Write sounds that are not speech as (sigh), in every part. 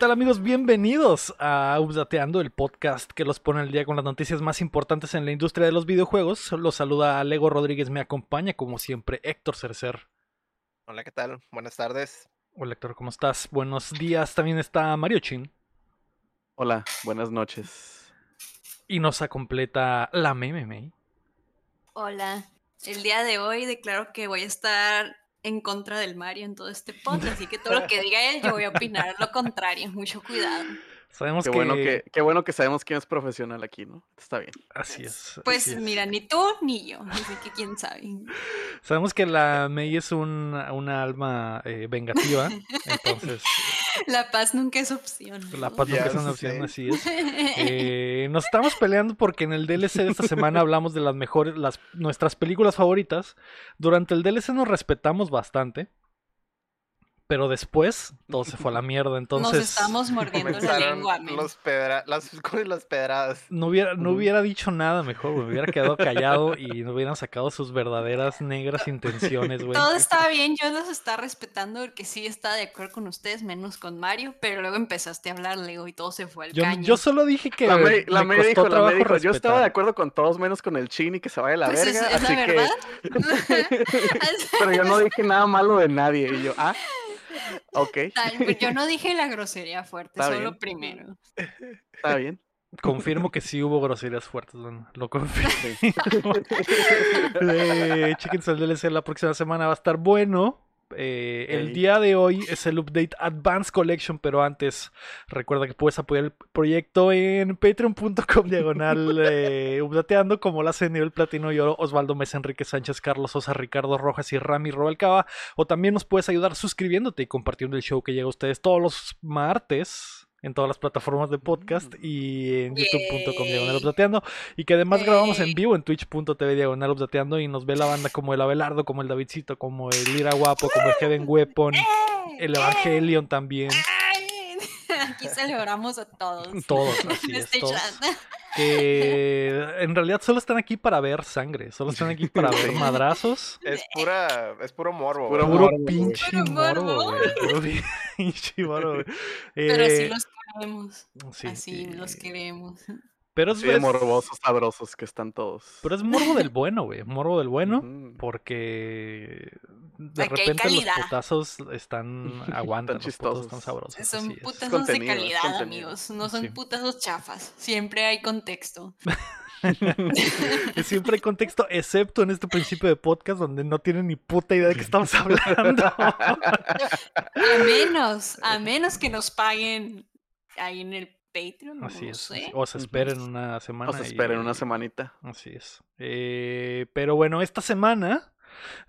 ¿Qué tal amigos? Bienvenidos a Updateando, el podcast que los pone al día con las noticias más importantes en la industria de los videojuegos. Los saluda Lego Rodríguez, me acompaña como siempre Héctor Cercer. Hola, ¿qué tal? Buenas tardes. Hola Héctor, ¿cómo estás? Buenos días. También está Mario Chin. Hola, buenas noches. Y nos completa la Meme Hola, el día de hoy declaro que voy a estar en contra del Mario en todo este podcast, así que todo lo (laughs) que diga él yo voy a opinar lo contrario, mucho cuidado. Sabemos qué que... Bueno que... Qué bueno que sabemos quién es profesional aquí, ¿no? Está bien. Así es. Pues así es. mira, ni tú ni yo, así que quién sabe. (laughs) Sabemos que la Mei es un, una alma eh, vengativa, entonces... (laughs) La paz nunca es opción. La paz nunca es una opción, así es. (laughs) Eh, nos estamos peleando porque en el DLC de esta semana hablamos de las mejores, las, nuestras películas favoritas. Durante el DLC nos respetamos bastante. Pero después todo se fue a la mierda. Entonces. Nos estamos (laughs) mordiendo la lengua, los pedra las, (laughs) con las pedradas. No hubiera, no hubiera dicho nada mejor, güey. Me hubiera quedado callado y no hubieran sacado sus verdaderas negras intenciones, güey. Todo estaba bien, yo los estaba respetando porque sí estaba de acuerdo con ustedes, menos con Mario, pero luego empezaste a hablar, Lego, y todo se fue al Yo, caño. yo solo dije que La me dijo, la yo estaba de acuerdo con todos menos con el chin y que se vaya a la Pues es, verga, es así verdad. que... (laughs) Pero yo no dije nada malo de nadie y yo, ah, ok, (laughs) Tal, yo no dije la grosería fuerte, Está solo bien. primero. está bien. Confirmo que sí hubo groserías fuertes, bueno, lo confirmo. Sí. (laughs) (laughs) Eh, Chéquense el DLC la próxima semana, va a estar bueno. Eh, el día de hoy es el update Advanced Collection, pero antes recuerda que puedes apoyar el proyecto en patreon.com diagonal (laughs) eh, updateando como lo hacen nivel platino y oro Osvaldo Mesa, Enrique Sánchez, Carlos Sosa, Ricardo Rojas y Rami Robalcaba. O también nos puedes ayudar suscribiéndote y compartiendo el show que llega a ustedes todos los martes en todas las plataformas de podcast y en youtube.com diagonal updateando. Y que además grabamos en vivo en twitch.tv diagonal updateando y nos ve la banda como el Abelardo, como el Davidcito, como el Lira Guapo, como el Heaven (laughs) Weapon, el Evangelion también. (laughs) Aquí celebramos a todos. Todos, así (laughs) es, todos. (laughs) Que en realidad solo están aquí para ver sangre, solo están aquí para ver madrazos. Es pura, es puro morbo. Puro morbo, pinche Puro morbo. morbo, güey. Puro pinche morbo, güey. Pero así Eh, los queremos. sí, así eh, los queremos. Pero es, morbosos, sabrosos que están todos. pero es morbo del bueno, güey. Morbo del bueno. Porque de repente los calidad. putazos están (laughs) aguantan, los chistosos. están sabrosos. Son putazos de calidad, amigos. No son Sí. putazos chafas. Siempre hay contexto. (laughs) (laughs) Siempre hay contexto, excepto en este principio de podcast donde no tienen ni puta idea de qué estamos hablando. A menos, a menos que nos paguen ahí en el Patreon. Así no es. sé. así- O se esperen una semana. Nos esperen y- una semanita. Así es. Eh, pero bueno, esta semana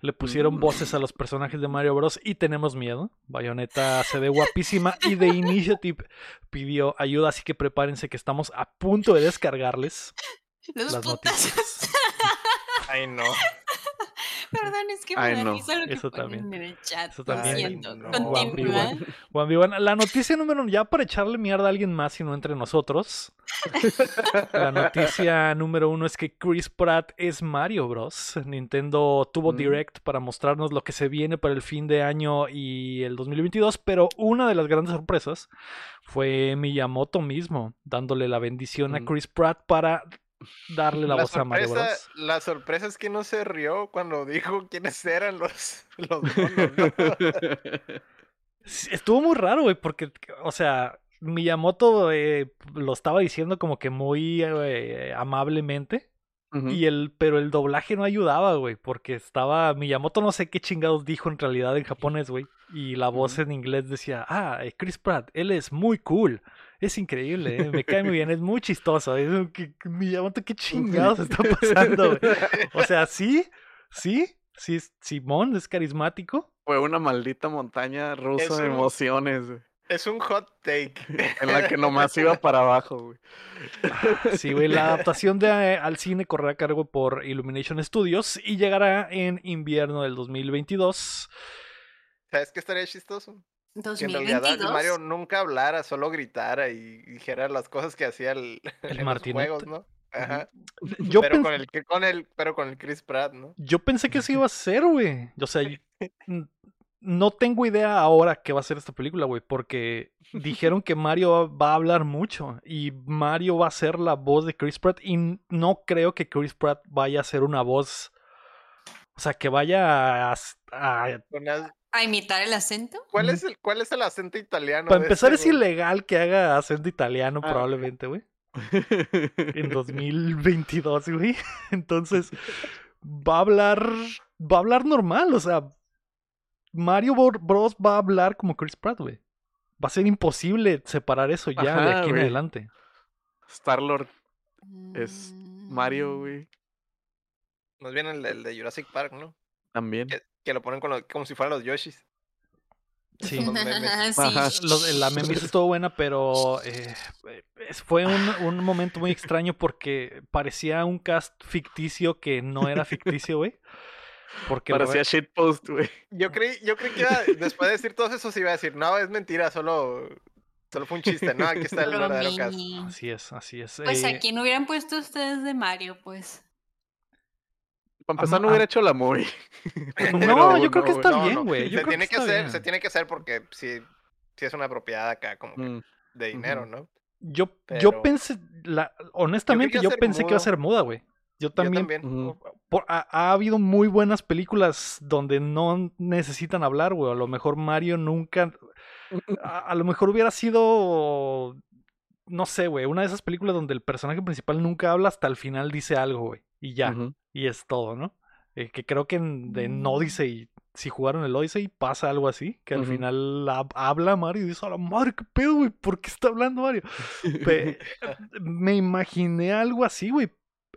le pusieron Mm. voces a los personajes de Mario Bros. y tenemos miedo. Bayonetta se ve guapísima y The Initiative pidió ayuda, así que prepárense que estamos a punto de descargarles Los las putazos. noticias. (laughs) Ay, no. Perdón, es que me Ay, no. lo que Eso también. en el chat. Eso Lo también. siento. No. Continúa. One v One. La noticia número ya para echarle mierda a alguien más y no entre nosotros. (laughs) La noticia número uno es que Chris Pratt es Mario Bros. Nintendo tuvo Mm. Direct para mostrarnos lo que se viene para el fin de año y el 2022, pero una de las grandes sorpresas fue Miyamoto mismo dándole la bendición a Mm. Chris Pratt para darle la, voz a Mario Bros. la sorpresa es que no se rió cuando dijo quiénes eran los, (laughs) los monos, ¿no? (laughs) Sí, Estuvo muy raro, güey, porque, o sea, Miyamoto eh, lo estaba diciendo como que muy eh, amablemente. Y el, pero el doblaje no ayudaba, güey, porque estaba Miyamoto no sé qué chingados dijo en realidad en japonés, güey, y la voz en inglés decía, ah, Chris Pratt, él es muy cool, es increíble, eh, me cae muy bien, es muy chistoso, es un- que- Miyamoto, qué chingados (laughs) está pasando, güey. O sea, sí, sí, sí, Simón es carismático, Fue una maldita montaña rusa de emociones, güey, Es un hot take. en la que nomás iba para abajo, güey. Sí, güey, la adaptación de, eh, al cine correrá a cargo por Illumination Studios y llegará en invierno del 2022. ¿Sabes qué estaría chistoso? Que en realidad 2022. Mario nunca hablara, solo gritara y dijera las cosas que hacía el, (laughs) en los juegos, ¿no? Ajá. Yo, pero pens- con el que con el pero con el Chris Pratt, ¿no? yo pensé que eso iba a (laughs) ser, güey. O sea, no tengo idea ahora qué va a ser esta película, güey, porque dijeron que Mario va, a hablar mucho y Mario va a ser la voz de Chris Pratt y no creo que Chris Pratt vaya a ser una voz, o sea, que vaya a... a- las- ¿A imitar el acento? ¿Cuál, es el, ¿Cuál es el acento italiano? para empezar es güey? ilegal que haga acento italiano Ah. probablemente, güey. (laughs) En 2022, güey. (laughs) Entonces, (laughs) va a hablar, va a hablar normal, o sea, Mario Bros va a hablar como Chris Pratt, güey. Va a ser imposible separar eso ya de aquí en adelante. Star-Lord es Mm. Mario, güey. Más bien el, el de Jurassic Park, ¿no? También. Que, que lo ponen con lo- como si fueran los Yoshis. Sí. Los memes. (laughs) Sí. Ajá. La memes estuvo buena, pero eh, es- fue un, un momento muy extraño porque parecía un cast ficticio que no era ficticio, güey. Porque Parecía re- shitpost, güey. Yo creí, yo creí que iba, después de decir todo eso, se iba a decir, no, es mentira, solo, solo fue un chiste, ¿no? Aquí está el verdadero caso. Así es, así es. Pues Eh, a quién hubieran puesto ustedes de Mario, pues. Para empezar, no hubiera hecho la movie. (laughs) No, Pero yo creo que está No, bien, güey. Yo Se creo tiene que hacer, bien. se tiene que hacer porque sí, sí es una propiedad acá, como que Mm. de dinero. ¿no? Yo, yo pensé, la, honestamente, yo pensé que iba a ser muda, güey. Yo Yo también. también. Ujú. por- ha, ha habido muy buenas películas donde no necesitan hablar, güey. A lo mejor Mario nunca. (laughs) A, a lo mejor hubiera sido. No sé, güey. Una de esas películas donde el personaje principal nunca habla hasta el final dice algo, güey. Y ya. Y es todo, ¿no? Eh, que creo que en, en Odyssey, si jugaron el Odyssey, pasa algo así. Que al final hab- habla Mario y dice, a la madre, ¿qué pedo, güey? ¿Por qué está hablando Mario? Pe- (laughs) me imaginé algo así, güey.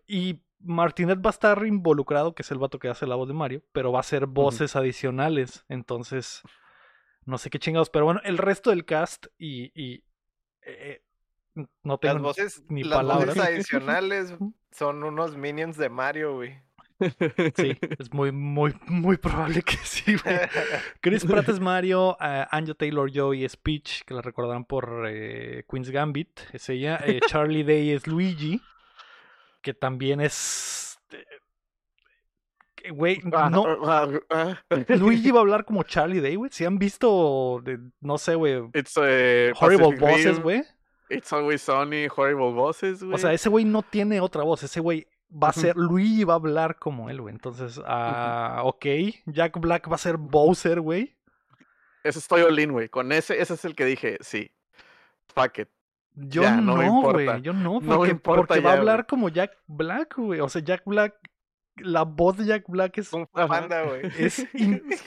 Y Martinet va a estar involucrado, que es el vato que hace la voz de Mario, pero va a ser voces adicionales. Entonces, no sé qué chingados. Pero bueno, el resto del cast y. y, eh, no tengo Las voces, ni las palabras. voces (laughs) adicionales son unos minions de Mario, güey. Sí, es muy, muy, muy probable que sí, güey. (laughs) Chris Pratt es Mario, eh, Anya Taylor Joy es Peach, que la recordarán por eh, Queen's Gambit, es ella. eh, (laughs) Charlie Day es Luigi, que también es. eh, Güey, no. Luigi va a hablar como Charlie Day, güey. Si han visto, no sé, güey, It's eh, Horrible Bosses, güey. It's Always Sunny, Horrible Bosses, güey. O sea, ese güey no tiene otra voz. Ese güey va a ser. Luigi va a hablar como él, güey. Entonces, ah, ok. Jack Black va a ser Bowser, güey. Ese estoy all in, güey. Con ese, ese es el que dije, sí. Fuck it. Yo Ya, no güey. importa. Yo no, No me porque, importa porque va a ya, hablar güey. como Jack Black, güey. O sea, Jack Black. La voz de Jack Black es. Panda, (laughs) güey. es (laughs)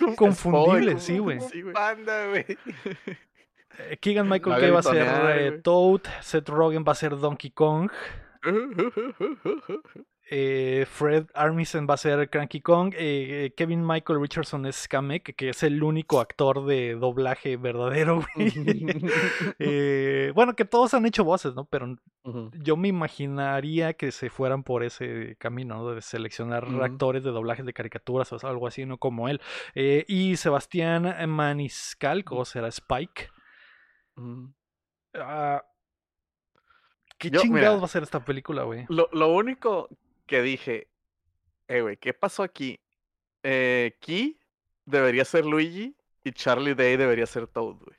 inconfundible, sí, güey. Sí, güey. Panda, güey. (laughs) Eh, Keegan Michael Kay va a ser eh. Toad. Seth Rogen va a ser Donkey Kong. (laughs) eh, Fred Armisen va a ser Cranky Kong. eh, Kevin Michael Richardson es Kamek, que es el único actor de doblaje verdadero. (laughs) Eh, bueno, que todos han hecho voces, ¿no? Pero yo me imaginaría que se fueran por ese camino, ¿no? De seleccionar actores de doblajes de caricaturas o algo así, ¿no? Como él. Y Sebastián Maniscalco será Spike. Ah, ¿Qué Yo, chingados mira, va a ser esta película, güey? Lo, lo único que dije, eh, güey, ¿qué pasó aquí? Eh, Key debería ser Luigi y Charlie Day debería ser Toad, güey.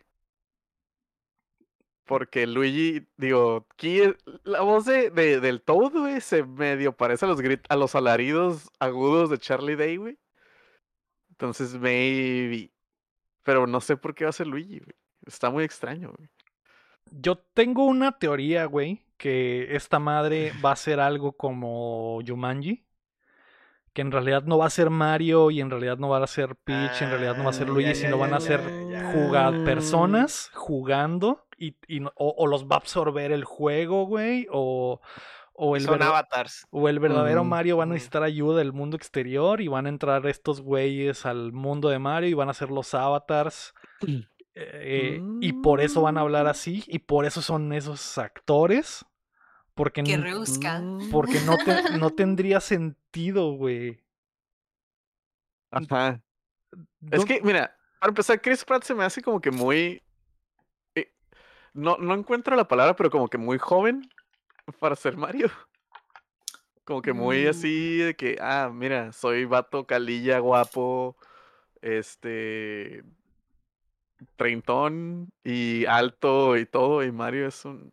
Porque Luigi, digo, Key, la voz de, de- del Toad, güey, se medio parece a los grit, a los alaridos agudos de Charlie Day, güey. Entonces, maybe. Pero no sé por qué va a ser Luigi, güey. Está muy extraño, güey. Yo tengo una teoría, güey, que esta madre va a ser algo como Jumanji. Que en realidad no va a ser Mario y en realidad no va a ser Peach, en realidad no va a ser Ah, Luigi, sino van a ser jugar personas jugando y, y o, o los va a absorber el juego, güey, o, o el Son avatars. o el verdadero Mario va a necesitar ayuda del mundo exterior y van a entrar estos güeyes al mundo de Mario y van a ser los avatars. (clears throat) eh, y por eso van a hablar Mm. así y por eso son esos actores. Porque, Qué n- rebuscado. Mm. porque no, te- no (laughs) tendría sentido, güey. Ajá. Es No- que, mira, para empezar, Chris Pratt se me hace como que muy. eh, no, no encuentro la palabra, pero como que muy joven para ser Mario. Como que muy Mm. así de que, ah, mira, soy vato calilla, guapo, este treintón y alto y todo, y Mario es un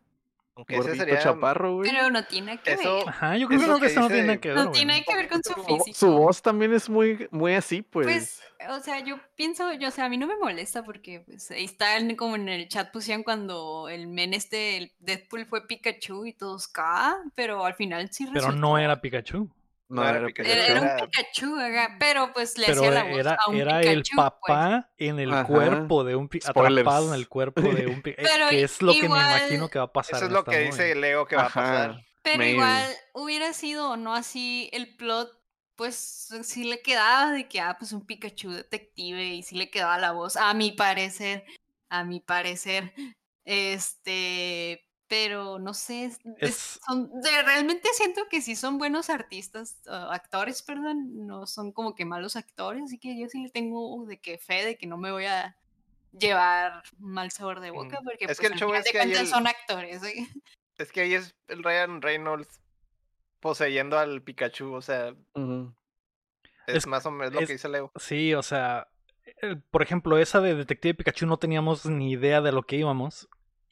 Aunque ese sería. chaparro, güey. Pero no tiene que Eso- ver. Ajá, yo creo que Eso no, que no tiene que ver. No güey. tiene que ver con su físico. su voz también es muy, muy así, pues. Pues, o sea, yo pienso, yo, o sea, a mí no me molesta porque pues, ahí está en- como en el chat pusieron cuando el men este, el Deadpool fue Pikachu y todos K, pero al final sí Pero resultó- no era Pikachu. No, era era Pikachu. Era, era un Pikachu, pero pues le Pero hacía la voz era, a un era Pikachu, el pues. papá en el Ajá. cuerpo de un pi- Spoilers. atrapado en el cuerpo de un pi- (laughs) eh, Pero que es lo que me imagino que va a pasar. Eso es lo esta que movie. dice Lego que va a pasar. Pero Maybe. igual hubiera sido o no así el plot, pues sí le quedaba de que, ah, pues un Pikachu detective y sí le quedaba la voz, a mi parecer, a mi parecer, este, pero no sé, es- es- Es- son, de- realmente siento que sí son buenos artistas, actores, perdón, no son como que malos actores, así que yo sí le tengo de que fe de que no me voy a llevar mal sabor de boca, Mm. porque Es pues, que el show es de que el- son actores, ¿eh? Es que ahí es el Ryan Reynolds poseyendo al Pikachu. O sea, es, Es- más o menos lo que dice Lego. Sí, o sea, por ejemplo, esa de Detective Pikachu no teníamos ni idea de lo que íbamos.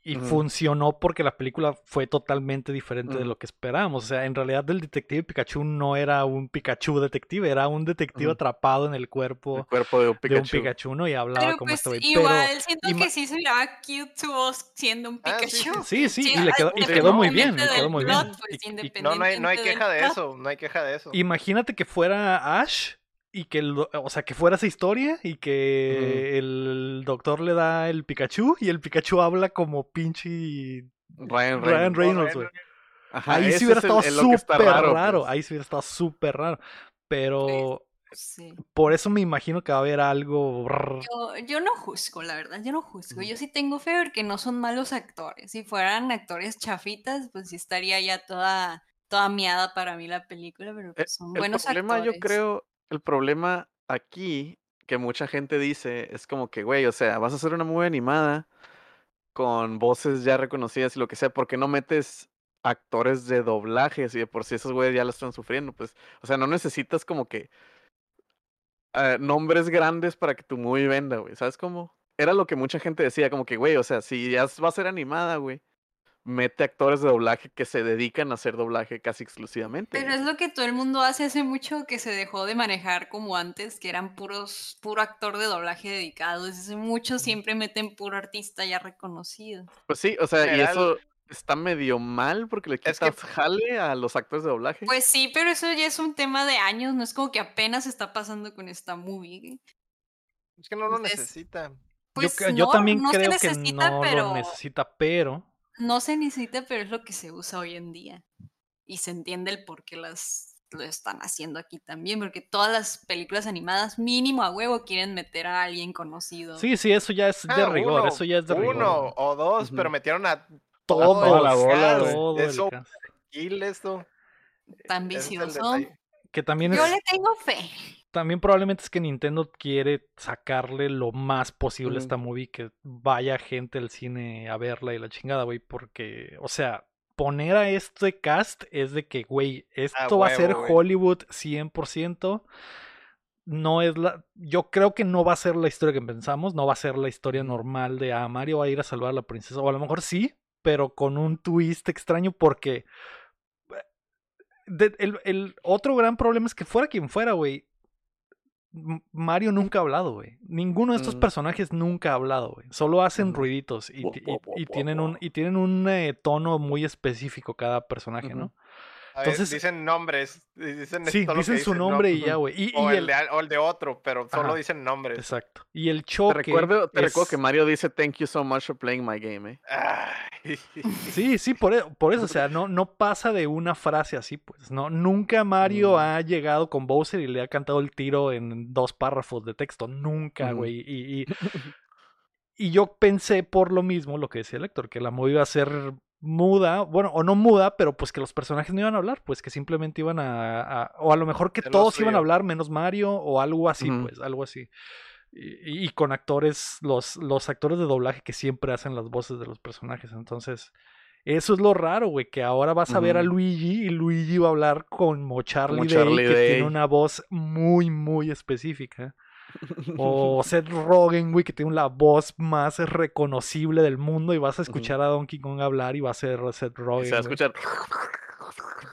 Y funcionó porque la película fue totalmente diferente de lo que esperábamos. O sea, en realidad el detective Pikachu no era un Pikachu detective, era un detective atrapado en el El cuerpo cuerpo de un de Pikachu. un Pikachu, ¿no? Y hablaba Pero como pues este güey. igual, Pero siento que sí se miraba cute su voz siendo un Ah, sí, sí, Pikachu. sí, sí, Sí, y le quedó, y quedó muy bien, quedó muy plot, bien. pues, Y- y- No, no hay, no hay queja de plot. eso. No hay queja de eso. Imagínate que fuera Ash y que, lo- o sea, que fuera esa historia y que el doctor le da el Pikachu y el Pikachu habla como pinche Ryan Ryan Reynolds. Reynolds, Ryan güey. Ajá, Ahí sí hubiera es el- estado el- súper raro, pues. ahí sí hubiera estado súper raro. Pero Sí. por eso me imagino que va a haber algo... Yo, yo no juzgo, la verdad, yo no juzgo. Yo sí tengo fe porque no son malos actores. Si fueran actores chafitas, pues sí estaría ya toda, toda miada para mí la película, pero Eh, pues son el buenos problema, actores. yo creo, el problema aquí que mucha gente dice es como que, güey, o sea, vas a hacer una movie animada con voces ya reconocidas y lo que sea, ¿por qué no metes actores de doblaje si de por sí esos güeyes ya la están sufriendo? Pues, o sea, no necesitas como que eh, nombres grandes para que tu movie venda, güey, ¿sabes cómo? Era lo que mucha gente decía, como que, güey, o sea, si ya va a ser animada, güey, mete actores de doblaje que se dedican a hacer doblaje casi exclusivamente. Pero es lo que todo el mundo hace hace mucho que se dejó de manejar como antes, que eran puros, puro actor de doblaje dedicado. Desde hace mucho siempre meten puro artista ya reconocido. Pues sí, o sea, y eso está medio mal porque le Es que- quitas jale a los actores de doblaje. Pues sí, pero eso ya es un tema de años, no es como que apenas está pasando con esta movie. Es que no lo Entonces, necesita. Pues yo, yo no, también no creo que no pero lo necesita, pero... no se necesita, pero es lo que se usa hoy en día. Y se entiende el por qué las lo están haciendo aquí también, porque todas las películas animadas mínimo a huevo quieren meter a alguien conocido. Sí, sí, eso ya es de Ah, rigor, uno, eso ya es de rigor. Uno o dos, pero metieron a Todo, todo la el bola, todo el Eso, cast. kill esto. Tan el vicioso. Que también Yo es... le tengo fe. También probablemente es que Nintendo quiere sacarle lo más posible a esta movie, que vaya gente al cine a verla y la chingada, güey, porque, o sea, poner a este cast es de que, güey, esto va a ser güey. Hollywood 100%. No es la. Yo creo que no va a ser la historia que pensamos, no va a ser la historia normal de ah, Mario va a ir a salvar a la princesa, o a lo mejor sí, pero con un twist extraño porque. de- el, el otro gran problema es que fuera quien fuera, güey. Mario nunca ha hablado, güey. Ninguno de estos Mm. personajes nunca ha hablado, güey. Solo hacen Mm. ruiditos y, tienen un y tienen un eh, tono muy específico cada personaje. ¿no? Entonces- dicen nombres. Dicen Sí, dicen su nombre y ya, güey. Y, O y el, el, de, al- o el de otro, pero solo Ajá. dicen nombres. exacto. Y el Te choque recuerdo, te recuerdo que Mario dice thank you so much for playing my game, eh. Ay. Sí, sí, por, e- por eso, o sea, no, no pasa de una frase así, pues, ¿no? Nunca Mario Mm. ha llegado con Bowser y le ha cantado el tiro en dos párrafos de texto, nunca, güey. Y, y, (laughs) y yo pensé por lo mismo, lo que decía el Héctor, que la movie iba a ser muda, bueno, o no muda, pero pues que los personajes no iban a hablar, pues que simplemente iban a, a- o a lo mejor que todos iban a hablar menos Mario o algo así, pues, algo así. Y, y con actores, los, los actores de doblaje que siempre hacen las voces de los personajes. Entonces, eso es lo raro, güey, que ahora vas a ver a. Luigi y Luigi va a hablar como Charlie, Day, que Day. tiene una voz muy, muy específica. O (laughs) Seth Rogen, güey, que tiene la voz más reconocible del mundo y vas a escuchar a Donkey Kong hablar y va a ser Seth Y Rogen. se va a escuchar.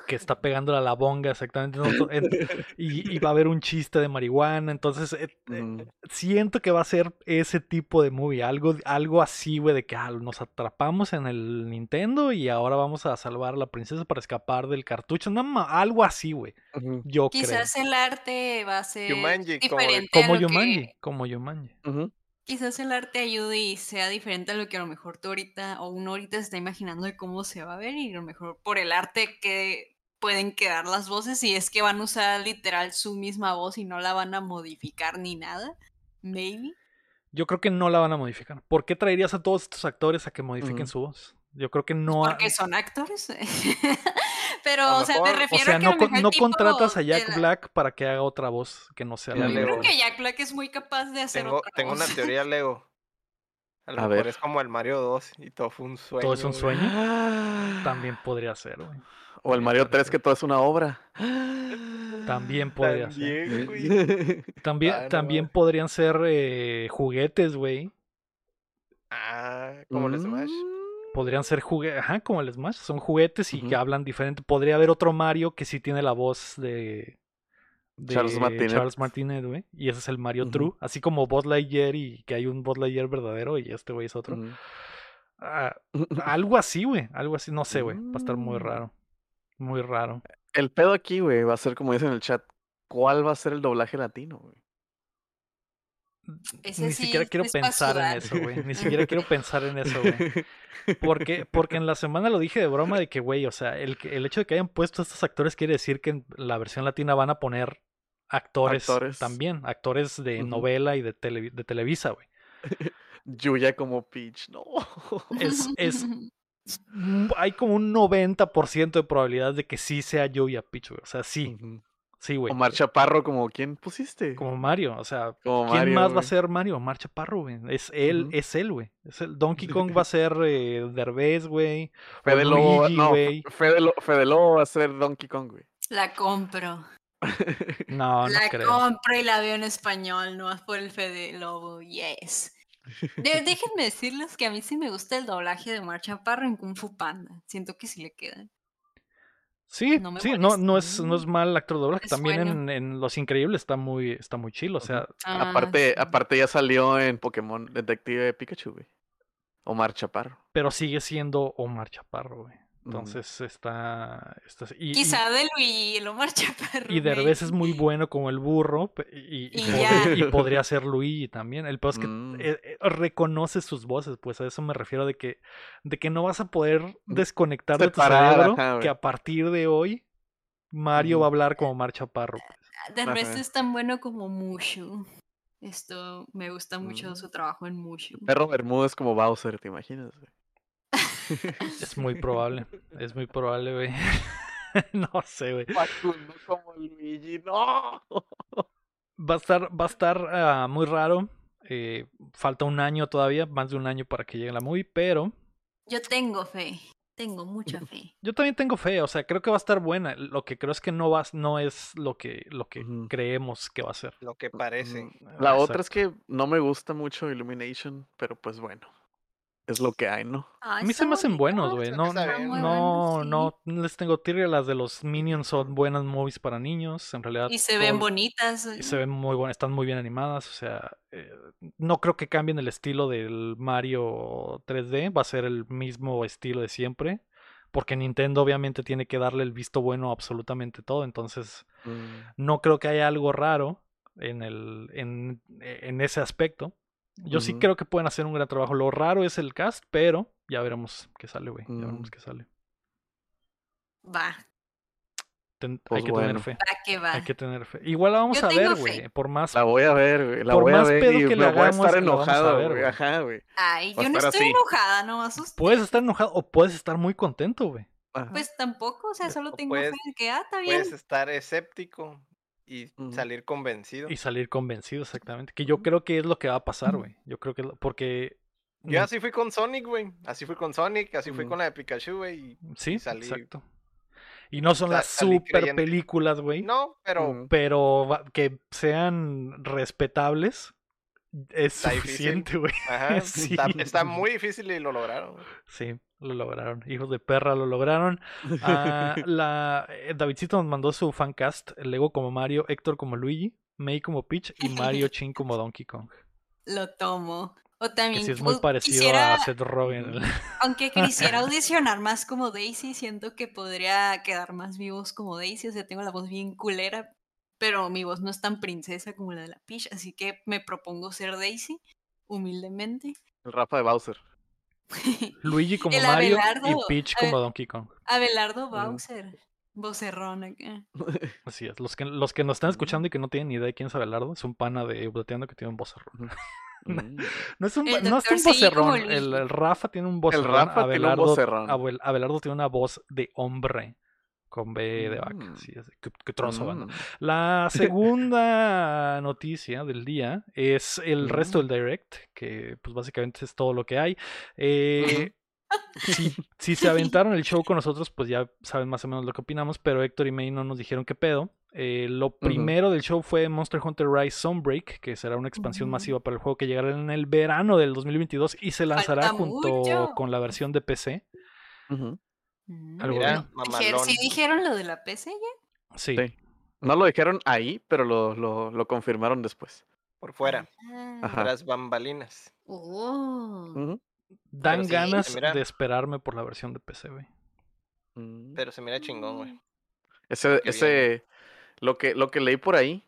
Que está pegándole a la bonga, exactamente. ¿no? To- en- y, y va a haber un chiste de marihuana. Entonces, eh, eh, siento que va a ser ese tipo de movie. Algo, algo así, güey, de que ah, nos atrapamos en el Nintendo y ahora vamos a salvar a la princesa para escapar del cartucho. No, ma- algo así, güey. Yo creo. Quizás el arte va a ser Jumanji, como- diferente Como a lo Yumanji. que... Como Yumanji. ujú. Quizás el arte ayude y sea diferente a lo que a lo mejor tú ahorita o uno ahorita se está imaginando de cómo se va a ver y a lo mejor por el arte que pueden quedar las voces y es que van a usar literal su misma voz y no la van a modificar ni nada. Maybe. Yo creo que no la van a modificar. ¿Por qué traerías a todos estos actores a que modifiquen Ujú. su voz? Yo creo que no. ha- Porque son actores. (laughs) Pero, o sea, me mejor- o O refiero sea, a que no, a lo con- mejor no tipo contratas a Jack la- Black para que haga otra voz que no sea la Ya Yo Lego. creo que Jack Black es muy capaz de hacer Tengo, otra tengo voz. una teoría Lego. A lo A mejor ver. es como el Mario 2 y todo fue un sueño. ¿Todo es un sueño? (gasps) También podría ser, güey. O el Mario 3 que todo es una obra. (gasps) También (gasps) podría ser. También, güey. (laughs) También, Ah, no también podrían ser eh, juguetes, güey. Ah, como el Smash. Podrían ser juguetes, ajá, como el Smash. Son juguetes y que hablan diferente. Podría haber otro Mario que sí tiene la voz de, de Charles Martinet. Charles Martinet, güey. Y ese es el Mario. True. Así como Buzz Lightyear y que hay un Buzz Lightyear verdadero y este güey es otro. Ah, (laughs) algo así, güey. Algo así, no sé, güey. Va a estar muy Mm. raro. Muy raro. El pedo aquí, güey, va a ser como dicen en el chat. ¿Cuál va a ser el doblaje latino, güey? Ese Ni sí siquiera quiero pensar en eso, güey. Ni (laughs) siquiera quiero pensar en eso, güey. Porque, porque en la semana lo dije de broma de que, güey, o sea, el, el hecho de que hayan puesto a estos actores quiere decir que en la versión latina van a poner actores, Actores. también, actores de novela y de, tele- de Televisa, güey. (laughs) Yuya como Peach, no. Es, es, (laughs) hay como un 90% de probabilidad de que sí sea Yuya Peach, güey. O sea, sí. Sí, güey. Omar Chaparro como quién pusiste. Como Mario, o sea, Como ¿quién Mario, más va a ser Mario? Omar Chaparro, güey. Es él, es él, güey. Es el Donkey Kong va a ser eh, Derbez, güey. (laughs) Fede Lobo, no, güey. Fede, Lo- Fede Lobo va a ser Donkey Kong, güey. La compro. (laughs) No, no la creo. compro y la veo en español, no más por el Fede Lobo. Yes. De- (laughs) déjenme decirles que a mí sí me gusta el doblaje de Omar Chaparro en Kung Fu Panda. Siento que sí le queda. Sí, no me sí, no, no es, no es mal actor de doblaje. También en, en Los Increíbles está muy, está muy chido. O sea, Ah, aparte, sí. aparte ya salió en Pokémon Detective Pikachu, güey. Omar Chaparro. pero sigue siendo Omar Chaparro, güey. Entonces está. está y, y- Quizá de Luigi, el Omar (laughs) Chaparro. y Derbez es muy bueno como el burro. Y, y Y pod- y podría ser Luigi también. El peor es que Mm. eh, eh, reconoce sus voces, pues a eso me refiero de que, de que no vas a poder desconectar de tu cerebro ajá, que a partir de hoy Mario va a hablar como Omar Chaparro. pues. Derbez Ajá. es tan bueno como Mushu. Esto me gusta mucho Mm. su trabajo en Mushu. Perro Bermúdez como Bowser, ¿te imaginas, güey? (laughs) Es muy probable, es muy probable, güey. (laughs) no sé, güey. Facundo como Luigi, no. Va a estar, va a estar ah, muy raro. eh, falta un año todavía, más de un año para que llegue la movie, pero Yo tengo fe. Tengo mucha fe. yo también tengo fe, o sea, creo que va a estar buena. Lo que creo es que no va, no es lo que, lo que creemos que va a ser. Lo que parece. La otra es que no me gusta mucho Illumination, pero pues bueno. Es lo que hay, ¿no? Ah, A mí se me hacen buenos, güey. No, no, no, bueno, sí. no les tengo tirria. Las de los Minions son buenas movies para niños. En realidad. Y se ven bonitas. y se ven muy buenas, están muy bien animadas. O sea, eh, no creo que cambien el estilo del Mario 3D. Va a ser el mismo estilo de siempre. Porque Nintendo obviamente tiene que darle el visto bueno a absolutamente todo. Entonces, no creo que haya algo raro en, el, en, en ese aspecto. Yo sí creo que pueden hacer un gran trabajo. Lo raro es el cast, pero ya veremos qué sale, güey. Ya veremos Mm. qué sale. Va, Ten- Pues hay que bueno. tener fe. va que va. Hay que tener fe. Igual la vamos Yo a ver, güey. Por más. La voy a ver, güey. La Por voy a más ver pedo y que le me voy a hagamos, estar a enojado, ver, güey. güey. Ajá, güey. Ay, a yo no estoy así. enojada, nomás usted. Puedes estar enojado o puedes estar muy contento, güey. Pues tampoco, o sea, solo O tengo puedes- fe de que, ah, está bien. Puedes estar escéptico y salir convencido. Y salir convencido, exactamente. Que yo creo que es lo que va a pasar, güey. Yo creo que. es lo- Porque. Yo mm, así fui con Sonic, güey. Así fui con Sonic, así fui con la de Pikachu, güey. y- Sí, y salí. exacto. Y no son sea, las super creyente. películas, güey. No, pero. Pero que sean respetables es Está suficiente, güey. (laughs) ajá, Sí. está, está muy difícil y lo lograron. güey. Sí, lo lograron. Hijos de perra lo lograron. Ah, (laughs) la, eh, Davidcito nos mandó su fancast. Lego como Mario, Héctor como Luigi, May como Peach y Mario (laughs) Chin como Donkey Kong. Lo tomo. O Que también sí es muy parecido quisiera, a Seth Rogen. (laughs) aunque quisiera audicionar más como Daisy, siento que podría quedar más mi voz como Daisy, o sea, tengo la voz bien culera, pero mi voz no es tan princesa como la de la Peach, así que me propongo ser Daisy, humildemente. El Rafa de Bowser. (laughs) Luigi como El Mario y Abelardo, Peach como Donkey Kong. Abelardo Mm. Bowser, vocerrón acá. (laughs) Así es. Los que, los que nos están escuchando y que no tienen ni idea de quién es Abelardo, es un pana de Updateando que tiene un vocerrón. (laughs) Mm. No es un, El no es un vocerrón. El, el Rafa tiene un vocerrón. Rafa tiene un Abelardo, vocerrón. Abel- Abelardo tiene una voz de hombre. Con B de vaca. Mm. Sí, qué, qué trozo. Mm. (laughs) La segunda noticia del día es el resto del direct, que pues básicamente es todo lo que hay. Eh, si, si se aventaron el show con nosotros, pues ya saben más o menos lo que opinamos, pero Héctor y May no nos dijeron qué pedo. Eh, lo primero del show fue Monster Hunter Rise Sunbreak, que será una expansión Ujú. masiva para el juego que llegará en el verano del 2022 y se lanzará Falta junto mucho. con la versión de PC. Mm. Algo Mira. Dijer- mamalón. ¿Sí dijeron lo de la PC ya? Sí. Sí. No lo dijeron ahí, pero lo, lo, lo confirmaron después. Por fuera, Ah. Ajá. las bambalinas. Oh. Dan sí, ganas mira. de esperarme por la versión de PC, güey. Mm. Pero se mira chingón, güey. Ese, Qué ese, lo que, lo que leí por ahí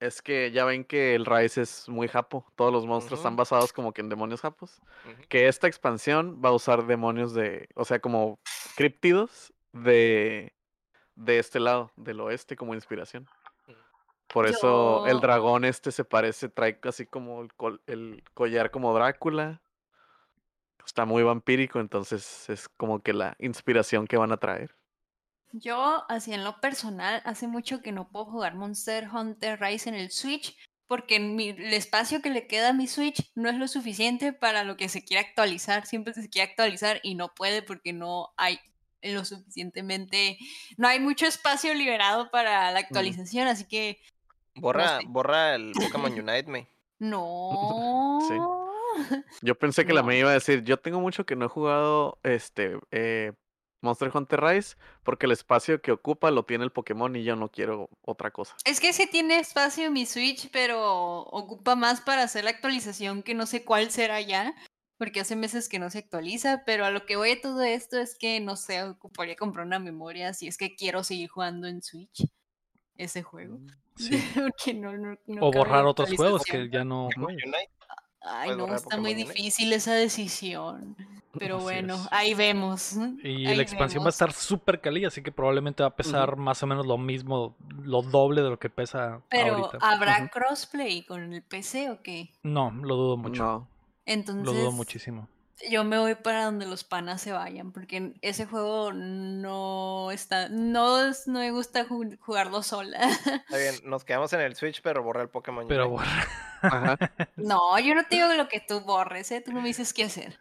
es que ya ven que el Rise es muy japo. Todos los monstruos están basados como que en demonios japos. Que esta expansión va a usar demonios de, o sea, como criptidos de, de este lado, del oeste, como inspiración. Por eso el dragón este se parece, trae así como el, col- el collar como Drácula. Está muy vampírico, entonces es como que la inspiración que van a traer. Yo, así en lo personal, hace mucho que no puedo jugar Monster Hunter Rise en el Switch porque mi- el espacio que le queda a mi Switch no es lo suficiente para lo que se quiere actualizar. Siempre se quiere actualizar y no puede porque no hay lo suficientemente, no hay mucho espacio liberado para la actualización, así que Borra, sé. borra el Pokémon Unite, me. (laughs) no. (laughs) Yo pensé que la me iba a decir, yo tengo mucho que no he jugado este eh, Monster Hunter Rise porque el espacio que ocupa lo tiene el Pokémon y yo no quiero otra cosa. Es que sí tiene espacio mi Switch, pero ocupa más para hacer la actualización que no sé cuál será ya, porque hace meses que no se actualiza, pero a lo que voy de todo esto es que no sé, ocuparía comprar una memoria si es que quiero seguir jugando en Switch ese juego. (laughs) Sí. porque no, no, no O borrar otros juegos que ya no. Ay, no, está muy difícil esa decisión. Pero Así bueno, es. ahí vemos. Y ahí la expansión va a estar súper cali, así que probablemente va a pesar más o menos lo mismo, lo doble de lo que pesa Pero ahorita. ¿habrá crossplay con el PC o qué? No, lo dudo mucho. No. Entonces, Lo dudo muchísimo. Yo me voy para donde los panas se vayan, porque ese juego no está, no, no me gusta ju- jugarlo sola. Está bien, (laughs) nos quedamos en el Switch, pero borra el Pokémon Pero. Ajá. (laughs) No, yo no te digo lo que tú borres, ¿eh? Tú no me dices qué hacer.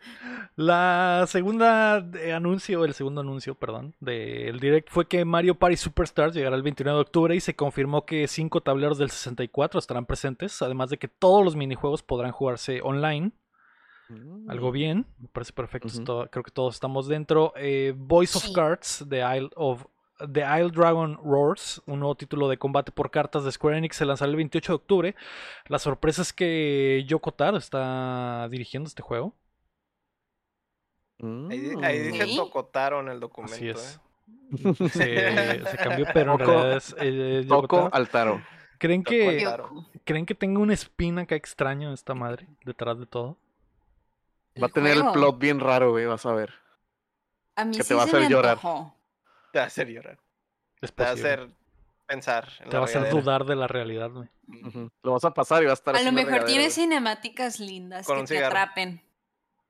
La segunda de anuncio, el segundo anuncio, perdón, del direct fue que Mario Party Superstars llegará el 29 de octubre y se confirmó que cinco tableros del 64 estarán presentes, además de que todos los minijuegos podrán jugarse online. Algo bien, me parece perfecto. Creo que todos estamos dentro. Eh, Voice of. Cards, The Isle of The Isle Dragon Roars, un nuevo título de combate por cartas de Square Enix, se lanzará el 28 de octubre. La sorpresa es que Yoko Taro está dirigiendo este juego. Ahí, di- ahí dice Sí. Tocotaro en el documento. Así es. ¿eh? Se, se cambió, pero en Toco- realidad es, eh, Yoko Toco Taro. Altaro. ¿Creen Toco que, ¿Creen que tenga una espina acá extraño esta madre detrás de todo? Va a tener el plot bien raro, güey, vas a ver. A mí que sí te va a hacer llorar. Te va a hacer llorar. Es Te va a hacer pensar. en Te la va a hacer dudar de la realidad, güey. Lo vas a pasar y va a estar A lo mejor tiene cinemáticas lindas Con que te atrapen.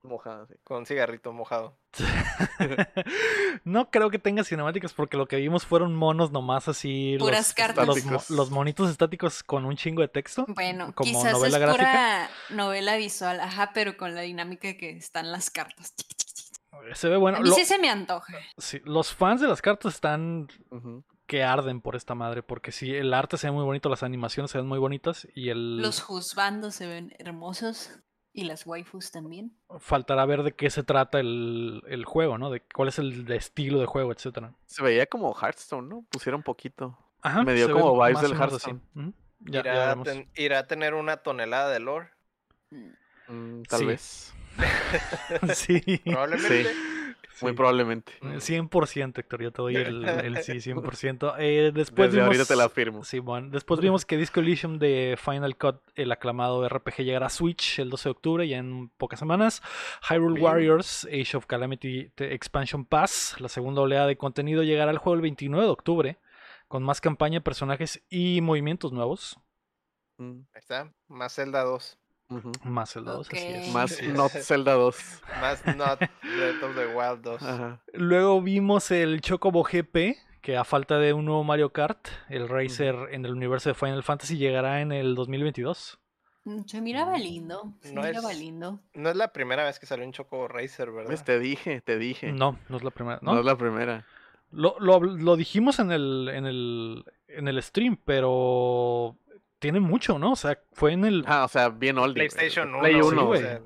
Mojada, sí. Con un cigarrito mojado. (laughs) (laughs) no creo que tenga cinemáticas porque lo que vimos fueron monos nomás así. Puras los, cartas. Los, monitos estáticos con un chingo de texto. Bueno, Como quizás novela es gráfica. pura novela visual, ajá, pero con la dinámica que están las cartas. Se ve bueno. a mí Lo- sí se me antoja. sí, los fans de las cartas están que arden por esta madre, porque sí, el arte se ve muy bonito, las animaciones se ven muy bonitas y el Los juzbandos se ven hermosos y las waifus también. faltará ver de qué se trata el, el juego, ¿no? De cuál es el estilo de juego, etcétera. Se veía como Hearthstone, ¿no? Pusieron poquito. Ajá, Me dio como vibes del. Hearthstone. Ujú, Ya, ya irá, a veremos. ten- irá a tener una tonelada de lore. Mm. Mm, tal Sí. vez. (laughs) sí. Probablemente. Muy probablemente. Eh, 100%, Héctor, yo te doy el, (laughs) el sí, 100%. Eh, después Desde vimos... ahorita te la firmo. Sí, bueno, después vimos que Disco Elysium de Final Cut, el aclamado RPG, llegará a Switch el 12 de octubre, ya en pocas semanas. Hyrule Bien. Warriors, Age of Calamity Expansion Pass, la segunda oleada de contenido, llegará al juego el 29 de octubre, con más campaña, personajes y movimientos nuevos. Mm, Ahí está. Más Zelda 2. Más el 2, así es. Más Not (laughs) Zelda 2. Más Not Breath of the Wild 2. Ajá. Luego vimos el Chocobo GP, que a falta de un nuevo Mario Kart, el Racer en el universo de Final Fantasy llegará en el 2022. Mm, Se miraba lindo. Se No miraba es- lindo. No es la primera vez que salió un Choco Racer, ¿verdad? ¿Ves? Te dije, te dije. No, no es la primera. No ¿no? es la primera. Lo, lo, lo dijimos en el, en el en el stream, pero tiene mucho, ¿no? O sea, fue en el Ah, o sea, bien oldie. güey. PlayStation 1. Play sí, 1. güey. o sea,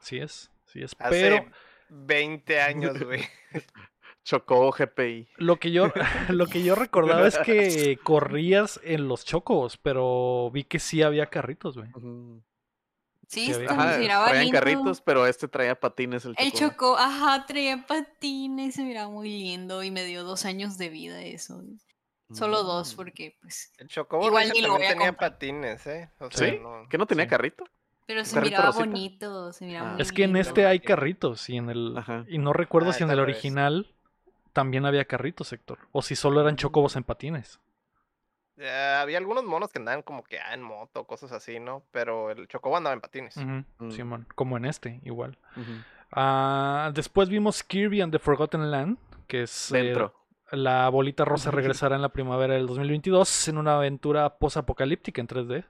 sí es, sí es, hace pero 20 años, güey. (laughs) Chocó GPI. lo que yo (laughs) lo que yo recordaba es que corrías en los chocos, pero vi que sí había carritos, güey. Sí, Ajá, se miraba traían lindo. carritos, pero este traía patines el El Chocó. chocó, ajá, traía patines, se miraba muy lindo y me dio dos años de vida eso. Solo dos, Mm. porque pues. El Chocobo Igual ni lo también voy a tenía comprar. patines, ¿eh? O ¿Sí? sea, no- ¿Que no tenía Sí. carrito? Pero se miraba rosita? bonito, se miraba Ah. Es que en este hay carritos y en el Ajá. y no recuerdo Ah, si en el original también había carritos, Héctor, o si solo eran chocobos en patines. Ya, había algunos monos que andaban como que ah, en moto, cosas así, ¿no? Pero el Chocobo andaba en patines. Mm. Simón, como en este, igual. Ah, después vimos Kirby and the Forgotten Land, que es eh, Dentro. La bolita rosa regresará en la primavera del 2022 en una aventura posapocalíptica en 3D.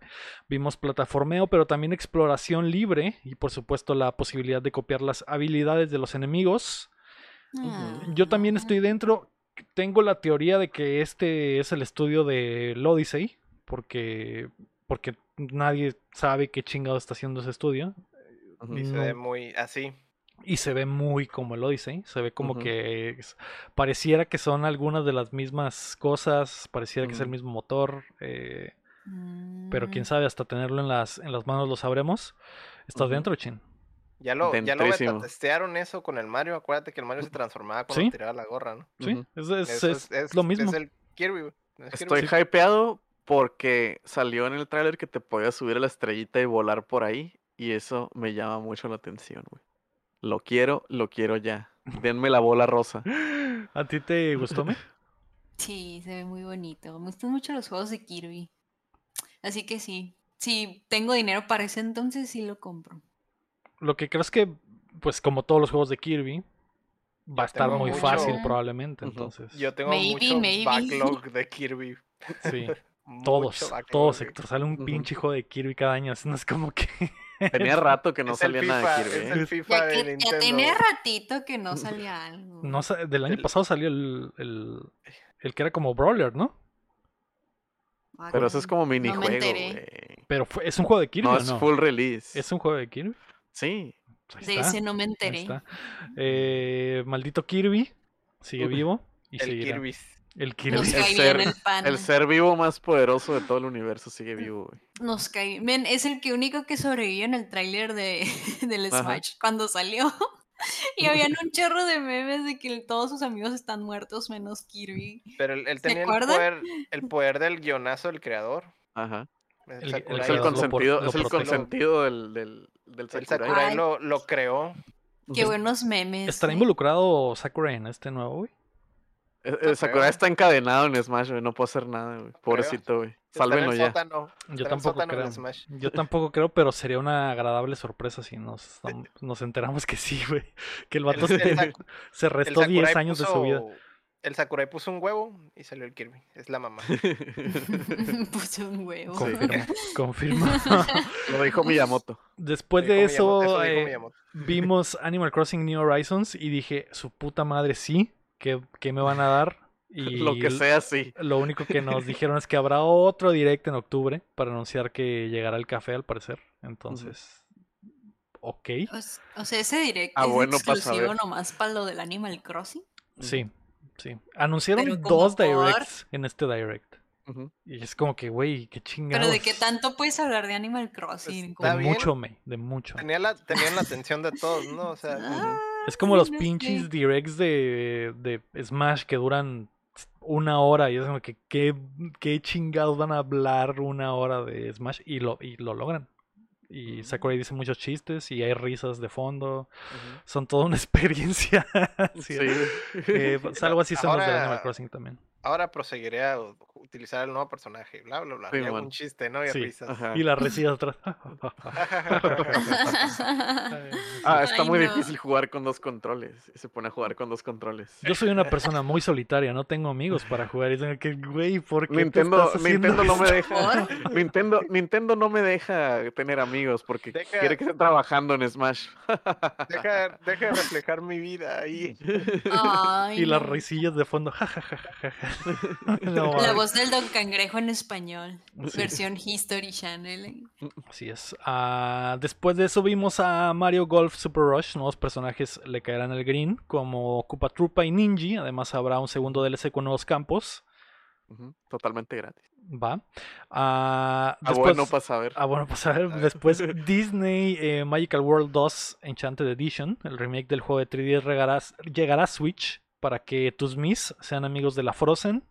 Vimos plataformeo, pero también exploración libre y por supuesto la posibilidad de copiar las habilidades de los enemigos. Ah. Yo también estoy dentro. Tengo la teoría de que este es el estudio de Odyssey, porque porque nadie sabe qué chingado está haciendo ese estudio. Y se ve muy así. Y se ve muy como el Odyssey. Se ve como que es- pareciera que son algunas de las mismas cosas. Pareciera que es el Ujú. mismo motor. eh, pero quién Mm. sabe, hasta tenerlo en las, en las manos lo sabremos. ¿Estás dentro, Chin? Ya lo, ya lo testearon eso con el Mario. Acuérdate que el Mario se transformaba cuando Sí. tiraba la gorra, ¿no? Sí, es, es- Eso es lo mismo. Es el Kirby, güey. es Estoy Kirby. hypeado porque salió en el tráiler que te podías subir a la estrellita y volar por ahí. Y eso me llama mucho la atención, güey. Lo quiero, lo quiero ya. Denme la bola rosa. (gasps) ¿A ti te gustó, me? (laughs) Sí, se ve muy bonito. Me gustan mucho los juegos de Kirby. Así que sí. Si tengo dinero para ese entonces, sí lo compro. Lo que creo es que, pues como todos los juegos de Kirby, va a estar muy mucho- fácil probablemente. Entonces, Yo tengo Maybe, mucho maybe. backlog (laughs) de Kirby. sí. (laughs) Todos, backlog, todos. Héctor. Sale un pinche juego de Kirby cada año. así No es como que. Tenía rato que no Es el salía nada de Kirby. es ¿eh? el FIFA Ya, de que, ya Nintendo. tenía ratito que no salía algo. No del año El- pasado salió el, el, el que era como Brawler, ¿no? Ah, Pero eso es como me minijuego, enteré. güey. Pero fue- es un juego de Kirby. No, ¿o es no? full release. ¿Es un juego de Kirby? Sí. Pues ahí De está, ese no me enteré. está. Eh, maldito Kirby. Sigue vivo. Y El seguirá. Kirby. El Kirby. Nos El cae ser- bien el pan. El ser vivo más poderoso de todo el universo sigue vivo, güey. Nos cae. Men, es el que único que sobrevivió en el tráiler de, (laughs) del Ajá. Smash cuando salió. (laughs) Y habían un chorro de memes de que todos sus amigos están muertos menos Kirby. Pero él, él ¿Se tenía el poder, el poder del guionazo del creador. Ajá. El, El- Sakurai. Es el consentido, lo es el consentido del, del, del El Sakurai. Sakurai Ay. lo, lo creó. Qué buenos memes. ¿Estará ¿eh? involucrado Sakurai en este nuevo, güey? Eh, eh, creo. Sakurai está encadenado en Smash, güey. No puede hacer nada, güey. Pobrecito, güey. El Sálvenlo ya. sótano, Yo el tampoco creo. Yo tampoco creo, pero sería una agradable sorpresa si nos, nos enteramos que sí, güey. Que el vato El- el se, (laughs) El restó Sakurai 10 años de su vida. puso- el Sakurai puso un huevo y salió el Kirby. Es la mamá. (laughs) Puse un huevo. Confirmo. (laughs) Lo dijo Miyamoto. Después Dijo de Miyamoto, eso, eh, vimos Animal Crossing New Horizons y dije, su puta madre, sí, ¿qué, qué me van a dar? Y (laughs) Lo que sea, sí. Lo único que nos (laughs) dijeron es que habrá otro direct en octubre para anunciar que llegará el café, al parecer. Entonces, ok. O, s- o sea, ese direct Ah, es bueno, exclusivo nomás para lo del Animal Crossing. Sí, sí. Anunciaron dos por- directs en este direct. Y es como que, güey, qué chingados. Pero de qué tanto puedes hablar de Animal Crossing. Está De bien. mucho, me, de mucho. Tenía la, tenían la atención de todos, ¿no? O sea, Ah, Es como los pinches directs de, de Smash que duran una hora y es como que qué, qué chingados van a hablar una hora de Smash y lo, y lo logran. Y Sakurai dice muchos chistes y hay risas de fondo. Son toda una (laughs) experiencia. Sí, Sí. eh, pues, algo así son los de Ahora- Animal Crossing también. Ahora proseguiré a utilizar el nuevo personaje, bla, bla, bla. Sí, y hago un chiste, ¿no? Y Sí, risas. Ajá. Y las risas atrás. Ah, está Ay, muy no. difícil jugar con dos controles. Y se pone a jugar con dos controles. Yo soy una persona muy solitaria, no tengo amigos para jugar. Y tengo que, güey, ¿por qué te Nintendo, estás Nintendo no me deja. (laughs) Nintendo, Nintendo no me deja tener amigos porque Deja- quiere que esté trabajando en Smash. Deja, deja de reflejar mi vida ahí. (laughs) Ay, Y las risillas de fondo. (laughs) (laughs) No, La voz del Don Cangrejo en español. Sí. Versión History Channel. Así es. Ah, después de eso vimos a Mario Golf Super Rush. Nuevos personajes le caerán el green, como Koopa Troopa y Ninji. Además habrá un segundo DLC con nuevos campos. Totalmente gratis. Va. Ah, Ah, bueno, para saber. ah, bueno, pues a ver, después (laughs) Disney eh, Magical World 2 Enchanted Edition, el remake del juego de 3D regará- llegará a Switch para que tus Mis sean amigos de la Frozen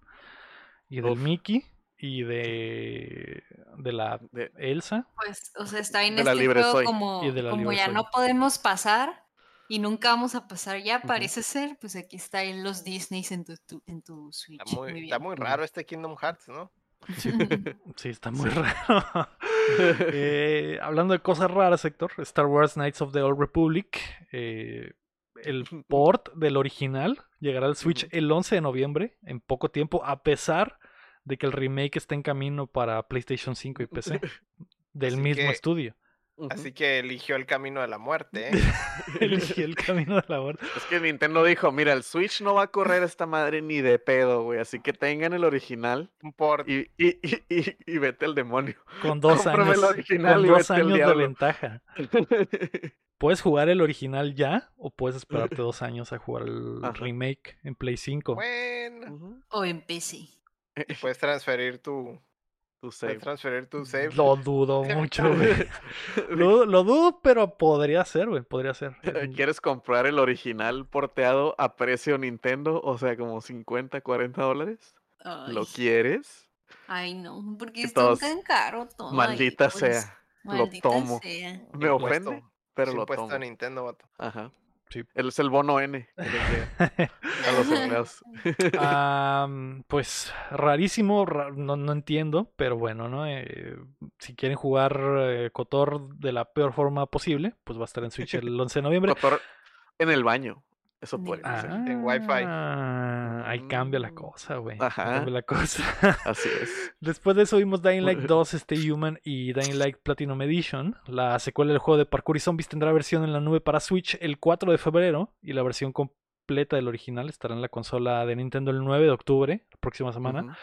y del Uf. Mickey y de, de la De- Elsa. Pues, o sea, está en De la este libre juego soy. como, Y de la como libre ya soy. no podemos pasar y nunca vamos a pasar ya, parece ser, pues aquí está en los Disneys en tu, tu- en tu Switch. Está muy, Muy está muy raro este Kingdom Hearts, ¿no? Sí, (laughs) está muy raro. (laughs) Eh, hablando de cosas raras, Héctor, Star Wars Knights of the Old Republic, eh, el (laughs) port del original llegará al Switch el 11 de noviembre, en poco tiempo, a pesar de que el remake está en camino para PlayStation 5 y (laughs) PC, del Así mismo que- estudio. Así que eligió el camino de la muerte, ¿eh? (laughs) Eligió el camino de la muerte. Es que Nintendo dijo, mira, el Switch no va a correr esta madre ni de pedo, güey. Así que tengan el original Un port. y, y, y, y- y vete al demonio. Con dos Cómprame el años, original con y dos años de ventaja. (laughs) Puedes jugar el original ya o puedes esperarte dos años a jugar el Ajá. remake en Play 5. Bueno. O en PC. Y puedes transferir tu, Tu puedes save. transferir tu save. Lo dudo (laughs) mucho, güey. (laughs) Lo, lo dudo, pero podría ser, güey. Podría ser. (laughs) ¿Quieres comprar el original porteado a precio Nintendo? O sea, como 50, 40 dólares. ¿Lo quieres? ay, no, porque todos- tan caro todo. ahí, Maldita pues, sea. Lo maldita tomo. sea. Me Impuesto. ofende, pero Es lo impuesto tomo. a Nintendo, vato. Ajá. Sí. Él es el bono N que a los empleados. (laughs) (laughs) Am, pues rarísimo, ra- no, no entiendo, pero bueno, ¿no? Eh, si quieren jugar eh, Cotor de la peor forma posible, pues va a estar en Switch el 11 de noviembre. Cotor en el baño. Eso podría ser. en Wi-Fi. Ah, ahí cambia la Mm. cosa, güey. Cambia la cosa. (laughs) Así es. Después de eso vimos Dying Light 2, Stay Human y Dying Light Platinum Edition. La secuela del juego de parkour y zombies tendrá versión en la nube para Switch el 4 de febrero y la versión completa del original estará en la consola de Nintendo el 9 de octubre, la próxima semana.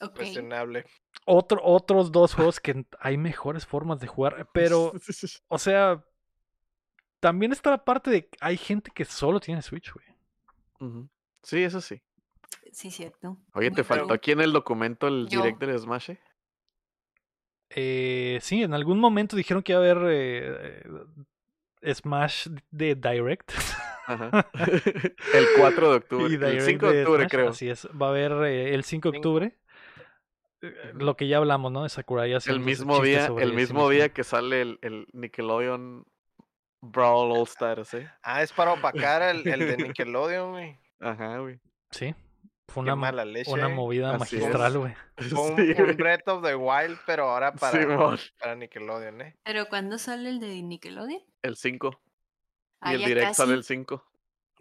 Ok. Cuestionable. Otro, otros dos juegos que hay mejores formas de jugar, pero, (laughs) o sea, también está la parte de que hay gente que solo tiene Switch, güey. Sí, eso sí. Sí, cierto. Oye, Muy te faltó aquí en el documento el Yo. direct del Smash. eh? Eh, sí, en algún momento dijeron que iba a haber eh, eh, Smash de Direct. Ajá. (laughs) el 4 de octubre. Y El Direct 5 de octubre, Smash, creo. Así es, va a haber eh, el 5 de octubre. Lo que ya hablamos, ¿no? De Sakurai El mismo día, el mismo día que sale el, el Nickelodeon Brawl All Stars, ¿eh? Ah, es para opacar el, el de (laughs) Nickelodeon, güey. Ajá, güey. Sí, fue una, mala leche. una eh. movida magistral, güey. (laughs) Fue un, Sí, un. Breath of the Wild, pero ahora para, para Nickelodeon, ¿eh? ¿Pero cuándo sale el de Nickelodeon? El 5. Y Ah, el direct casi. sale el 5.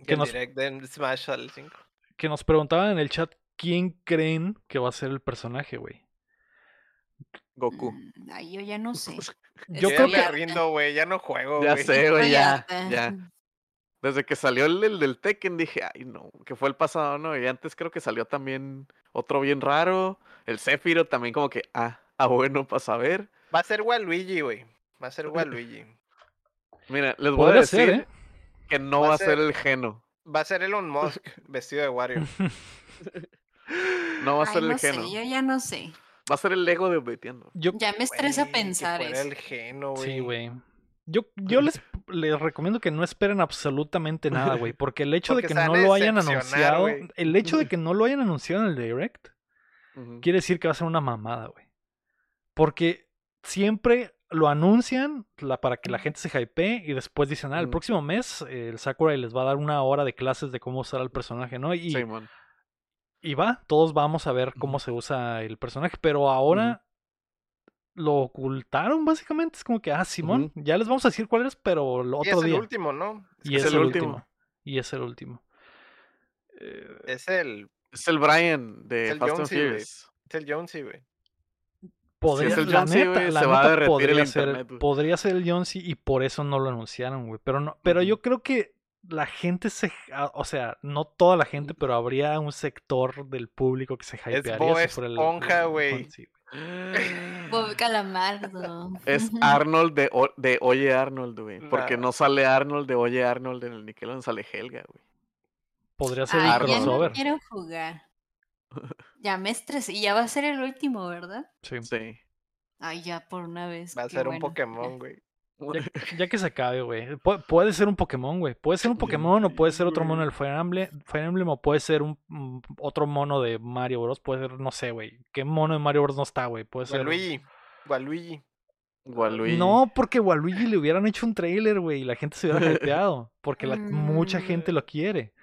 Que el nos- direct de Smash al 5. Que nos preguntaban en el chat quién creen que va a ser el personaje, güey. Goku. Mm, Ay, yo ya no sé. (laughs) Yo creo que- rindo, güey. Ya no juego, Ya sé, güey, ya, ya. (laughs) Desde que salió el, el del Tekken dije, ay no, que fue el pasado, ¿no? Y antes creo que salió también otro bien raro. El Zephyro también como que, ah, ah bueno, para saber. Va a ser Waluigi, güey. Va a ser Waluigi. Mira, les voy a decir ser, ¿eh? que no Va a va a ser ser- el Geno. Va a ser Elon (laughs) Musk vestido de Wario. No va a Ay, ser no el sé, Geno. yo ya no sé. Va a ser el Lego de Updateando. Yo, Ya me estresa que pensar eso. el geno, güey. sí, güey. Yo, yo les, les recomiendo que no esperen absolutamente nada, güey. Porque el hecho de que no lo hayan anunciado. El hecho de que no lo hayan anunciado en el Direct. Quiere decir que va a ser una mamada, güey. Porque siempre lo anuncian la- para que la gente se hypee y después dicen, ah, el próximo mes eh, el Sakurai les va a dar una hora de clases de cómo usar al personaje, ¿no? Y, Simón. Y va, todos vamos a ver cómo se usa el personaje, pero ahora lo ocultaron básicamente, es como que, ah, Simón, ya les vamos a decir cuál es, pero el Y otro es el día. último, ¿no? y es es, el el último. último. Y es el último. Eh, Es el, Es el Brian de Es el Fast and Jonesy, güey. Furious. es el Jonesy, güey. Podría, es el la neta, la se va a neta derretir el podría ser, internet, podría ser el John C y por eso no lo anunciaron, güey. Pero no, pero yo creo que la gente se, o sea, no toda la gente, pero habría un sector del público que se hypearía si fuera el- Esponja, (laughs) güey. Bob Calamardo. Es Arnold de, O- de Oye Arnold, güey. Porque no sale Arnold de Oye Arnold en el Nickelodeon, sale Helga, güey. Podría ser Ay, el Arnold. ya no crossover. quiero jugar. (laughs) Ya me estresé. Y ya va a ser el último, ¿verdad? Sí. Sí. Ay, ya por una vez. Va a ser un. Pokémon, güey. Ya, (laughs) ya que se acabe, güey. Pu- puede ser un Pokémon, güey. Puede ser un Pokémon o puede ser otro mono del Fire Emblem, Fire Emblem o puede ser un mm, otro mono de Mario Bros. Puede ser, no sé, güey. ¿Qué mono de Mario Bros no está, güey? Puede ser. Waluigi. Waluigi. Waluigi. No, porque Waluigi le hubieran hecho un trailer, güey, y la gente se hubiera (laughs) hypeado. Porque la- mucha gente Mm. lo quiere.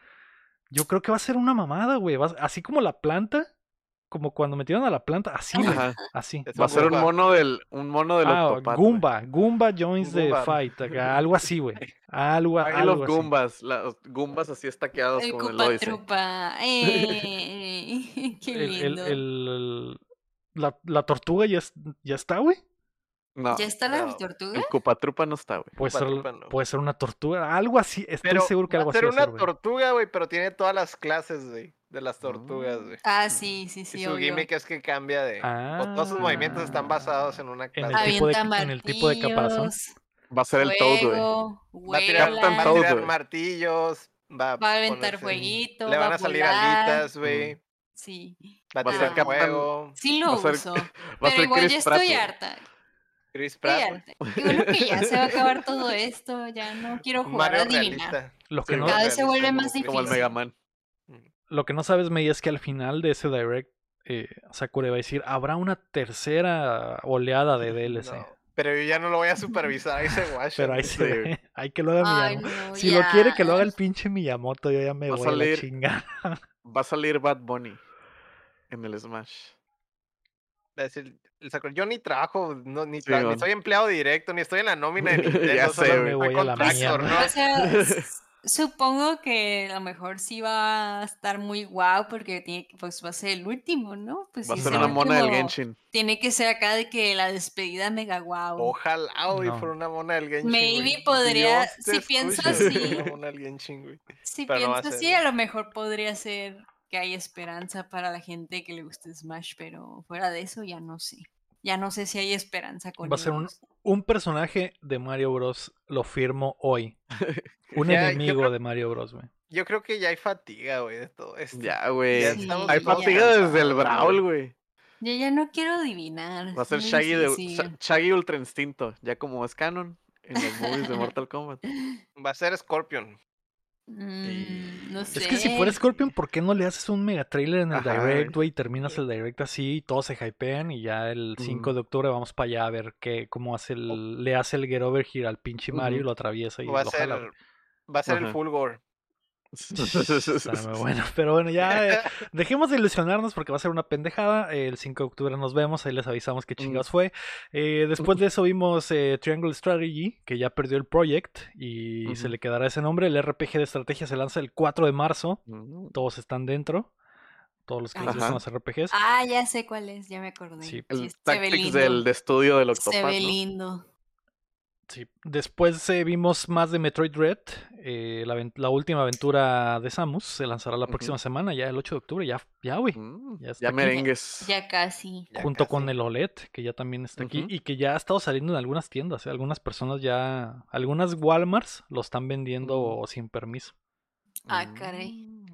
Yo creo que va a ser una mamada, güey. Así como la planta, como cuando metieron a la planta, así, güey. Ajá. Así. Va a ser un mono del, un mono del Ah, Octopath. Goomba. Goomba joins the Goomba. fight. acá, Algo así, güey. (laughs) Algo, algo los así. Goombas, los Goombas así estaqueados El como el. Trupa. Eh, (laughs) qué El, el- lindo. el- la, la tortuga ya, ya está, güey. No, ¿Ya está la no. tortuga? el Cupatrupa no está, güey. Puede ser, no. puede ser una tortuga. Algo así. Estoy Pero seguro que va algo ser así va una ser, güey. tortuga, güey, pero tiene todas las clases, güey, de las tortugas, güey. Ah, sí, sí, y sí, su obvio. gimmick es que cambia de... O todos sus movimientos están basados en una En clase. el tipo de- en el tipo de caparazón. Va a ser el Toad, güey. Va a tirar, va a tirar martillos, va, Va a aventar fueguito, Le va van a a salir volar. alitas, güey. Sí, Va a Va tirar ser Captain- fuego. sí Va lo ser- uso. Va a Pero ser igual ya estoy harta. Chris Pratt. bueno que ya se va a acabar todo esto. Ya no quiero (laughs) jugar a Mario adivinar. realista. Lo que Sí, no, Cada vez se vuelve más Chris Como el difícil. Mega Man. lo que no sabes, May, es que al final de ese direct, eh, Sakura va a decir, habrá una tercera oleada de DLC. (laughs) No, pero yo ya no lo voy a supervisar, ese (laughs) guacho. Pero ahí Sí, se ve. Hay que lo haga Ay, Miyamoto. no, Si lo quiere que lo haga ya. el pinche Miyamoto, yo ya me Va a voy a la salir- chingada. Va a salir Bad Bunny en el Smash. Decir, el Sakura, Yo ni trabajo, no, ni, Sí, tra- ni man. soy empleado directo, ni estoy en la (laughs) nómina de Nintendo. Ya sé. Me voy a la. ¿no? O sea, (laughs) supongo que a lo mejor sí va a estar muy guau porque tiene que, pues va a ser el último, ¿no? Pues Va a si ser es el una mona del último, Genshin. Tiene que ser acá de que la despedida mega guau. Ojalá, güey, No. fuera una mona del Genshin. Maybe güey. podría- Dios si pienso así. Si pienso así, a lo mejor podría ser que hay esperanza para la gente que le guste Smash, pero fuera de eso ya no sé. Ya no sé si hay esperanza con Va a ser un, un personaje de Mario Bros. Lo firmo hoy. (laughs) Un Ya, yo enemigo creo- de Mario Bros. güey. Yo creo que ya hay fatiga, güey, de todo esto. Ya, güey. Sí, Hay ya. fatiga desde el Brawl, güey. Ya, ya no quiero adivinar. Va a ser Shaggy, de, Shaggy Ultra Instinto, ya como es canon en los movies de Mortal Kombat. (laughs) Va a ser Scorpion. Mm, no sé. Es que si fuera Scorpion, ¿por qué no le haces un mega trailer en el Ajá, direct, güey. Y terminas el direct así y todos se hypean y ya el 5 Ujú. de octubre vamos para allá a ver qué, cómo hace el, le hace el get over here al pinche Mario y Ujú. lo atraviesa y Va a lo ser, jala, va a ser el Ajá. Fulgor. Está muy bueno. (laughs) Pero bueno, ya eh, (laughs) dejemos de ilusionarnos porque va a ser una pendejada. El 5 de octubre nos vemos, ahí les avisamos qué Mm. chingados fue. Eh, después de eso vimos eh, Triangle Strategy, que ya perdió el project y se le quedará ese nombre. El RPG de estrategia se lanza el 4 de marzo. Mm. Todos están dentro. Todos los que les Ajá. gustan los RPGs. Ah, ya sé cuál es, ya me acordé. Sí. El se ve Tactics lindo. del de estudio del Se ve ¿no? Sí. Después eh, vimos más de Metroid Red. eh, la, última aventura de Samus se lanzará la próxima semana, ya el 8 de octubre. Ya, ya, güey. Mm, Ya está Ya merengues. Ya casi. Ya junto con el OLED, que ya también está aquí, y que ya ha estado saliendo en algunas tiendas. ¿eh? Algunas personas ya, algunas Walmarts lo están vendiendo sin permiso. Ah, caray. Mm.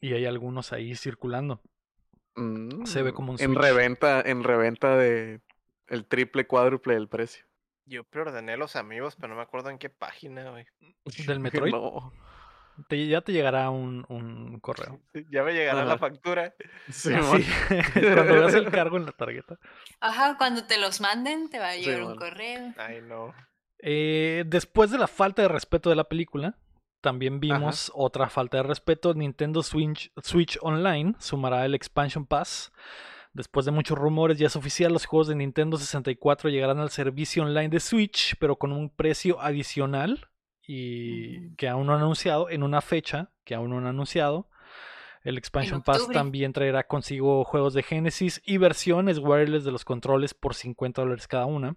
Y hay algunos ahí circulando. Se ve Mm, como un En Switch. reventa, en reventa de el triple, cuádruple del precio. Yo preordené los amigos, pero no me acuerdo en qué página, güey. (laughs) ¿Del Metroid? No. Te- ya te llegará un, un correo. (laughs) Ya me llegará la factura. (laughs) Sí, Así, cuando veas el cargo en la tarjeta. Ajá, cuando te los manden te va a Sí, llegar un man. correo. Ay, no. Eh, después de la falta de respeto de la película, también vimos otra falta de respeto. Nintendo Switch, Switch Online sumará el Expansion Pass. Después de muchos rumores, ya es oficial, los juegos de Nintendo 64 llegarán al servicio online de Switch, pero con un precio adicional y que aún no han anunciado, en una fecha que aún no han anunciado. El Expansion Pass también traerá consigo juegos de Genesis y versiones wireless de los controles por 50 dólares cada una.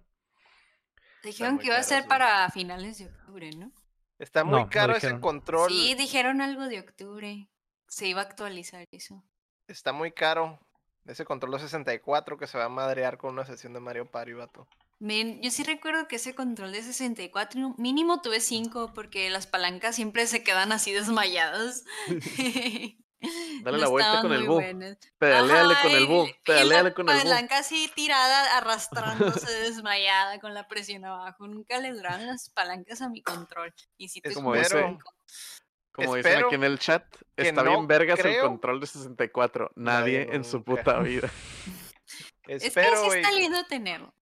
Dijeron que iba a ser para finales de octubre, ¿no? Está muy no caro ese control. Sí, dijeron algo de octubre. Se iba a actualizar eso. Está muy caro. Ese control de 64 que se va a madrear con una sesión de Mario Party, vato. Men, yo sí recuerdo que ese control de 64, mínimo tuve 5 porque las palancas siempre se quedan así desmayadas. (laughs) (laughs) Dale No la vuelta con el bug. Pedaleale con el bug. Pedaleale con el bug. palanca así tirada, arrastrándose (laughs) desmayada con la presión abajo. Nunca le duraron las palancas a mi control. Y si te Es como ese- Como dicen Espero aquí en el chat, está no bien vergas el control de 64. Nadie, Nadie en su nunca. puta vida. (laughs) Es que Espero, sí está lindo tenerlo.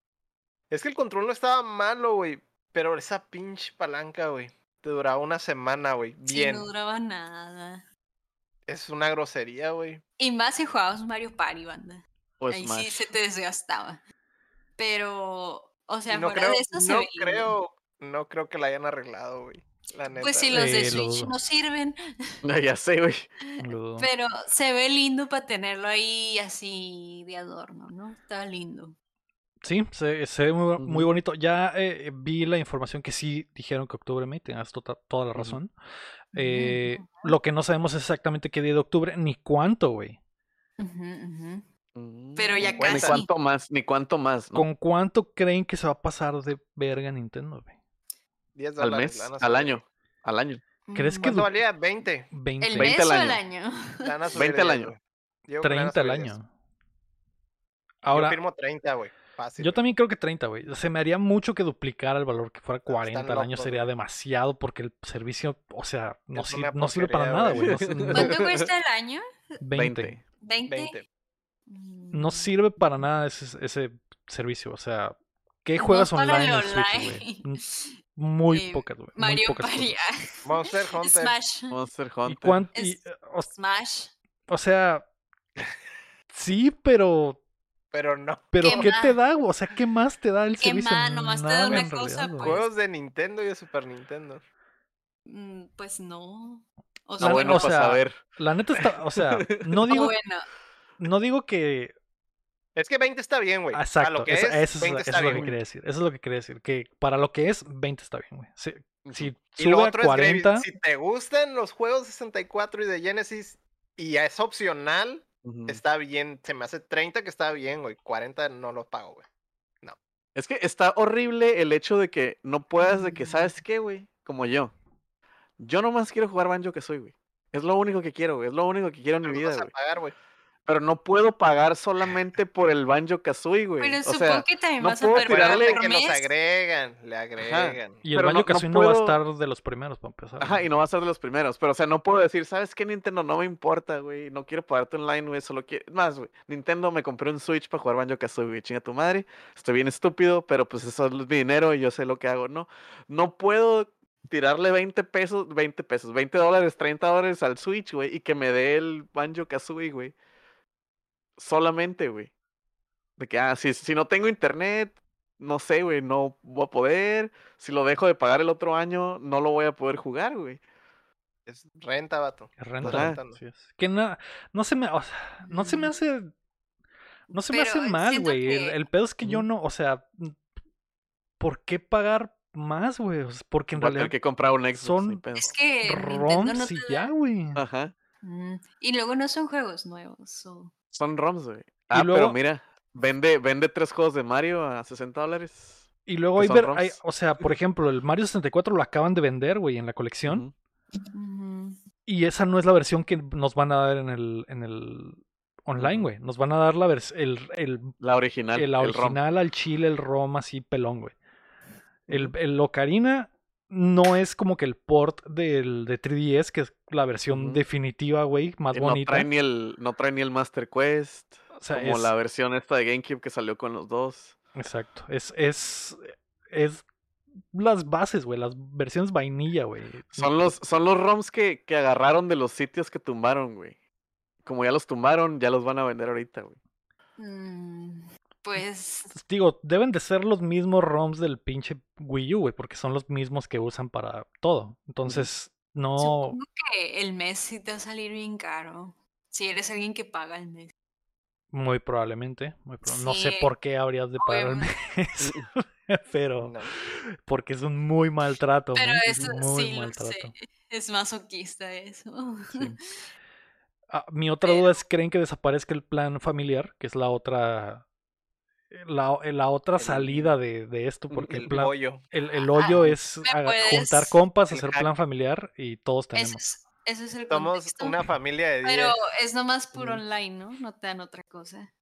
Es que el control no estaba malo, güey. Pero esa pinche palanca, güey. Te duraba una semana, güey. Sí, Bien. no duraba nada. Es una grosería, güey. Y más si jugabas Mario Party, banda. O Ahí Smash. sí se te desgastaba. Pero, o sea, no fuera creo, de eso se no creo, no creo que la hayan arreglado, güey. La neta. Pues si los de Eh, Switch no sirven, (laughs) No, ya sé, güey. Pero se ve lindo para tenerlo ahí así de adorno, ¿no? Está lindo. Sí, se, se ve muy, bonito. Ya eh, vi la información que sí dijeron que octubre May, tenías tota- toda la razón. Eh, Ujú. Lo que no sabemos es exactamente qué día de octubre ni cuánto, güey. Ujú. Mm, Pero ya Ni casi. cuánto más, ni cuánto más, ¿no? ¿Con cuánto creen que se va a pasar de verga Nintendo, güey? 10 Al dólares. mes, al año, al año. ¿Crees que. ¿Cuánto valía? 20. 20, ¿El 20 mes al o el año. año? La van a subir 20 al 10, año. güey. Yo creo que le van a 30 al subir 10. año. Yo Ahora, firmo 30, güey. Fácil. yo también creo que 30, güey. Se me haría mucho que duplicara el valor, que fuera 40 al año sería demasiado porque el servicio, o sea, no, Es sir- una no sirve para nada, güey. No, no- (laughs) ¿Cuánto cuesta el año? 20. 20. ¿20? 20. No Mm. sirve para nada ese, ese servicio. O sea, ¿qué No juegas para online el en Switch, Muy Eh, pocas, güey. Muy Mario pocas Party. cosas. (laughs) Monster Hunter. Smash. Monster ¿Y Hunter. y, eh, o, Smash. o sea, sí, pero Pero no. pero ¿Qué ¿qué, te da? güey? O sea, ¿qué más te da el ¿Qué servicio? más? Nomás te da Nada, una cosa, pues. Juegos de Nintendo y de Super Nintendo. Mm, Pues no. O Está La- bueno o para sea, saber. La neta está, o sea, no (laughs) digo, bueno. no digo que Es que 20 está bien, güey. Exacto, lo que eso, es, eso es, 20 eso está es lo que quería decir. Eso es lo que quería decir. Que para lo que es, 20 está bien, güey. Si, si Y lo sube a otro es gravy. 40, Si te gustan los juegos de 64 y de Genesis y es opcional, está bien. Se me hace 30 que está bien, güey. 40 no lo pago, güey. Es que está horrible el hecho de que no puedas, de que, Mm. ¿sabes qué, güey? Como yo. Yo nomás quiero jugar Banjo que soy, güey. Es lo único que quiero, güey. Es lo único que quiero en mi Pero lo vida, vas a güey. Pero no puedo pagar solamente por el Banjo Kazooie, güey. Pero o supongo sea, que también no vas a puedo pagar tirarle que nos agregan, le agregan. y el pero Banjo no- no Kazooie no, va a estar de los primeros para empezar. Ajá, y no va a ser de los primeros. Pero, o sea, no puedo decir, ¿sabes qué, Nintendo? No me importa, güey. No quiero pagarte online, güey. Solo quiero. Más, güey. Nintendo me compré un Switch para jugar Banjo Kazooie, güey. Chinga tu madre. Estoy bien estúpido, pero pues eso es mi dinero y yo sé lo que hago. No, no puedo tirarle 20 pesos, 20 pesos, 20 dólares, 30 dólares al Switch, güey, y que me dé el Banjo Kazooie, güey. Solamente, güey. De que, ah, si, si no tengo internet, no sé, güey, no voy a poder. Si lo dejo de pagar el otro año, no lo voy a poder jugar, güey. Es renta, vato. Es renta. Es. Que no, no se me, o sea, no se me Mm. hace, no se me hace Pero mal, güey. El, que- el pedo es que yo no, o sea, ¿por qué pagar más, güey? Porque en Voy realidad que comprar un Xbox. son. Es que ROMs no y ya, güey. Ajá. Mm, Y luego no son juegos nuevos. so- Son ROMs, güey. Ah, luego- pero mira, vende, vende tres juegos de Mario a 60 dólares. Y luego hay, ver- hay- o sea, por ejemplo, el Mario 64 lo acaban de vender, güey, en la colección. Y esa no es la versión que nos van a dar en el, en el online, güey. Nos van a dar la vers- el, el, La original. el el ROM. original al chile, el ROM así pelón, güey. El, el Ocarina no es como que el port del, de 3DS, que es la versión definitiva, güey, más Y no bonita. trae ni el, no trae ni el Master Quest. O sea, como es- la versión esta de GameCube que salió con los dos. Exacto. Es, es, es las bases, güey, las versiones vainilla, güey. Son los, son los ROMs que, que agarraron de los sitios que tumbaron, güey. Como ya los tumbaron, ya los van a vender ahorita, güey. Mm, Pues Digo, deben de ser los mismos ROMs del pinche Wii U, güey, porque son los mismos que usan para todo. Entonces, no. supongo que el mes sí te va a salir bien caro. Si eres alguien que paga el mes. Muy probablemente. muy No sé por qué habrías de pagar el mes. (laughs) (laughs) pero No. porque es un muy maltrato. Pero muy, eso muy sí lo maltrato. sé. Es masoquista eso. Sí. (laughs) Ah, mi otra duda es, ¿creen que desaparezca el plan familiar? Que es la otra... La, la otra El- salida de, de esto, porque el, El plan, pollo. el, el hoyo Ah, es ¿me haga- juntar compas, hacer plan familiar y todos Eso tenemos. es, eso es el Somos contexto. una familia de 10. Pero es nomás Ujú. online, ¿no? No te dan otra cosa.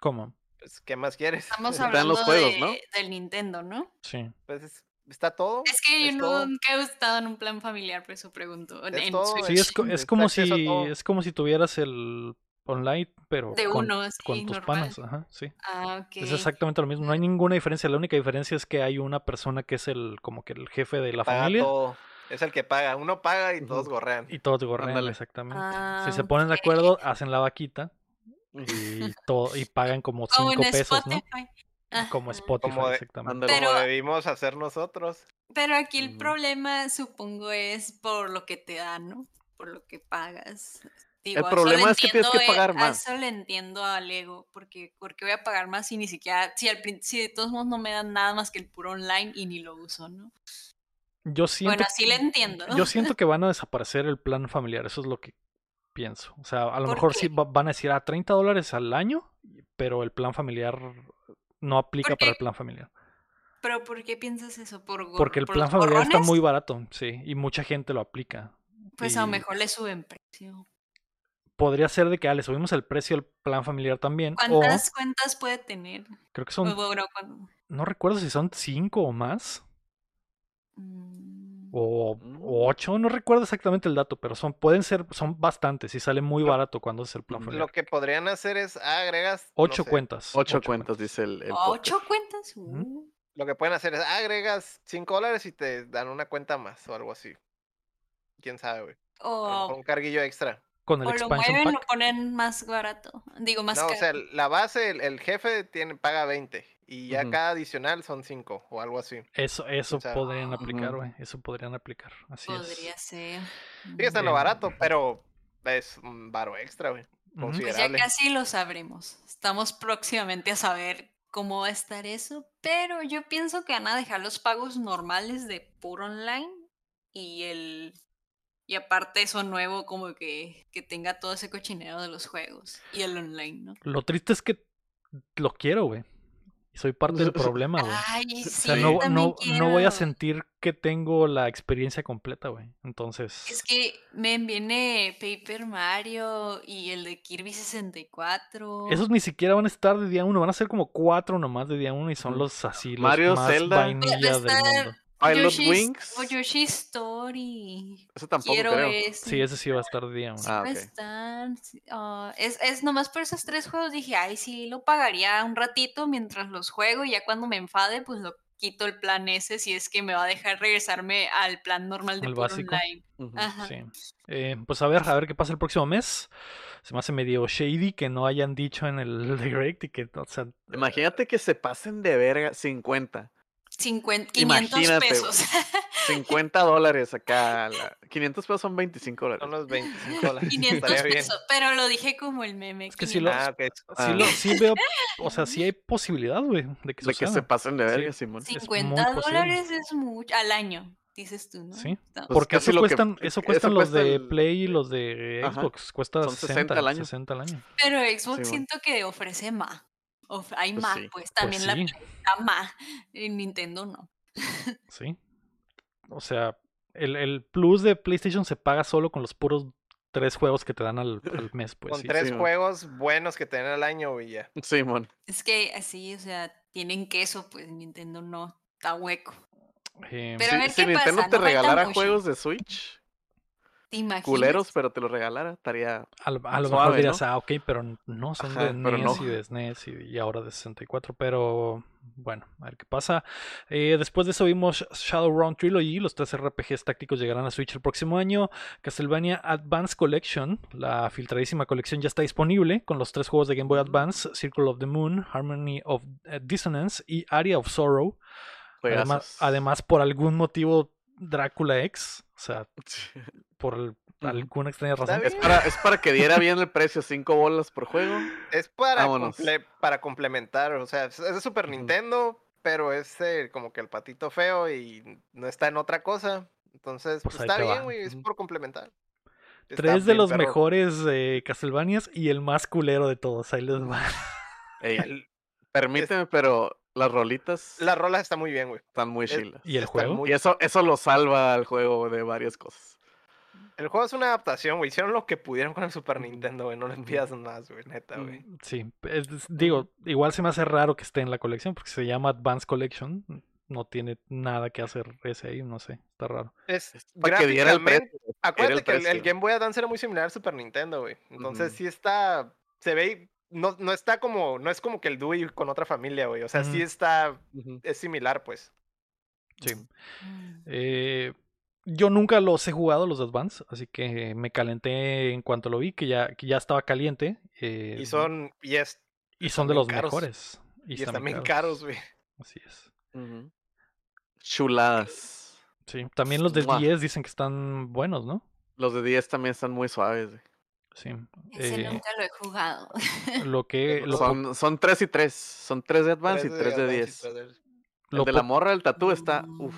¿Cómo? Pues, ¿Qué más quieres? Estamos (laughs) hablando los juegos, de- ¿no? del Nintendo, ¿no? Sí. Pues es- está todo. Es que yo es todo. nunca he estado en un plan familiar, por eso pregunto. En, Es en todo, Switch. Sí, es, (laughs) es como si es como si tuvieras el online, pero De con, uno, con tus normal. panas. Ajá, sí. Ah, ok. Es exactamente lo mismo. No hay ninguna diferencia. La única diferencia es que hay una persona que es el como que el jefe de la Paga familia todo. Es el que paga. Uno paga y todos gorrean. y todos gorrean Ándale. exactamente. Ah, si se ponen de acuerdo, hacen la vaquita y (laughs) todo y pagan como Como 5 en pesos, ¿no? Spotify. Como. Spotify, Como de- exactamente. Ándale. Como Pero- debimos hacer nosotros. Pero aquí el problema, supongo, es por lo que te dan, ¿no? Por lo que pagas. Digo, El a problema le es que tienes que eh, pagar a más. eso le entiendo al ego, porque porque voy a pagar más y ni siquiera, si, al, si de todos modos no me dan nada más que el puro online y ni lo uso, ¿no? Yo siento Bueno, así le entiendo. Yo siento que van a desaparecer el plan familiar, eso es lo que pienso. O sea, a lo ¿Por mejor qué? sí va- van a decir a 30 dólares al año, pero el plan familiar no aplica ¿Por para el plan familiar. Pero ¿por qué piensas eso? ¿Por gor- Porque el por plan familiar está muy barato, sí, y mucha gente lo aplica. Pues a lo mejor le suben precio. Podría ser de que ah, le subimos el precio al plan familiar también, o ¿Cuántas cuentas puede tener? creo que son, bueno, no recuerdo si son 5 o más, mm, o Mm. 8, no recuerdo exactamente el dato, pero son pueden ser, son bastantes y sale muy barato cuando es el plan Lo familiar. Lo que podrían hacer es ah, agregas. no 8 sé, cuentas. Ocho ocho cuentas, dice el, el ¿Ocho podcast. cuentas? Uh. Lo que pueden hacer es ah, agregas 5 dólares y te dan una cuenta más o algo así. Quién sabe, güey. A lo mejor O, un carguillo extra. Con el o lo expansion mueven, lo pack. ponen más barato. Digo, más No, o sea, la base, el, el jefe tiene, paga 20 y ya cada adicional son 5 o algo así. Eso, eso sea, podrían aplicar, güey. Eso podrían aplicar. Así Podría es. ser. Sigue estando Eh, barato, pero es un varo extra, güey. Ujú. Pues ya Considerable. casi lo sabremos. Estamos próximamente a saber cómo va a estar eso, pero yo pienso que van a dejar los pagos normales de puro online y el y aparte eso nuevo como que, que tenga todo ese cochinero de los juegos y el online, ¿no? Lo triste es que lo quiero, güey. Y soy parte del problema, güey. Ay, O sea, no, no, no voy a sentir que tengo la experiencia completa, güey. Es Entonces, que me viene Paper Mario y el de Kirby 64. esos ni siquiera van a estar de día uno. Van a ser como cuatro nomás de día uno y son los así, los Mario, más Zelda. del mundo. Pilot Yoshi's- Wings. O Yoshi's Story. Eso tampoco Quiero creo. ese. Sí, ese sí va a estar día uno. Sí Ah, estar, ah, es, es nomás por esos tres juegos dije, ay, sí, lo pagaría un ratito mientras los juego y ya cuando me enfade, pues lo quito el plan ese si es que me va a dejar regresarme al plan normal de básico. online. Ajá. Sí. Eh, pues a ver, a ver qué pasa el próximo mes. Se me hace medio shady que no hayan dicho en el (laughs) direct y que, o sea, Imagínate que se pasen de verga 50. 50, 500 Imagínate, pesos. (laughs) 50 dólares acá. la- 500 pesos son 25 dólares. Son los 25 (laughs) dólares. 500 Estaría bien. pesos, pero lo dije como el meme. Es que sí lo- 500. Ah, ok. sí, Ah. lo, sí veo, o sea, sí hay posibilidad, güey, de que De que se pasen de Sí. verga, Simón. muy 50 posible. dólares es mucho al año, dices tú, ¿no? Sí. Está- Pues Porque casi eso lo que- cuestan, eso eso cuestan los cuesta de el- Play y los de Ajá. Xbox. Cuesta Son 60, 60 al año. 60 al año. Pero Xbox Sí, siento que ofrece más. Of- hay Pues más, sí. pues también la sí. Está más. En Nintendo no. Sí. O sea, el, el plus de PlayStation se paga solo con los puros tres juegos que te dan al, al mes, pues Con sí. tres sí, man. juegos buenos que tienen al año y ya. Simón. Es que así, o sea, tienen queso, pues Nintendo no. Está hueco. Eh, Pero a Si, ver si qué Nintendo pasa, te no regalara juegos de Switch, ¿Te imaginas? culeros, pero te los regalara, estaría. a, lo- a lo mejor dirías, ¿no? ah, ok, pero no, son Ajá, de NES no. y de SNES y, y ahora de 64, pero bueno, a ver qué pasa. Eh, después de eso vimos Shadowrun Trilogy, los tres RPGs tácticos llegarán a Switch el próximo año. Castlevania Advance Collection, la filtradísima colección ya está disponible con los tres juegos de Game Boy Advance, Circle of the Moon, Harmony of eh, Dissonance y Aria of Sorrow. Además, además, por algún motivo, Drácula X, o sea, por el- alguna extraña razón. Es para, es para que diera bien el precio, 5 bolas por juego. Es para, Vámonos. comple- para complementar, o sea, es de Super. Nintendo, pero es eh, como que el patito feo y no está en otra cosa. Entonces, Pues pues, está bien, güey, es por complementar. Está Tres de bien los mejores eh, Castlevanias y el más culero de todos. Ahí les va. Ey, (laughs) permíteme, pero las rolitas La rola está muy bien, güey. están muy chilas. ¿Y el juego? muy- Y eso, eso lo salva al juego de varias cosas. El juego es una adaptación, güey. Hicieron lo que pudieron con el Super Nintendo, güey. No les pidas más, güey, neta, güey. Mm, Sí, es- es- digo, igual se me hace raro que esté en la colección porque se llama Advance Collection. No tiene nada que hacer ese ahí, no sé, está raro. Es Para que diera el precio. Acuérdate que el. Game Boy Advance era muy similar al Super Nintendo, güey. Entonces Ujú. sí está, se ve, no, no está como, no es como que el Dewey con otra familia, güey. O sea, sí está, es similar, pues. Sí. Mm. Eh, yo nunca los he jugado, los de Advance, así que me calenté en cuanto lo vi, que ya, que ya estaba caliente. eh, Y son, y es, y son de los caros. mejores. y, están están bien caros, güey. Así es. Chuladas. Sí, también los de Mua. 10 dicen que están buenos, ¿no? Los de 10 también están muy suaves. güey. Sí. Ese eh, nunca lo he jugado. (laughs) lo que lo, Son, son 3 y 3. Son 3 de Advance Tres y 3 de Advance y 10. tres de- lo El de la morra del tatú está. Uf.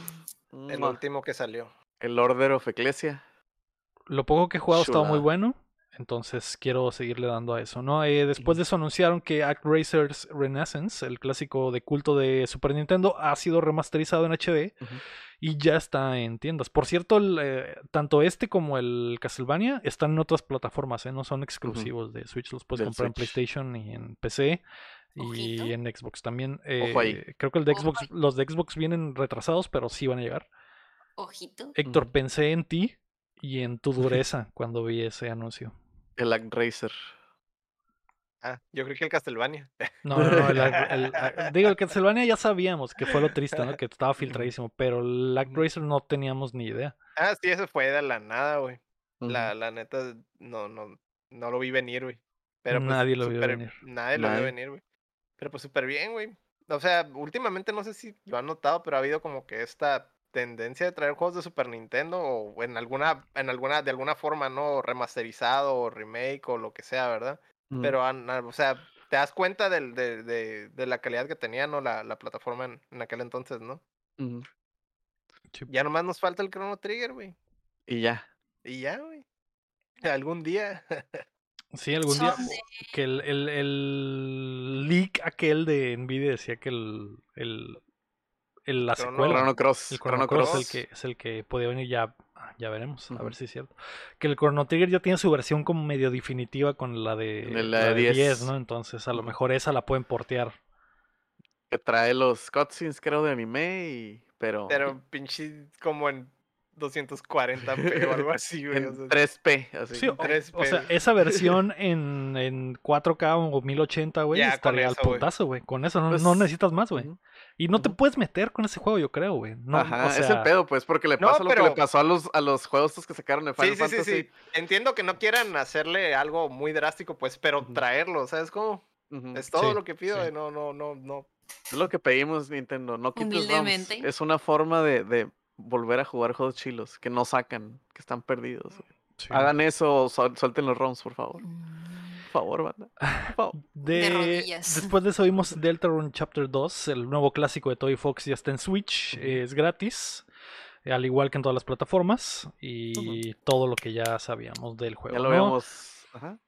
El último que salió. El Order of Ecclesia. Lo poco que he jugado estaba muy bueno. Entonces quiero seguirle dando a eso, ¿no? Eh, después de eso anunciaron que ActRaiser's Renaissance, el clásico de culto de Super Nintendo, ha sido remasterizado en HD y ya está en tiendas. Por cierto, el, eh, tanto este como el Castlevania están en otras plataformas, ¿eh? No son exclusivos de Switch, los puedes Del comprar en. PlayStation y en PC. Ojito. Y en Xbox también. Ojo ahí. Eh, creo que el de Ojo Xbox, los de Xbox vienen retrasados, pero sí van a llegar. Ojito. Héctor, pensé en ti y en tu dureza cuando vi ese anuncio. El ActRaiser. Ah, yo creo que el Castlevania. No, no, no, el, el- el- (laughs) digo, el Castlevania ya sabíamos que fue lo triste, ¿no? Que estaba filtradísimo, pero el ActRaiser no teníamos ni idea. Ah, sí, eso fue de la nada, güey. La, la neta, no, no, no lo vi venir, güey. Pero pues, Nadie lo vio súper- venir. Nadie lo vio Nadie. venir, güey. Pero pues súper bien, güey. O sea, últimamente no sé si lo han notado, pero ha habido como que esta tendencia de traer juegos de Super Nintendo o en alguna, en alguna, de alguna forma, ¿no? Remasterizado o remake o lo que sea, ¿verdad? Pero, o sea, te das cuenta del, de, de, de la calidad que tenía, ¿no? La, la plataforma en, en aquel entonces, ¿no? Ujú. Ya nomás nos falta el Chrono Trigger, güey. Y ya. Y ya, güey. Algún día. (laughs) Sí, algún día que el, el, el leak aquel de Nvidia decía que el, el, el- la Chrono- secuela, Chrono Cross. el Chrono Chrono Cross Cross. es el que, es el que podía venir ya, ah, ya veremos, a Ujú. ver si es cierto. Que el Chrono Trigger ya tiene su versión como medio definitiva con la de, De la la de de 10. 10, ¿no? Entonces a lo mejor esa la pueden portear. Que trae los cutscenes, creo, de anime. Y... Pero. Pero pinche como en 240p o algo (laughs) así, güey. o En sea, 3P, así. Sí, o, tres o sea, esa versión (laughs) en, en 4K o 1080, güey, estaría al eso, güey. putazo, güey. Con eso no, Pues, no necesitas más, güey. Y no te puedes meter con ese juego, yo creo, güey. No, Ajá, o es el pedo, pues, porque le No, pasa lo que le pasó a los, a los juegos estos que sacaron de Final Sí, sí, sí, Fantasy. sí. Entiendo que no quieran hacerle algo muy drástico, pues, pero traerlo, ¿sabes cómo? Ujú. Es todo Sí, lo que pido, sí. güey, no, no, no, no. Es lo que pedimos, Nintendo. No quites ROMs. Humildemente. Es una forma de, de volver a jugar juegos chilos que no sacan, que están perdidos. güey. sí. Hagan eso, suel- suelten los ROMs, por favor. Mm. Por favor, banda. Por favor. De, rodillas. Después de eso vimos Deltarune Chapter 2, el nuevo clásico de Toy Fox ya está en Switch, es gratis, al igual que en todas las plataformas, y todo lo que ya sabíamos del juego. Ya lo ¿no? habíamos. Ajá.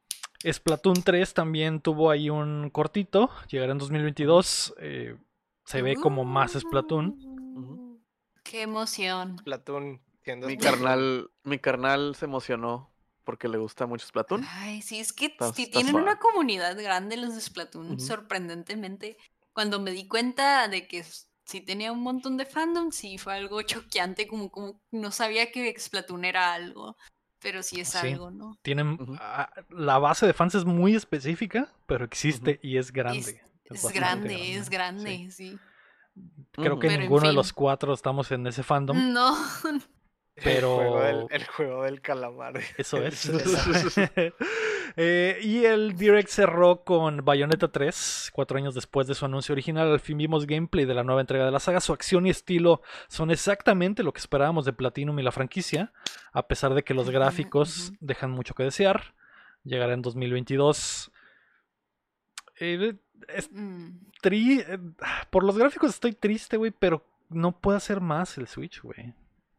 Splatoon 3 también tuvo ahí un cortito, llegará en 2022, eh, se ve como más Splatoon. Qué emoción. Platoon siendo Mi Splatoon. carnal, mi carnal se emocionó porque le gusta mucho Splatoon. Ay, sí, es que Está- sí está tienen suave. una comunidad grande los de Splatoon, sorprendentemente. Cuando me di cuenta de que sí tenía un montón de fandom, sí fue algo choqueante, como, como no sabía que Splatoon era algo, pero sí es Sí. algo, ¿no? Tienen, ah, la base de fans es muy específica, pero existe y es grande. Es, grande, es grande, sí. Creo que Pero en ninguno de los cuatro estamos en ese fandom. No, (laughs) El juego del, pero- el juego del calamar. (laughs) Eso es. (laughs) Eh, y el Direct cerró con Bayonetta 3, cuatro años después de su anuncio original. Al fin vimos gameplay de la nueva entrega de la saga. Su acción y estilo son exactamente lo que esperábamos de Platinum y la franquicia, a pesar de que los gráficos dejan mucho que desear. Llegará en 2022. Eh, es Mm. tri- eh, por los gráficos estoy triste, güey, pero no puede hacer más el Switch, güey.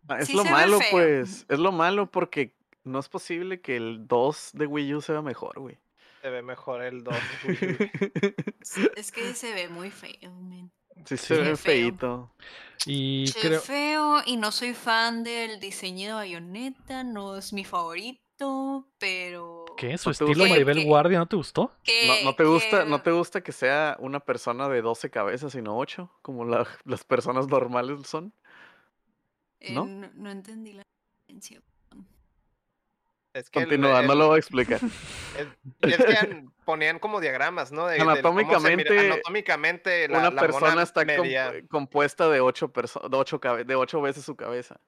Ah, Es Sí lo se malo, pues. Es lo malo porque no es posible que el 2 de Wii U sea mejor, güey. Se ve mejor el 2. (laughs) es que se ve muy feo, man. sí, se ve Feo. feíto. Y Se ve creo. feo y no soy fan del diseño de Bayonetta, no es mi favorito, pero... ¿Qué? ¿Su ¿No te estilo? Maribel. Guardia no te gustó? Que, ¿No, no te gusta, ¿No que- te gusta que sea una persona de 12 cabezas y no 8? Como la- las personas normales son. Eh, ¿no? no? no entendí la diferencia. Es que el- Continúa, no lo voy a explicar. (laughs) el- es que an- ponían como diagramas, ¿no? De, mira- Anatómicamente, anatómicamente la, una la persona está compuesta de 8, de, ocho cabe- de ocho veces su cabeza.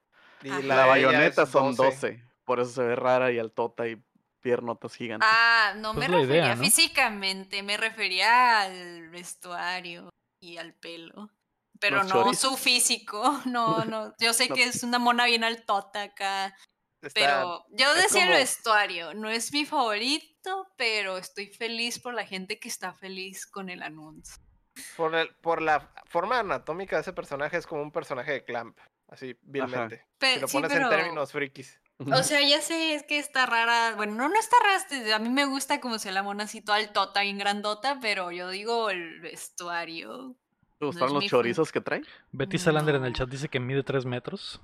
y Ajá. La, ella bayoneta son 12. Por eso se ve rara y altota y piernotas gigantes. Ah, no Pues me refería idea, ¿no? físicamente, me refería al vestuario y al pelo. Pero no choris. su físico, (laughs) no, (laughs) no. Yo sé No. que es una mona bien altota acá, está- pero yo es decía el vestuario, no es mi favorito, pero estoy feliz por la gente que está feliz con el anuncio. por, el- por la forma anatómica de ese personaje es como un personaje de Clamp, así, vilmente. Si Pe- lo sí, pones pero- en términos frikis. O sea, ya sé, es que está rara. Bueno, no, no está rara. este, A mí me gusta como se la mona así toda altota, bien grandota, pero yo digo el vestuario. ¿Te gustaron los chorizos que trae? Betty Salander en el No. chat dice que mide 3 metros.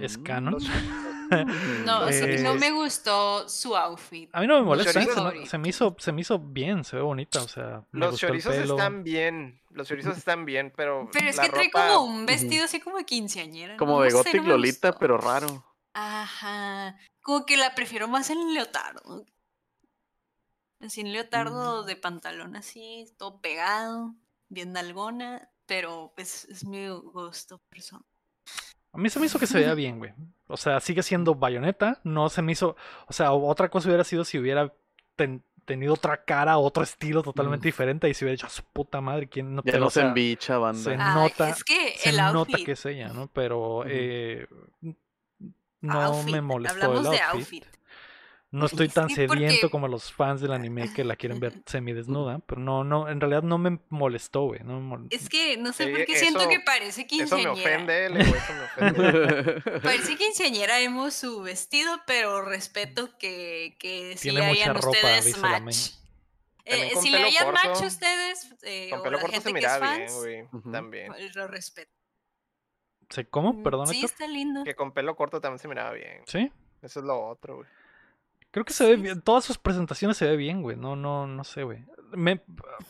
Es Mm. canon. (laughs) No, o sea, Eh, no me gustó su outfit. A mí no me molesta, ¿eh? se, me, se me hizo, se me hizo bien, se ve bonita, o sea, me Los chorizos están bien, los chorizos están bien, pero Pero es la que trae como un vestido así como de quinceañera. Como no de Gothic no Lolita, gustó. pero raro. Ajá. Como que la prefiero más en leotardo. Así en leotardo Mm. de pantalón así, todo pegado, bien nalgona, pero pues es mi gusto personal. A mí se me hizo que se veía bien, güey. O sea, sigue siendo bayoneta, no se me hizo... O sea, otra cosa hubiera sido si hubiera ten- tenido otra cara, otro estilo totalmente Mm. diferente y si hubiera dicho, "A su puta madre, ¿quién no Ya te no o se embicha, banda. se- Ay, nota- es que se el nota outfit. que es ella, ¿no? Pero eh, no outfit, me molestó Hablamos el de outfit. No estoy Es tan sediento porque- como los fans del anime que la quieren ver (laughs) semidesnuda, pero no, no, en realidad no me molestó, güey. No me mol- Es que no sé Sí, por qué siento eso- que parece Eso quinceañera. me ofende, eso me ofende. (laughs) Parece quinceañera vemos su vestido, pero respeto que, que sí Tiene mucha hayan ropa, ustedes dice la match. Eh, si le hayan match corto. ustedes, eh, Con o pelo la corto gente se que es mira bien, fans, güey, también. lo respeto. ¿Sí, ¿Cómo? Mm, Perdón, Sí, Héctor. está lindo. Que con pelo corto también se miraba bien. Sí. Eso es lo otro, güey. Creo que se ve bien. Todas sus presentaciones se ve bien, güey. No, no, no sé, güey. Me,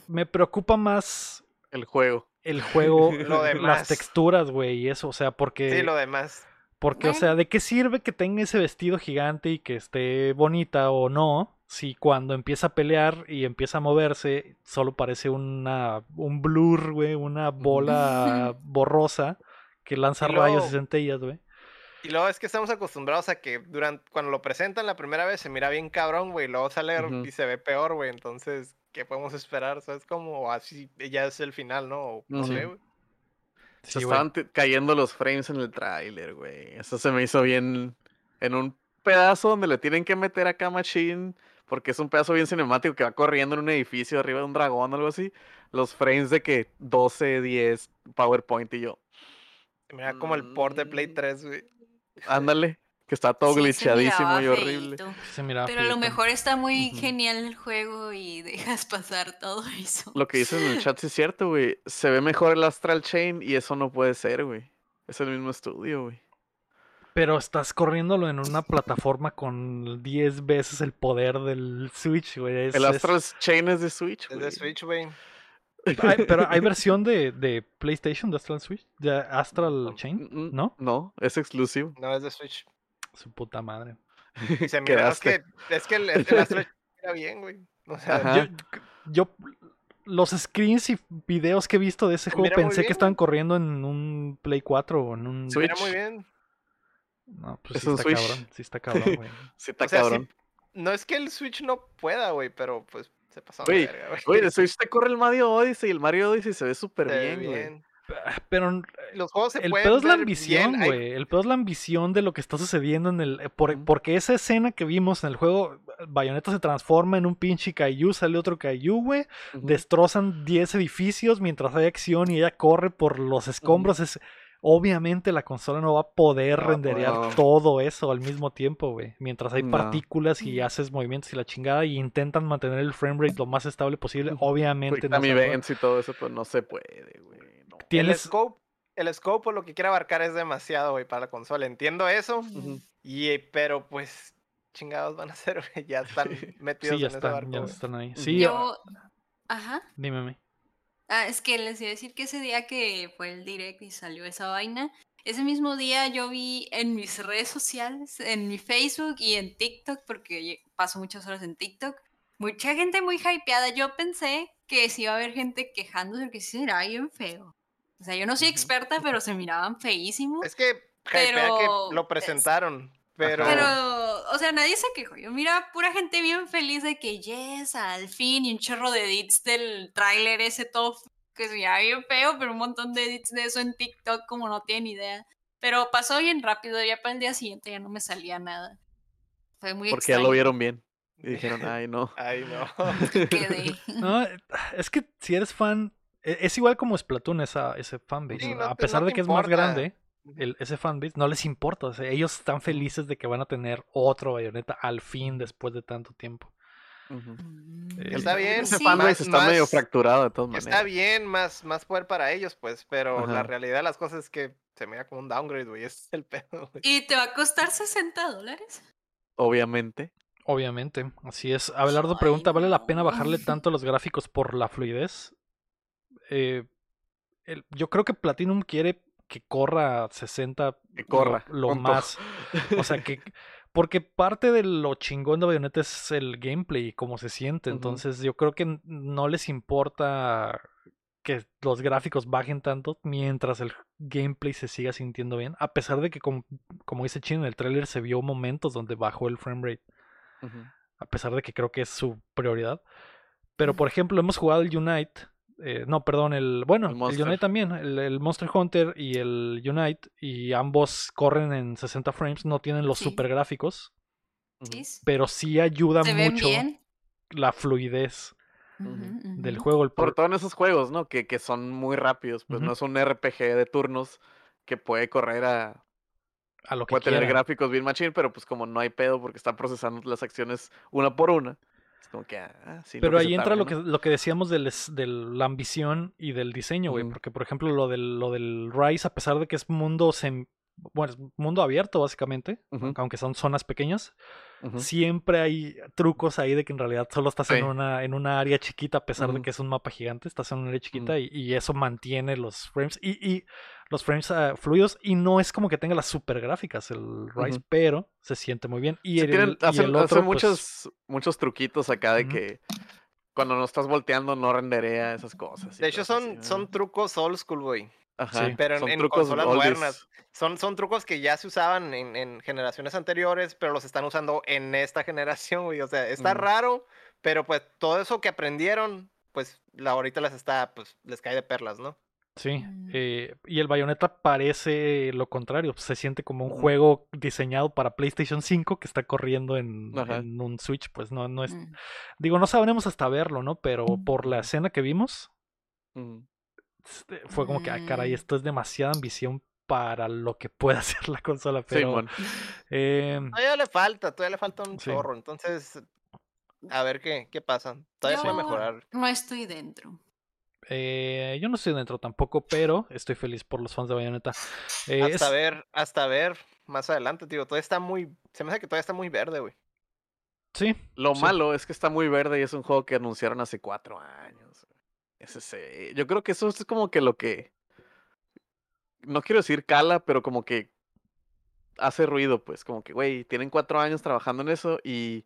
me preocupa más El juego. el juego, (laughs) Lo (laughs) las demás. texturas, güey, y eso. O sea, porque. Sí, lo demás. Porque, o sea, ¿de qué sirve que tenga ese vestido gigante y que esté bonita o no? Si cuando empieza a pelear y empieza a moverse, solo parece una, un blur, güey, una bola (laughs) borrosa que lanza Y rayos y centellas, güey. Y luego es que estamos acostumbrados a que durante cuando lo presentan la primera vez se mira bien cabrón, güey, y luego sale y se ve peor, güey. Entonces, ¿qué podemos esperar? O sea, es como así, ya es el final, ¿no? O No sé, güey. Se Sí, estaban cayendo los frames en el tráiler, güey. Eso se me hizo bien en un pedazo donde le tienen que meter acá Machine, porque es un pedazo bien cinemático que va corriendo en un edificio arriba de un dragón o algo así. Los frames de que 12, 10, PowerPoint y yo. Mira como el port de Play Mm. 3, güey. Ándale, que está todo Sí, glitchadísimo y horrible. se Pero a lo mejor está muy genial el juego y (laughs) dejas pasar todo eso. Lo que dicen en el chat sí es cierto, güey. Se ve mejor el Astral Chain y eso no puede ser, güey. Es el mismo estudio, güey. Pero estás corriéndolo en una plataforma con 10 veces el poder del Switch, güey. es- El es- Astral Chain es de Switch, Es güey. de Switch, güey. Hay- pero hay (laughs) versión de, de PlayStation de Astral Switch, de Astral Chain, ¿no? No, es exclusivo. No es de Switch. Su puta madre. Y se (laughs) mira, es que, es que el, el Astro mira bien, güey. O sea. Yo, yo- los screens y videos que he visto de ese Se juego mira pensé bien, que estaban corriendo en un Play 4 o en un se mira Switch. muy bien. No, pues Es sí un está Switch. cabrón, sí está cabrón, güey. (laughs) Sí, está O sea, sí, cabrón. no es que el Switch no pueda, güey, pero pues se pasó. Güey, Güey, de (laughs) Switch te corre el Mario Odyssey y el Mario Odyssey se ve súper bien, güey. Pero Los juegos se el pueden pedo es la ambición, bien, hay- güey. El pedo es la ambición de lo que está sucediendo en el. eh, por-. Porque esa escena que vimos en el juego, Bayonetta se transforma en un pinche Kaiju, sale otro Kaiju, güey. Destrozan 10 edificios mientras hay acción y ella corre por los escombros. Es, obviamente la consola no va a poder No, renderear no. todo eso al mismo tiempo, güey. Mientras hay No. partículas y haces movimientos y la chingada y intentan mantener el frame rate lo más estable posible. Obviamente Quick no y todo eso, pues no se puede, güey. no. El scope, el scope por lo que quiere abarcar es demasiado, güey, para la consola. Entiendo eso. Y, eh, pero pues, chingados van a ser, güey. Ya están (laughs) metidos Sí, ya en ese están, barco. ya están ahí. Sí, Yo. Ajá. dime a mí. Ah, es que les iba a decir que ese día que fue el direct y salió esa vaina, ese mismo día yo vi en mis redes sociales, en mi Facebook y en TikTok, porque paso muchas horas en TikTok, mucha gente muy hypeada. Yo pensé que sí iba a haber gente quejándose porque sí era bien feo. O sea, yo no soy experta, pero se miraban feísimos. Es que, Pero que lo presentaron. Pero, Pero, o sea, nadie se quejó. Yo mira pura gente bien feliz de que yes, al fin, y un chorro de edits del tráiler ese todo que se veía bien feo, pero un montón de edits de eso en TikTok como no tienen idea. Pero pasó bien rápido, ya para el día siguiente ya no me salía nada. Fue muy Porque ya lo vieron bien. Y dijeron, ay, no. (laughs) Ay, no. (laughs) Quedé. No, es que si eres fan, e- es igual como Splatoon esa, ese fanbase. Sí, a pesar no de que es más grande, el, ese fanbase no les importa. o sea, ellos están felices de que van a tener otro bayoneta al fin después de tanto tiempo. Eh, Está bien, Ese Sí. fanbase más- está medio fracturado de todas maneras. Está bien, más, más poder para ellos, pues, pero la realidad de las cosas es que se mira como un downgrade, güey. Es el (laughs) pedo, güey. ¿Y te va a costar 60 dólares? Obviamente. Obviamente, así es. Abelardo Ay, pregunta, ¿vale la pena no. bajarle tanto los gráficos por la fluidez? Eh, el- yo creo que Platinum quiere que corra a 60 Que corra, lo, más. (laughs) O sea que porque parte de lo chingón de Bayonetta es el gameplay y cómo se siente. Entonces yo creo que no les importa que los gráficos bajen tanto mientras el gameplay se siga sintiendo bien. A pesar de que como, como dice Chin en el tráiler se vio momentos donde bajó el frame rate a pesar de que creo que es su prioridad. Pero, por ejemplo, hemos jugado el Unite. Eh, no, perdón, el. Bueno, El. Unite también. El, el Monster Hunter y el Unite. Y ambos corren en 60 frames. No tienen los Sí. super gráficos. Pero sí ayuda ¿Se ven mucho bien? la fluidez del juego. El Por por- todo en esos juegos, ¿no? Que, que son muy rápidos. Pues no es un RPG de turnos que puede correr a. a lo que Puede tener gráficos bien machine, pero pues como no hay pedo porque está procesando las acciones una por una. Es como que, ah, sí. Pero que ahí entra tarde, lo ¿no? que, lo que decíamos de la ambición y del diseño, güey. Ujú. Porque, por ejemplo, lo del, lo del Rise, a pesar de que es mundo sem- bueno, es mundo abierto, básicamente, Ujú. aunque son zonas pequeñas, Ujú. siempre hay trucos ahí de que en realidad solo estás Sí. en una, en una área chiquita, a pesar de Ujú. que es un mapa gigante, estás en una área chiquita y, y eso mantiene los frames. Y, y los frames ah, fluidos y no es como que tenga las super gráficas el Rise, pero se siente muy bien. Y Sí, el, tienen- y hacen, el hacen otro, pues, muchos, muchos truquitos acá de que cuando no estás volteando no renderea esas cosas. De hecho, son, así, son trucos old school, güey. Ajá, Sí. Pero en- son en trucos consolas oldies. modernas. Son, son trucos que ya se usaban en, en generaciones anteriores, pero los están usando en esta (laughs) generación, güey. O sea, está raro, pero pues todo eso que aprendieron, pues la ahorita les está, pues les cae de perlas, ¿no? Sí, Mm. eh, y el Bayonetta parece lo contrario, se siente como un juego diseñado para PlayStation 5 que está corriendo en, un Switch, pues no, no es, Mm. digo, no sabremos hasta verlo, ¿no? Pero por la escena que vimos, este, fue como que, ah, caray, Mm. esto es demasiada ambición para lo que puede (laughs) hacer la consola, pero Simón. (laughs) em, Todavía le falta, todavía le falta un Sí. chorro. Entonces, a ver qué, qué pasa. Todavía Yo puede mejorar. No estoy dentro. Eh, yo no estoy dentro tampoco, pero estoy feliz por los fans de Bayonetta. Eh, Hasta es- ver, hasta ver más adelante, tío. Todavía está muy, se me hace que todavía está muy verde, güey. sí, Lo Sí. malo es que está muy verde y es un juego que anunciaron hace cuatro años. Ese se- Yo creo que eso es como que lo que. No quiero decir cala, pero como que hace ruido, pues. Como que, güey, tienen cuatro años trabajando en eso y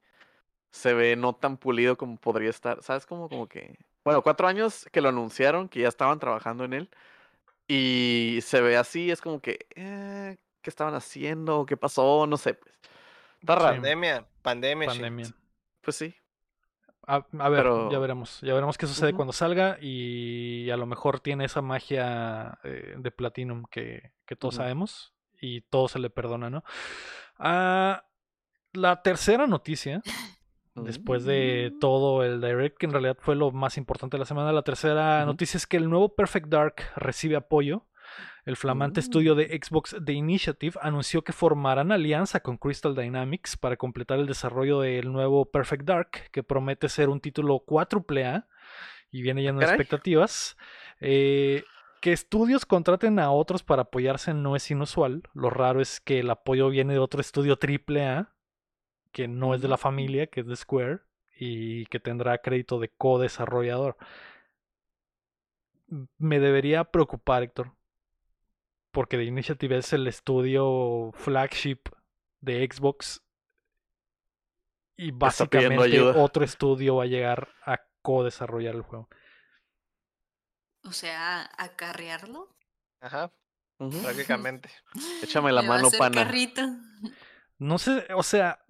se ve no tan pulido como podría estar. ¿Sabes? Como, como que. Bueno, cuatro años que lo anunciaron, que ya estaban trabajando en él. Y se ve así, es como que. eh, ¿Qué estaban haciendo? ¿Qué pasó? No sé, pues. Está raro. Pandemia, pandemia, pandemia. Pues sí. A, a ver, ya veremos. Ya veremos qué sucede cuando salga y a lo mejor tiene esa magia eh, de Platinum que, que todos sabemos y todo se le perdona, ¿no? Ah, la tercera noticia, después de Mm. todo el direct, que en realidad fue lo más importante de la semana, la tercera noticia es que el nuevo Perfect Dark recibe apoyo. El flamante estudio Mm. de Xbox The Initiative anunció que formarán alianza con Crystal Dynamics para completar el desarrollo del nuevo Perfect Dark, que promete ser un título 4A y viene lleno de expectativas. Eh, que estudios contraten a otros para apoyarse no es inusual. Lo raro es que el apoyo viene de otro estudio AAA, que no es de la familia, que es de Square, y que tendrá crédito de co-desarrollador. Me debería preocupar, Héctor, porque The Initiative es el estudio flagship de Xbox y básicamente ayuda. otro estudio va a llegar a co-desarrollar el juego. O sea, acarrearlo. Ajá, prácticamente. (gasps) Échame la mano, pana. carrito. No sé, o sea,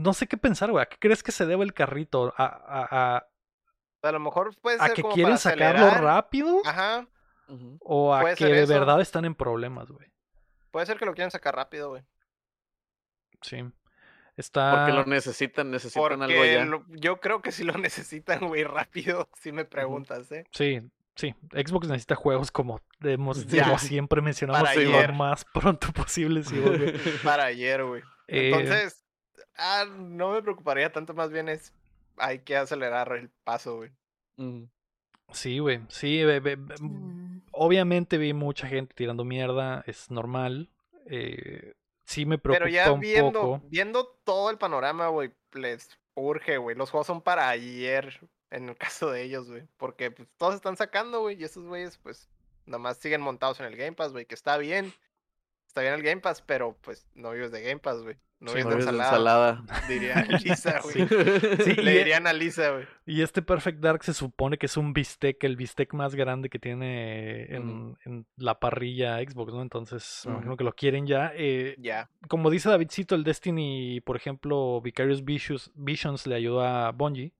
no sé qué pensar, güey. ¿A qué crees que se debe el carrito? ¿A, a, a- A lo mejor puede a ser que como quieren para sacarlo acelerar. rápido? Ajá. ¿O a puede que de verdad están en problemas, güey? puede ser que lo quieran sacar rápido, güey. Sí. Porque Está. lo necesitan, necesitan algo Porque ya. lo- yo creo que si lo (laughs) necesitan, güey, rápido, (laughs) si me preguntas, ¿eh? Sí, sí. Xbox necesita juegos como hemos, Ya. siempre mencionamos, Para lo ayer. más pronto posible. sí, güey. (laughs) Para ayer, güey. Eh, Entonces, ah, no me preocuparía tanto, más bien es, hay que acelerar el paso, güey. Sí, güey. Sí, ve- Mm. obviamente vi mucha gente tirando mierda, es normal. Eh, sí me preocupa Pero ya un viendo, poco. viendo todo el panorama, güey, les urge, güey. Los juegos son para ayer, en el caso de ellos, güey. Porque pues, todos están sacando, güey, y esos güeyes, pues, nomás siguen montados en el Game Pass, güey, que está bien. Está bien el Game Pass, pero pues no vives de Game Pass, güey. No Sí, vives No de ensalada. ensalada. Diría (laughs) Lisa, güey. Sí. Le y- dirían a Lisa, güey. Y este Perfect Dark se supone que es un bistec, el bistec más grande que tiene en, en la parrilla Xbox, ¿no? Entonces, me imagino que lo quieren ya. Eh, Ya. como dice Davidcito, el Destiny, por ejemplo, Vicarious Visions, Visions le ayuda a Bungie,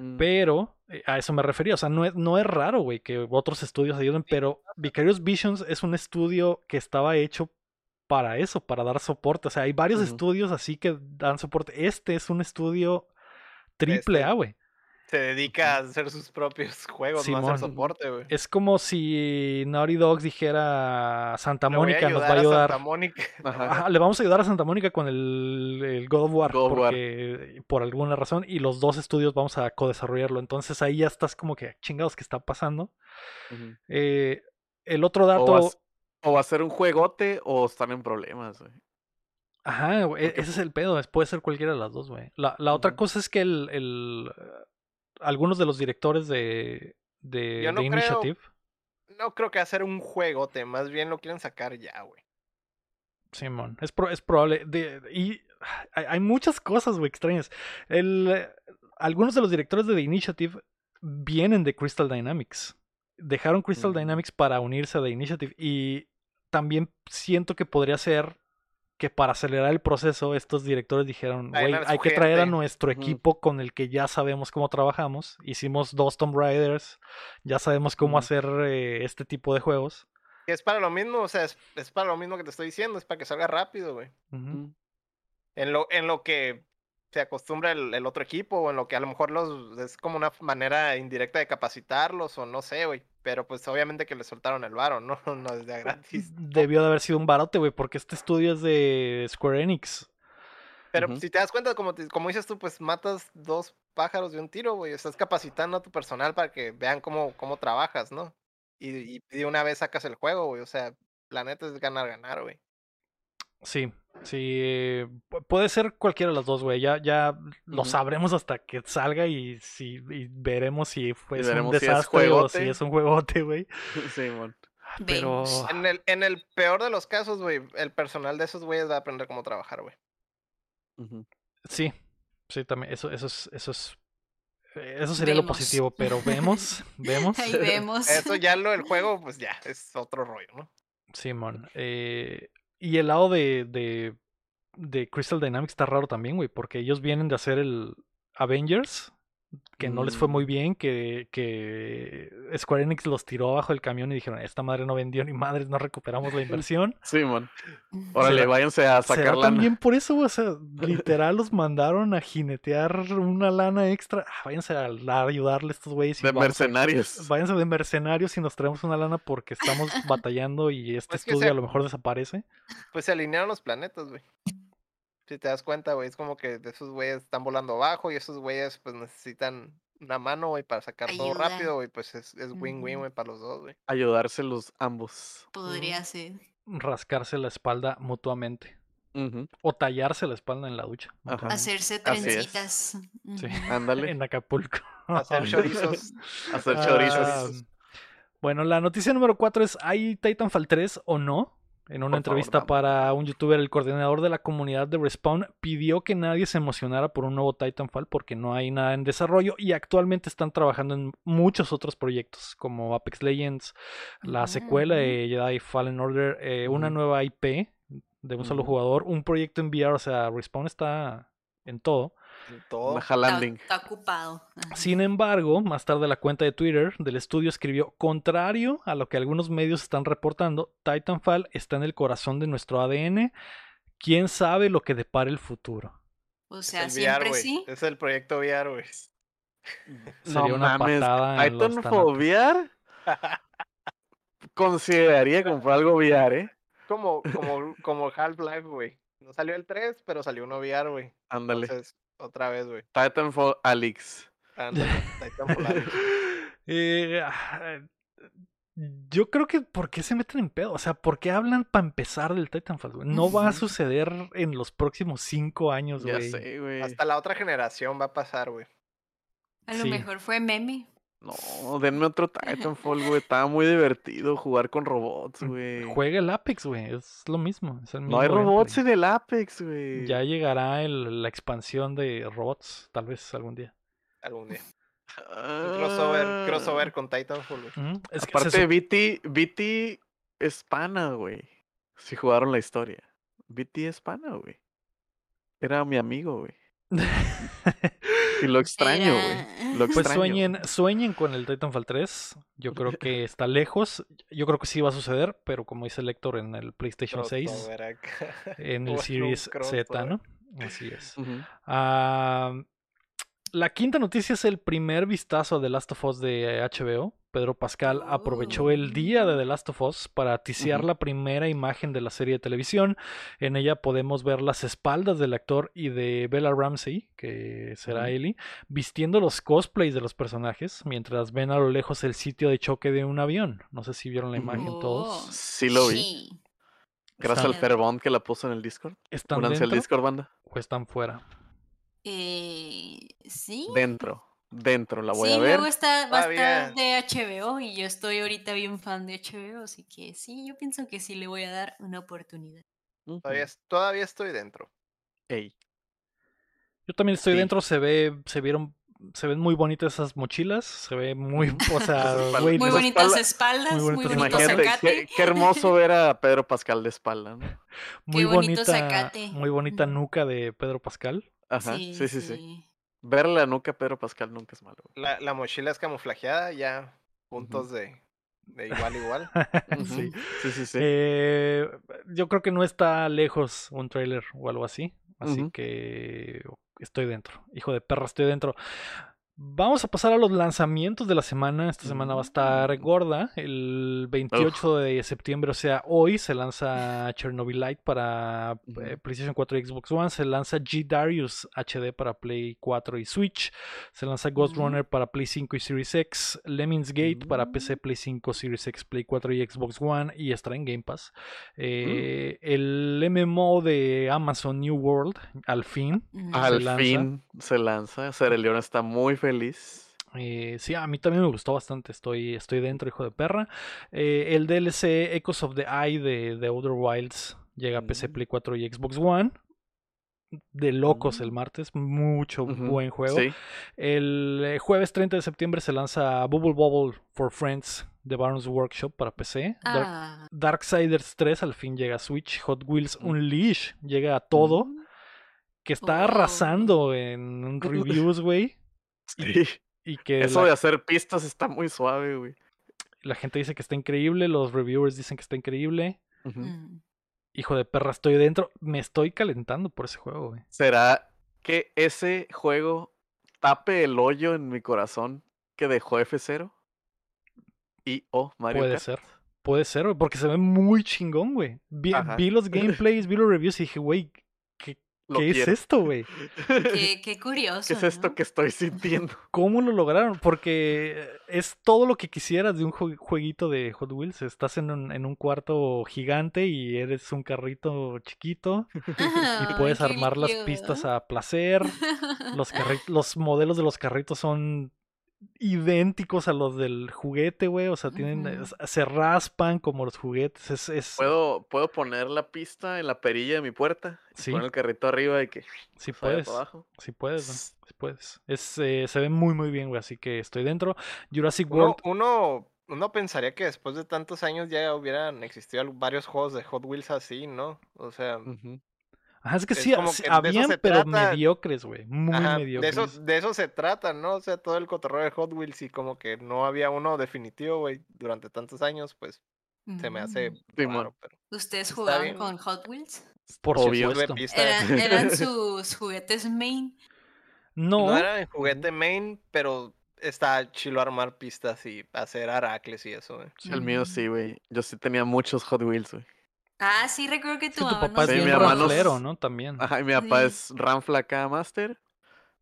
Mm. pero eh, a eso me refería. O sea, no es, no es raro, güey, que otros estudios ayuden, pero Vicarious Visions es un estudio que estaba hecho para eso, para dar soporte. O sea, hay varios Ujú. estudios así que dan soporte. Este es un estudio triple A, Este, güey. Se dedica a hacer sus propios juegos, no a hacer Simón. soporte, güey. Es como si Naughty Dogs dijera Santa a Mónica nos va a ayudar. Santa Mónica. (laughs) Ajá. Ajá, le vamos a ayudar a Santa Mónica con el, el God of War, God of War. porque por alguna razón, y los dos estudios vamos a co-desarrollarlo. Entonces ahí ya estás como que chingados que está pasando. Ujú. Eh, el otro dato, a, o va a ser un juegote o están en problemas, güey. ajá, güey, e- porque- ese es el pedo, es- puede ser cualquiera de las dos, güey. La, la otra cosa es que el, el, algunos de los directores de, de, Yo no de creo- Initiative, no creo que hacer un juegote, más bien lo quieren sacar ya, güey. Simón, es, pro- es probable. de- y hay, hay muchas cosas, güey, extrañas. El, algunos de los directores de The Initiative vienen de Crystal Dynamics. Dejaron Crystal Mm. Dynamics para unirse a The Initiative. Y también siento que podría ser que para acelerar el proceso, estos directores dijeron, güey, hay que traer a gente". nuestro equipo con el que ya sabemos cómo trabajamos. Hicimos dos Tomb Raiders, ya sabemos cómo hacer eh, este tipo de juegos. Es para lo mismo, o sea, es, es para lo mismo que te estoy diciendo, es para que salga rápido, güey. En lo, en lo que se acostumbra el, el otro equipo, o en lo que a lo mejor los es como una manera indirecta de capacitarlos, o no sé, güey. Pero pues obviamente que le soltaron el varo, ¿no? (laughs) No es de a gratis. Debió de haber sido un barote, güey, porque este estudio es de Square Enix. Pero si te das cuenta, como, te- como dices tú, pues matas dos pájaros de un tiro, güey. Estás capacitando a tu personal para que vean cómo, cómo trabajas, ¿no? Y, y de una vez sacas el juego, güey. O sea, la neta es ganar, ganar, güey. Sí, sí. eh, pu- puede ser cualquiera de las dos, güey. Ya, ya lo sabremos hasta que salga y, si, y veremos si fue un veremos si es desastre o si es un juegote, güey. (laughs) Simón. Pero Vemos. En el, en el peor de los casos, güey, el personal de esos güeyes va a aprender cómo trabajar, güey. Sí, sí, también. Eso, eso es, eso es, eso sería lo positivo. Pero vemos, (laughs) vemos. Ahí vemos. Eso ya lo del (laughs) juego, pues ya, es otro rollo, ¿no? Simón. eh, y el lado de, de, de Crystal Dynamics está raro también, güey, porque ellos vienen de hacer el Avengers, que no les fue muy Mm. bien, que, que Square Enix los tiró abajo del camión y dijeron, esta madre no vendió ni madres, no recuperamos la (laughs) inversión. Simón. (laughs) Órale, ¿Será- váyanse a ¿Será sacar lana. también por eso? O sea, (laughs) literal los mandaron a jinetear una lana extra. Ah, váyanse a, a ayudarle a estos güeyes. De vamos a- mercenarios. Váyanse de mercenarios y nos traemos una lana porque estamos batallando y este Pues estudio sea- a lo mejor desaparece. Pues se alinearon los planetas, güey. Si te das cuenta, güey, es como que de esos güeyes están volando abajo y esos güeyes pues necesitan una mano, güey, para sacar todo rápido, güey, pues es es win-win, güey, para los dos, güey. Ayudárselos ambos. Podría ser. rascarse la espalda mutuamente. O tallarse la espalda en la ducha. Ajá. Hacerse trencitas. Sí. (laughs) Ándale. En Acapulco. Hacer (laughs) chorizos. Hacer Ah, chorizos. bueno, la noticia número 4 es: ¿hay Titanfall 3 o no? En una Por entrevista para un youtuber, el coordinador de la comunidad de Respawn pidió que nadie se emocionara por un nuevo Titanfall porque no hay nada en desarrollo y actualmente están trabajando en muchos otros proyectos como Apex Legends, la secuela Ujú. de Jedi Fallen Order, eh, una nueva IP de un solo jugador, un proyecto en VR, o sea, Respawn está en todo. Todo. Una Está, landing. está ocupado. Ajá. Sin embargo, más tarde la cuenta de Twitter del estudio escribió, contrario a lo que algunos medios están reportando, Titanfall está en el corazón de nuestro ADN. ¿Quién sabe lo que depara el futuro? O Es sea, siempre sí. Es el proyecto VR, güey. Sería una patada en los Titanfall VR consideraría comprar algo VR, ¿eh? Como, como, como Half-Life, güey. No salió el 3, pero salió uno VR, güey. Ándale. Entonces, otra vez, güey. Titanfall Alex. Ándale, Titanfall Alex. (laughs) Eh, ah, yo creo que ¿por qué se meten en pedo? O sea, ¿por qué hablan para empezar del Titanfall? güey? No va a suceder en los próximos cinco años, Ya güey. sé, güey. Hasta la otra generación va a pasar, güey. A lo Sí. mejor fue meme. No, denme otro Titanfall, güey. Estaba muy divertido jugar con robots, güey. Juega el Apex, güey. Es lo mismo. es el No hay mismo robots gameplay. en el Apex, güey. Ya llegará el- la expansión de robots, tal vez algún día. Algún día. Crossover, Ah. crossover con Titanfall, güey. Ujú, Es que Aparte, BT, BT es pana, güey. Si jugaron la historia. BT es pana, güey. Era mi amigo, güey. (laughs) Y lo extraño, güey. Pues extraño. sueñen, sueñen con el Titanfall 3. Yo creo que (laughs) está lejos. Yo creo que sí va a suceder, pero como dice el Héctor en el PlayStation 6, Crossover acá. en el (laughs) Series Z. ¿no? Así es. Ah, la quinta noticia es el primer vistazo The Last of Us de HBO. Pedro Pascal aprovechó el día de The Last of Us para ticiar la primera imagen de la serie de televisión. En ella podemos ver las espaldas del actor y de Bella Ramsey, que será. Ellie, vistiendo los cosplays de los personajes, mientras ven a lo lejos el sitio de choque de un avión. No sé si vieron la imagen Oh, todos. Sí lo vi. sí. Gracias al Ferbón que la puso en el Discord. ¿Están Únanse al Discord, banda. o están fuera? Eh, sí. Dentro. Dentro, la voy sí, a ver. luego está, va a estar Todavía. de HBO y yo estoy ahorita bien fan de HBO, así que sí, yo pienso que sí le voy a dar una oportunidad. Todavía, es- todavía estoy dentro. Ey, Yo también estoy Sí. dentro, se ve, se vieron, se ven muy bonitas esas mochilas, se ve muy, (laughs) o sea, Muy bonitas espalda- espaldas, muy bonito qué, qué hermoso ver a Pedro Pascal de espalda, ¿no? (laughs) muy bonito bonita, zacate. muy bonita nuca de Pedro Pascal. Ajá, sí, sí, sí. sí. Verle la nuca a Pedro Pascal nunca es malo. La, la mochila es camuflajeada, ya puntos de, de igual igual. (laughs) sí. Sí, sí, sí. Eh, yo creo que no está lejos un trailer o algo así. Así que estoy dentro. Hijo de perra, estoy dentro. Vamos a pasar a los lanzamientos de la semana. Esta semana va a estar Mm. gorda. El 28 de septiembre, o sea, hoy se lanza Chernobylite para eh. PlayStation 4 y Xbox One. Se lanza G Darius HD para Play 4 y Switch. Se lanza Ghost. Runner para Play 5 y Series X. Lemmings Gate para PC, Mm. Play 5, Series X, Play 4 y Xbox One. Y estará en Game Pass. Mm. Eh, El MMO de Amazon New World, al fin. Al lanza. fin se lanza. León está muy feliz. Eh, sí, a mí también me gustó bastante. Estoy, estoy dentro, hijo de perra. Eh, el DLC Echoes of the Eye de, de Outer Wilds llega a PC, Mm. Play 4 y Xbox One. De locos el Mm. martes. Mucho buen juego. Sí. El eh, jueves 30 de septiembre se lanza Bubble Bobble for Friends de Baron's Workshop para PC. Dark- Ah, Darksiders 3 al fin llega a Switch. Hot Wheels Mm. Unleash llega a todo. Que está Oh. arrasando en (laughs) reviews, güey. Sí. Y que Eso la, de hacer pistas está muy suave, güey. la gente dice que está increíble. Los reviewers dicen que está increíble. Mm. Hijo de perra, estoy dentro. Me estoy calentando por ese juego, güey. ¿Será que ese juego tape el hoyo en mi corazón que dejó F0? Y o Mario Puede Kart? ser. Puede ser, güey. Porque se ve muy chingón, güey. Vi, vi los (laughs) gameplays, vi los reviews y dije, güey, ¿qué, Lo qué es esto, güey? Qué, qué curioso. ¿Qué es esto que estoy sintiendo? (laughs) ¿Cómo lo lograron? Porque es todo lo que quisieras de un jue- jueguito de Hot Wheels. Estás en un, en un cuarto gigante y eres un carrito chiquito y puedes armar las pistas a placer. Los, (laughs) los modelos de los carritos son idénticos a los del juguete, güey. O sea, tienen, se raspan como los juguetes. Es, es- ¿Puedo, ¿Puedo poner la pista en la perilla de mi puerta? y Sí. Poner el carrito arriba y que sí puedes. para abajo. Sí puedes, güey, sí puedes. Es, eh, se ve muy, muy bien, güey. Así que estoy dentro. Jurassic World. uno, uno pensaría que después de tantos años ya hubieran existido varios juegos de Hot Wheels así, ¿no? O sea. Ajá, es que es sí, sí, habían, se pero trata. mediocres, güey. Muy ajá, de, mediocres. eso, de eso se trata, ¿no? O sea, todo el cotorreo de Hot Wheels y como que no había uno definitivo, güey, durante tantos años, pues se me hace. Simón. raro, pero ¿Ustedes jugaban bien. con Hot Wheels? Por Obvio. supuesto. pista. Era- eran (laughs) sus juguetes main. No, No era el juguete main, pero está chilo armar pistas y hacer aracles y eso, güey. El mío sí, güey. Yo sí tenía muchos Hot Wheels, güey. Ah, sí, recuerdo que tu sí, tu mamá papá nos es Sí, bien raflero, ¿no? También. Ajá, y mi papá Sí. es Ramflaca Master.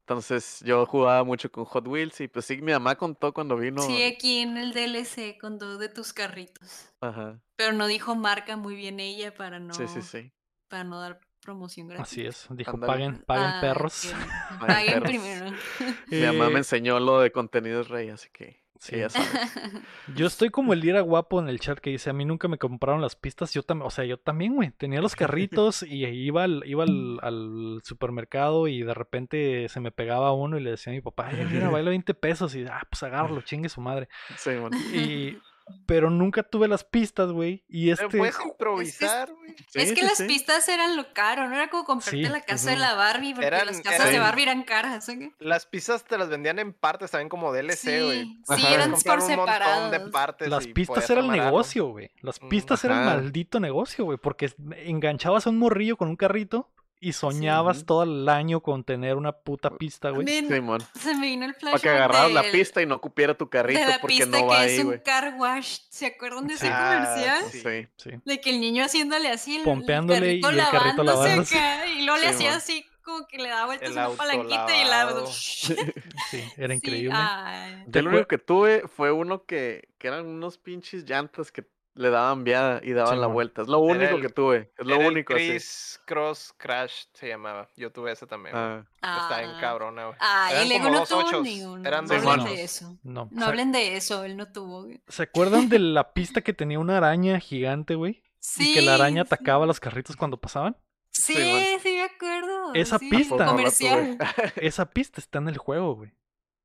Entonces yo jugaba mucho con Hot Wheels y pues sí, mi mamá contó cuando vino. Sí, aquí en el DLC con dos de tus carritos. Ajá. Pero no dijo marca muy bien ella para no, Sí, sí, sí. para no dar promoción gratis. Así es. Dijo, Ándale. paguen, paguen Ah, perros. Paguen Paguen perros. primero. (laughs) Mi mamá Eh, me enseñó lo de contenidos rey, así que Sí. ella sabe. (laughs) Yo estoy como el Lira guapo en el chat que dice, a mí nunca me compraron las pistas, yo también, o sea, yo también, güey, tenía los carritos y iba al, iba al, al supermercado y de repente se me pegaba uno y le decía a mi papá, ay, mira, (laughs) vale 20 pesos y, ah, pues agárralo, chingue su madre. Sí, bueno. Y, pero nunca tuve las pistas, güey, y Pero este, puedes improvisar, güey. es Sí, que sí, las sí. pistas eran lo caro, no era como comprarte Sí, la casa de la Barbie, porque Eran- las casas de eran- Barbie eran caras. Las pistas te las vendían en partes también como DLC, güey. Sí, eran por un montón separados. de partes las pistas podías era el negocio, güey, las Mm, pistas eran ajá. maldito negocio, güey, porque enganchabas a un morrillo con un carrito y soñabas todo el año con tener una puta pista, güey. Se me vino el Para que agarraras la pista y no cupiera tu carrito de la porque pista no va que ahí, es un güey. car wash. ¿Se acuerdan de ese. Ah, comercial? sí. Sí. De que el niño haciéndole así, el, Pompeándole el y carrito el carrito lavándose lavándose. acá, y luego le hacía así como que le daba vueltas El una palanquita y la... (laughs) Sí, era increíble. ay. Yo ¿Te lo único que tuve fue uno que, que eran unos pinches llantas que le daban viada y daban la Simón. vuelta. Es lo único el- que tuve. Es lo el único así. Chris Cross Crash se llamaba. Yo tuve ese también. Ah, Está en Ah. cabrona, güey. Ah, Eran y Lego como no tuvo ochos, ninguno. eran no dos hablen de eso. No. No ¿Se- hablen de eso, él no tuvo. güey. ¿Se acuerdan de la (laughs) pista que tenía una araña gigante, güey? Sí. y que la araña sí. atacaba a los carritos cuando pasaban. Sí, Sí, sí, me acuerdo. Esa sí, pista. la Comercial. (laughs) Esa pista está en el juego, güey.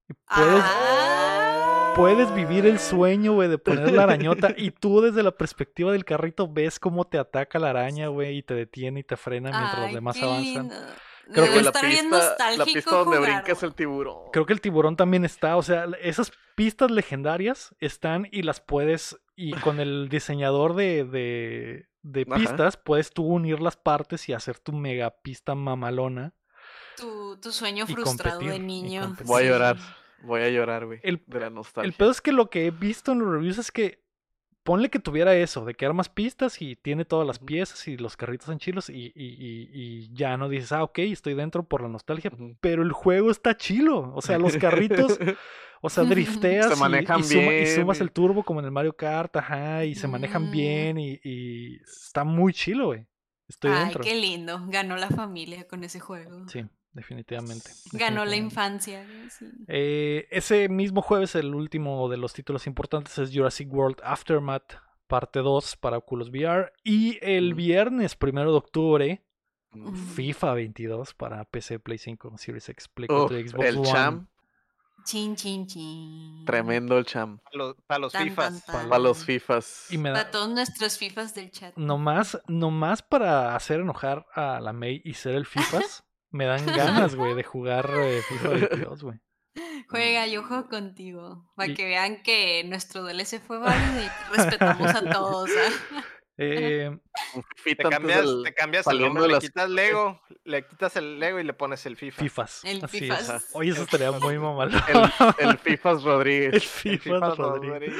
Y puedes, Ah. Puedes vivir el sueño, güey, de poner la arañota (laughs) y tú desde la perspectiva del carrito ves cómo te ataca la araña, güey, y te detiene y te frena mientras los demás qué avanzan. lindo. Creo Debe que la estar bien pista, la nostálgico pista donde jugar, brinca es güey. el tiburón. Creo que el tiburón también está, o sea, esas pistas legendarias están y las puedes, y con el (laughs) diseñador de, de, de Ajá. pistas, puedes tú unir las partes y hacer tu mega pista mamalona. Tu, tu sueño frustrado de competir, niño. Voy a Sí. llorar. Voy a llorar, güey. El- de la nostalgia. El pedo es que lo que he visto en los reviews es que ponle que tuviera eso, de que armas pistas y tiene todas las piezas y los carritos en chilos y, y- y- y ya no dices, ah, ok, estoy dentro por la nostalgia, pero el juego está chilo. O sea, los carritos, o sea, (laughs) drifteas Se y- manejan y, suma- y bien sumas el turbo como en el Mario Kart, ajá, y se manejan Mm. bien y, y está muy chilo, güey. Estoy Ay, dentro. qué lindo. Ganó la familia con ese juego. Sí, definitivamente. Ganó la infancia. sí. Eh, ese mismo jueves, el último de los títulos importantes es Jurassic World Aftermath, parte 2 para Oculus VR. Y el viernes, primero de octubre, Mm. FIFA 22 para PC, Play 5, Series X, Play Uf, 4 y Xbox el One. cham, Chin, chin, chin. tremendo el cham. Para los, Tan, FIFAs. Para los FIFAs. Y me Para todos nuestros FIFAs del chat. nomás, nomás para hacer enojar a la May y ser el FIFAs, (laughs) me dan (laughs) ganas, güey, de jugar eh, FIFA 22, güey. Juega, yo juego contigo. Para Y- que vean que nuestro DLC fue válido y respetamos a (laughs) todos. ¿ah? Eh, Te cambias, te cambias el saliendo nombre, le las- quitas Lego, le quitas el Lego y le pones el FIFA. FIFAs. El así FIFAs. es. Oye, eso estaría muy mamal. El, el FIFAs (laughs) El Rodríguez. El FIFAs, Rodríguez.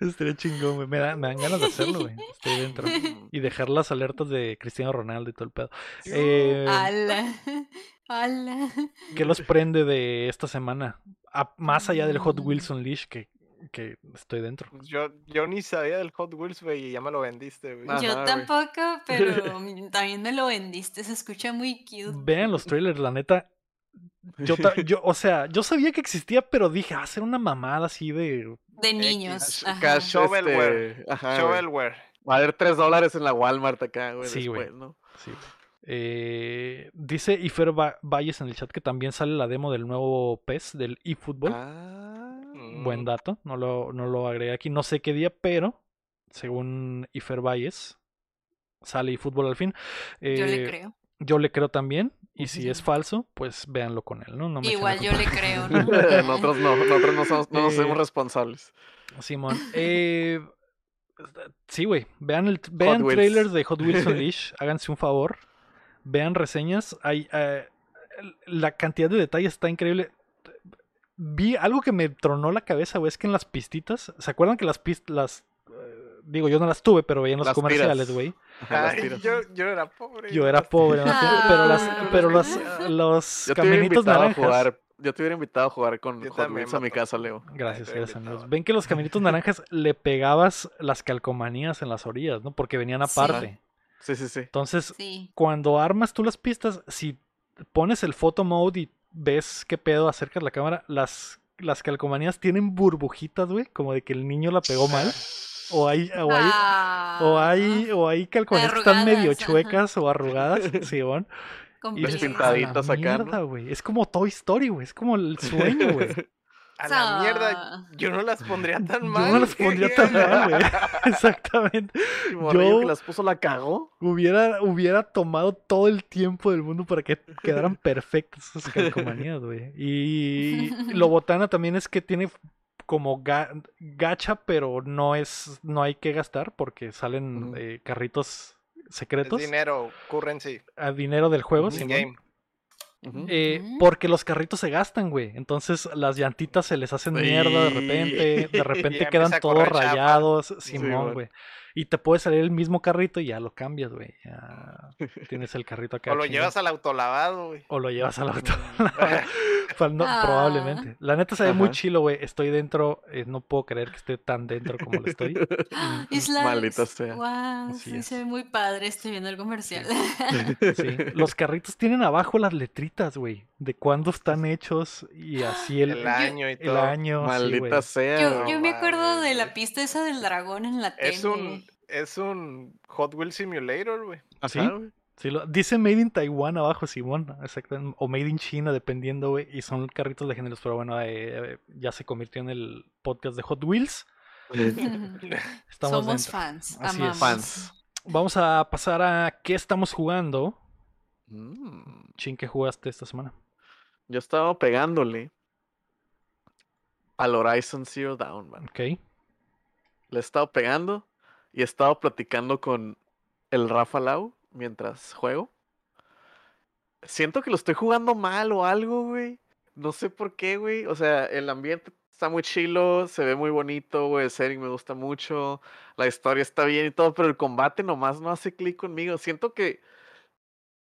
Estaría chingón, güey. Me, da- me dan ganas de hacerlo, güey. (laughs) Estoy dentro. Y dejar las alertas de Cristiano Ronaldo y todo el pedo. Eh, Ala. (laughs) Ala. ¿Qué los prende de esta semana? A- más allá del Hot Wheels Unleashed que, que estoy dentro. Pues Yo, yo ni sabía del Hot Wheels, güey, y ya me lo vendiste, güey. Yo tampoco, (laughs) pero también me lo vendiste. Se escucha muy cute. Vean los trailers, la neta. Yo, yo, o sea, yo sabía que existía, pero dije, ah, ser una mamada así de. De niños. Ajá. Shovelware. este, ajá. Shovelware. Va a haber 3 dólares en la Walmart acá, güey. Sí, güey. después, ¿no? Sí. Eh, dice Ifer Va- Valles en el chat que también sale la demo del nuevo PES, del eFootball. Ah, Buen Mm. dato, no lo, no lo agregué aquí, no sé qué día, pero según Ifer Valles, sale eFootball al fin. Yo le Eh, creo. Yo le creo también, y si es falso, pues véanlo con él, ¿no? No me Igual yo le creo, (laughs) ¿no? (laughs) nosotros no, nosotros no, somos, no nos Eh, responsables. Simón. Eh, sí, güey. Vean, el, vean trailers de Hot Wheels Unleashed. (laughs) háganse un favor. Vean reseñas. Hay, eh, la cantidad de detalles está increíble. Vi algo que me tronó la cabeza, güey. Es que en las pistitas. ¿Se acuerdan que las pistas. Las, eh, digo, yo no las tuve, pero veía en los Las comerciales, güey. Yo, yo era pobre. Yo era pobre, ¿no? Ah. pero las, pero las los, tenía. los Yo te hubiera caminitos invitado naranjas. a jugar. Yo te hubiera invitado a jugar con Hot Wheels a mi casa, Leo. Gracias, gracias, amigos. Ven que los caminitos naranjas le pegabas las calcomanías en las orillas, ¿no? Porque venían Sí. aparte. Sí, sí, sí. Entonces, Sí. cuando armas tú las pistas, si pones el photo mode y ves qué pedo acercas la cámara, las, las calcomanías tienen burbujitas, güey, como de que el niño la pegó mal. O hay, o hay, o hay, o hay calcomanías que están medio chuecas o arrugadas, (laughs) Simón. Con Y dices, pliegues. "A la Despintaditas acá, ¿no?" mierda, güey. Es como Toy Story, güey. Es como el sueño, güey. (laughs) A la mierda, Ah. yo no las pondría tan Yo mal. no las pondría tan mal, güey. (laughs) Exactamente. Yo- que las puso la cagó. Hubiera, hubiera tomado todo el tiempo del mundo para que quedaran perfectas esas (laughs) calcomanías, güey. Y lo botana también es que tiene como ga- gacha, pero no es, no hay que gastar porque salen eh, carritos Es secretos dinero, currency, a dinero del juego. Simón. Eh, porque los carritos se gastan, güey. Entonces las llantitas se les hacen mierda de repente. De repente (laughs) quedan todos rayados. Sí, Simón, güey. güey. Y te puede salir el mismo carrito y ya lo cambias, güey. Ya (laughs) tienes el carrito acá. O lo llevas al autolavado, güey. O lo llevas al auto. Ajá. (laughs) Pues no, Ah. Probablemente. La neta se ve muy chilo, güey. Estoy dentro. eh, no puedo creer que esté tan dentro como lo estoy. (laughs) Isla. Maldita sea. Wow, sí, es. se ve muy padre. Estoy viendo el comercial. Sí. Los carritos tienen abajo las letritas, güey. De cuándo están hechos y así el, El año y el todo. año. sí, Maldita sea. Yo, me acuerdo de la pista esa del dragón en la tele. Es un, es un Hot Wheels Simulator, güey. ¿Sí? Ajá, güey. Sí, lo- dice Made in Taiwan abajo, Simón, exactamente, o Made in China, dependiendo, güey, y son carritos de géneros, pero bueno, eh, ya se convirtió en el podcast de Hot Wheels. (laughs) Estamos Somos dentro. fans. Así es. Fans. Vamos a pasar a qué estamos jugando. Mm. Chin, ¿qué jugaste esta semana? Yo estaba pegándole al Horizon Zero Dawn, man. Ok. Le he estado pegando y he estado platicando con el Rafa Lau mientras juego. Siento que lo estoy jugando mal o algo, güey. No sé por qué, güey. O sea, el ambiente está muy chilo, se ve muy bonito, güey. El setting me gusta mucho, la historia está bien y todo, pero el combate nomás no hace clic conmigo. Siento que,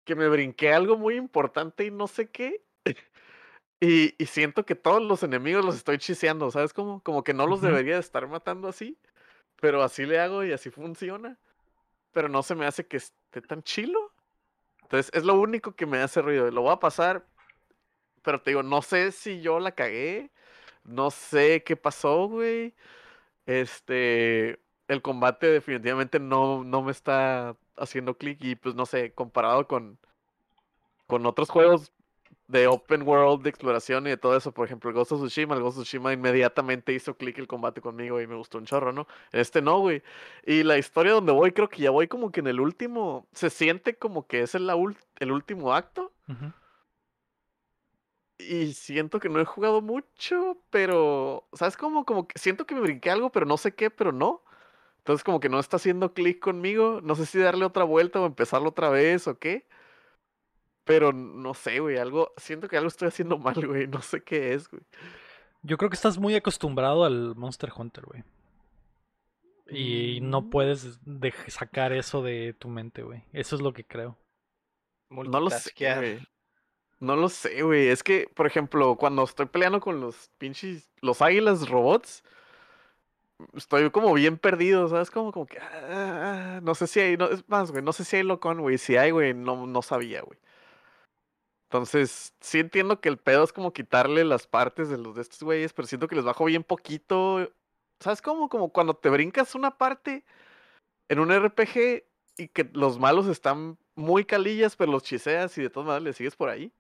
que me brinqué algo muy importante y no sé qué. (laughs) Y, y siento que todos los enemigos los estoy chiseando, ¿sabes cómo? Como que no los debería de estar matando así, pero así le hago y así funciona. Pero no se me hace que esté tan chilo. Entonces es lo único que me hace ruido. Lo voy a pasar, pero te digo, no sé si yo la cagué, no sé qué pasó, güey. Este, el combate definitivamente no, no me está haciendo clic y pues no sé, comparado con, con otros juegos de open world, de exploración y de todo eso, por ejemplo, el Ghost of Tsushima, el Ghost of Tsushima inmediatamente hizo clic el combate conmigo y me gustó un chorro, ¿no? Este no, güey. Y la historia donde voy, creo que ya voy como que en el último, se siente como que es el, el último acto. Y siento que no he jugado mucho, pero, ¿sabes cómo? Como que siento que me brinqué algo, pero no sé qué, pero no. Entonces como que no está haciendo clic conmigo. No sé si darle otra vuelta o empezarlo otra vez o qué. Pero no sé, güey, algo, siento que algo estoy haciendo mal, (laughs) güey. No sé qué es, güey. Yo creo que estás muy acostumbrado al Monster Hunter, güey. Y no Mm. puedes sacar eso de tu mente, güey. Eso es lo que creo. No lo sé, güey. No lo sé, güey. Es que, por ejemplo, cuando estoy peleando con los pinches, los águilas robots, estoy como bien perdido, ¿sabes? Como, como que, ah, no sé si hay, no, es más, güey, no sé si hay locón, güey. Si hay, güey, no, no sabía, güey. Entonces, sí entiendo que el pedo es como quitarle las partes de los de estos güeyes, pero siento que les bajo bien poquito. ¿Sabes cómo? Como cuando te brincas una parte en un RPG y que los malos están muy calillas, pero los chiseas y de todas maneras le sigues por ahí.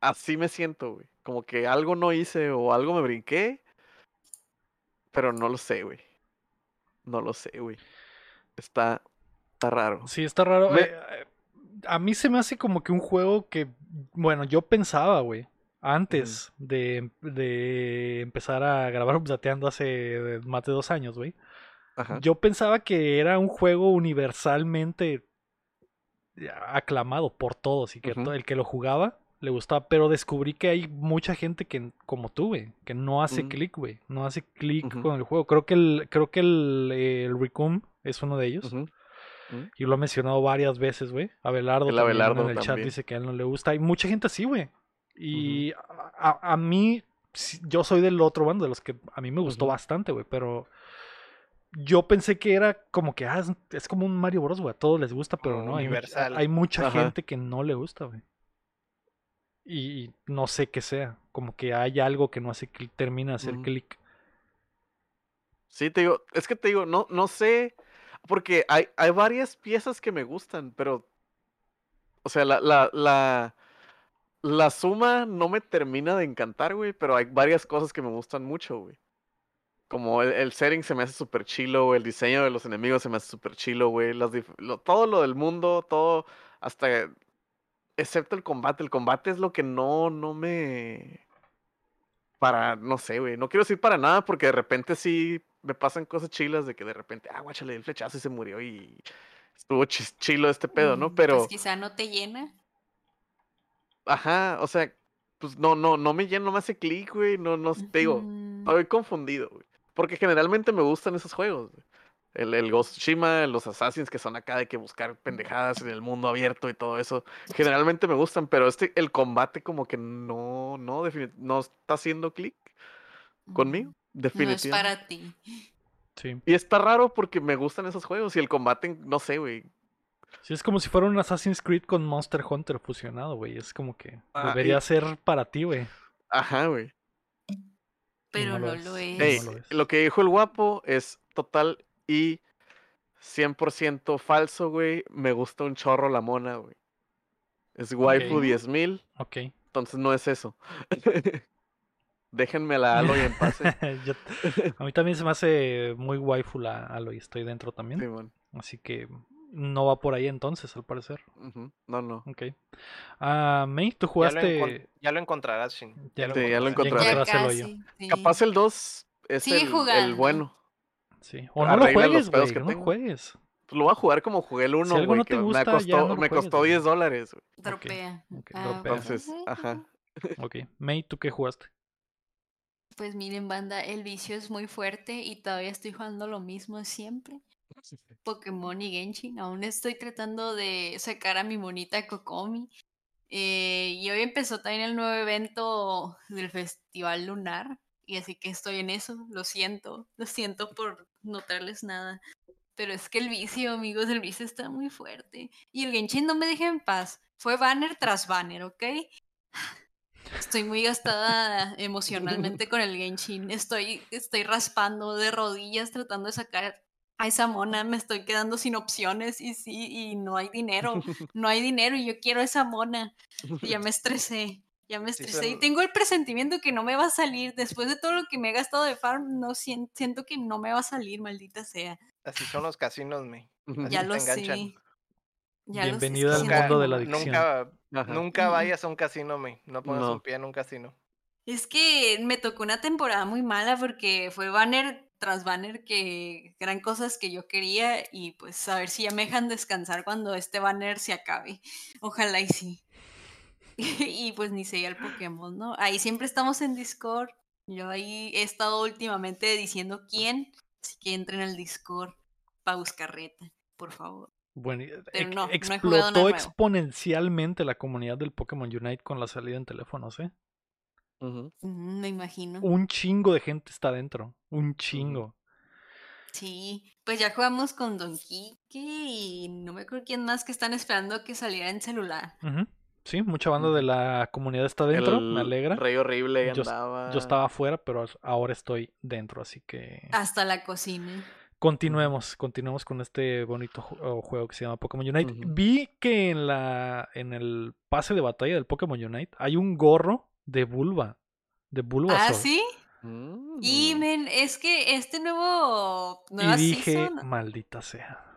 Así me siento, güey. Como que algo no hice o algo me brinqué. Pero no lo sé, güey. No lo sé, güey. Está, está raro. Sí, está raro. Me- eh, eh, a mí se me hace como que un juego que, bueno, yo pensaba, güey, antes de, de empezar a grabar (laughs) Updateando hace más de dos años, güey. Yo pensaba que era un juego universalmente aclamado por todos y que el que lo jugaba le gustaba, pero descubrí que hay mucha gente que, como tú, güey, que no hace Mm. clic, güey, no hace clic con el juego. Creo que el, creo que el, el es uno de ellos. Y lo ha mencionado varias veces, güey. Abelardo, El también Abelardo en el chat dice que a él no le gusta. Hay mucha gente así, güey. Y a, a- a mí, yo soy del otro bando, de los que a mí me gustó bastante, güey. Pero yo pensé que era como que, ah, es, es como un Mario Bros, güey. A todos les gusta, pero no. Hay, mucha- universal. hay mucha Ajá. gente que no le gusta, güey. Y no sé qué sea. Como que hay algo que no hace clic, termina de hacer Ujú. clic. Sí, te digo, es que te digo, no, no sé, porque hay, hay varias piezas que me gustan, pero, o sea, la, la, la, la suma no me termina de encantar, güey, pero hay varias cosas que me gustan mucho, güey. Como el, setting se me hace súper chilo, güey, el diseño de los enemigos se me hace súper chilo, güey, todo lo del mundo, todo, hasta, excepto el combate, el combate es lo que no, no me para, no sé, güey, no quiero decir para nada porque de repente sí me pasan cosas chilas de que de repente, ah, guáchale el flechazo y se murió y estuvo chis- chilo este pedo, ¿no? Mm, Pero Pues quizá no te llena. Ajá, o sea, pues no, no, no me llena, no me hace clic, güey. No, no, te digo, estoy confundido, güey. Porque generalmente me gustan esos juegos, güey. El, el Ghost of Tsushima, los Assassins que son acá de que buscar pendejadas en el mundo abierto y todo eso. Generalmente me gustan, pero este, el combate como que no, no, no está haciendo clic conmigo, No es definitivamente. para ti. Sí. Y está raro porque me gustan esos juegos y el combate, no sé, güey. Sí, es como si fuera un Assassin's Creed con Monster Hunter fusionado, güey. Es como que Ah, debería y- ser para ti, güey. Ajá, güey. Pero no no, lo lo es. no lo es. lo que dijo el guapo es total y 100% falso, güey. Me gusta un chorro la mona, güey. Es waifu Ok. 10.000, Ok. entonces no es eso. (laughs) Déjenme la Aloy en paz. (laughs) a mí también se me hace muy waifu la Aloy. Estoy dentro también. Simón. Así que no va por ahí entonces, al parecer. Ujú, No, no. Ok. Ah, May, tú Ya lo, encon- jugaste. ya lo encontrarás, Shin. Ya Sí, ya lo encontrarás. encontrarás. Ya encontraste el hoyo. casi. sí. Capaz el 2 es Sigue el, el bueno. Sí. O no lo Arregla juegues, güey. que No tengo. juegues. Pues lo voy a jugar como jugué el 1, algo güey. no te que gusta, me ya costó, no me juegues, costó güey. 10 dólares, güey. Dropea. ok, Ah, dropea. Entonces, bueno. ajá. Ok. May, ¿tú qué jugaste? Pues miren, banda, el vicio es muy fuerte y todavía estoy jugando lo mismo siempre. Pokémon y Genshin. Aún estoy tratando de sacar a mi monita Kokomi. Eh, y hoy empezó también el nuevo evento del Festival Lunar. Y así que estoy en eso. Lo siento. Lo siento por no traerles nada. Pero es que el vicio, amigos, el vicio está muy fuerte. Y el Genshin no me deja en paz. Fue banner tras banner, ¿ok? Estoy muy gastada emocionalmente con el Genshin. Estoy, estoy raspando de rodillas tratando de sacar a esa mona. Me estoy quedando sin opciones y sí, y no hay dinero. (laughs) No hay dinero y yo quiero esa mona. Y ya me (laughs) estresé. Ya me Sí, estresé. Y tengo el presentimiento que no me va a salir. Después de todo lo que me he gastado de farm, no sien- siento que no me va a salir, maldita sea. Así son los casinos, me. Así Ya lo enganchan. Sé, Bienvenida al mundo de la adicción. Nunca, vayas a un casino, me. No pongas No. un pie en un casino. Es que me tocó una temporada muy mala porque fue banner tras banner que eran cosas que yo quería y pues a ver si ya me dejan descansar cuando este banner se acabe. Ojalá y sí. (laughs) y pues ni seguía el Pokémon, ¿no? Ahí siempre estamos en Discord. Yo ahí he estado últimamente diciendo quién, así que entren al Discord para buscar reta, por favor. Bueno, ex- no, explotó nuevo. exponencialmente la comunidad del Pokémon Unite con la salida en teléfonos, ¿eh? Mm, Me imagino. Un chingo de gente está dentro. Un chingo. Sí, pues ya jugamos con Don Quique y no me acuerdo quién más que están esperando que saliera en celular. Sí, mucha banda de la comunidad está dentro, me alegra. Rey horrible Yo, andaba. yo estaba afuera, pero ahora estoy dentro, así que Hasta la cocina. Continuemos, continuemos con este bonito ju- juego que se llama Pokémon Unite. Vi que en la en el pase de batalla del Pokémon Unite hay un gorro de Bulba, de Bulbasaur. Ah, sí. Y Mm. men, es que este nuevo Y nueva dije, season, maldita sea.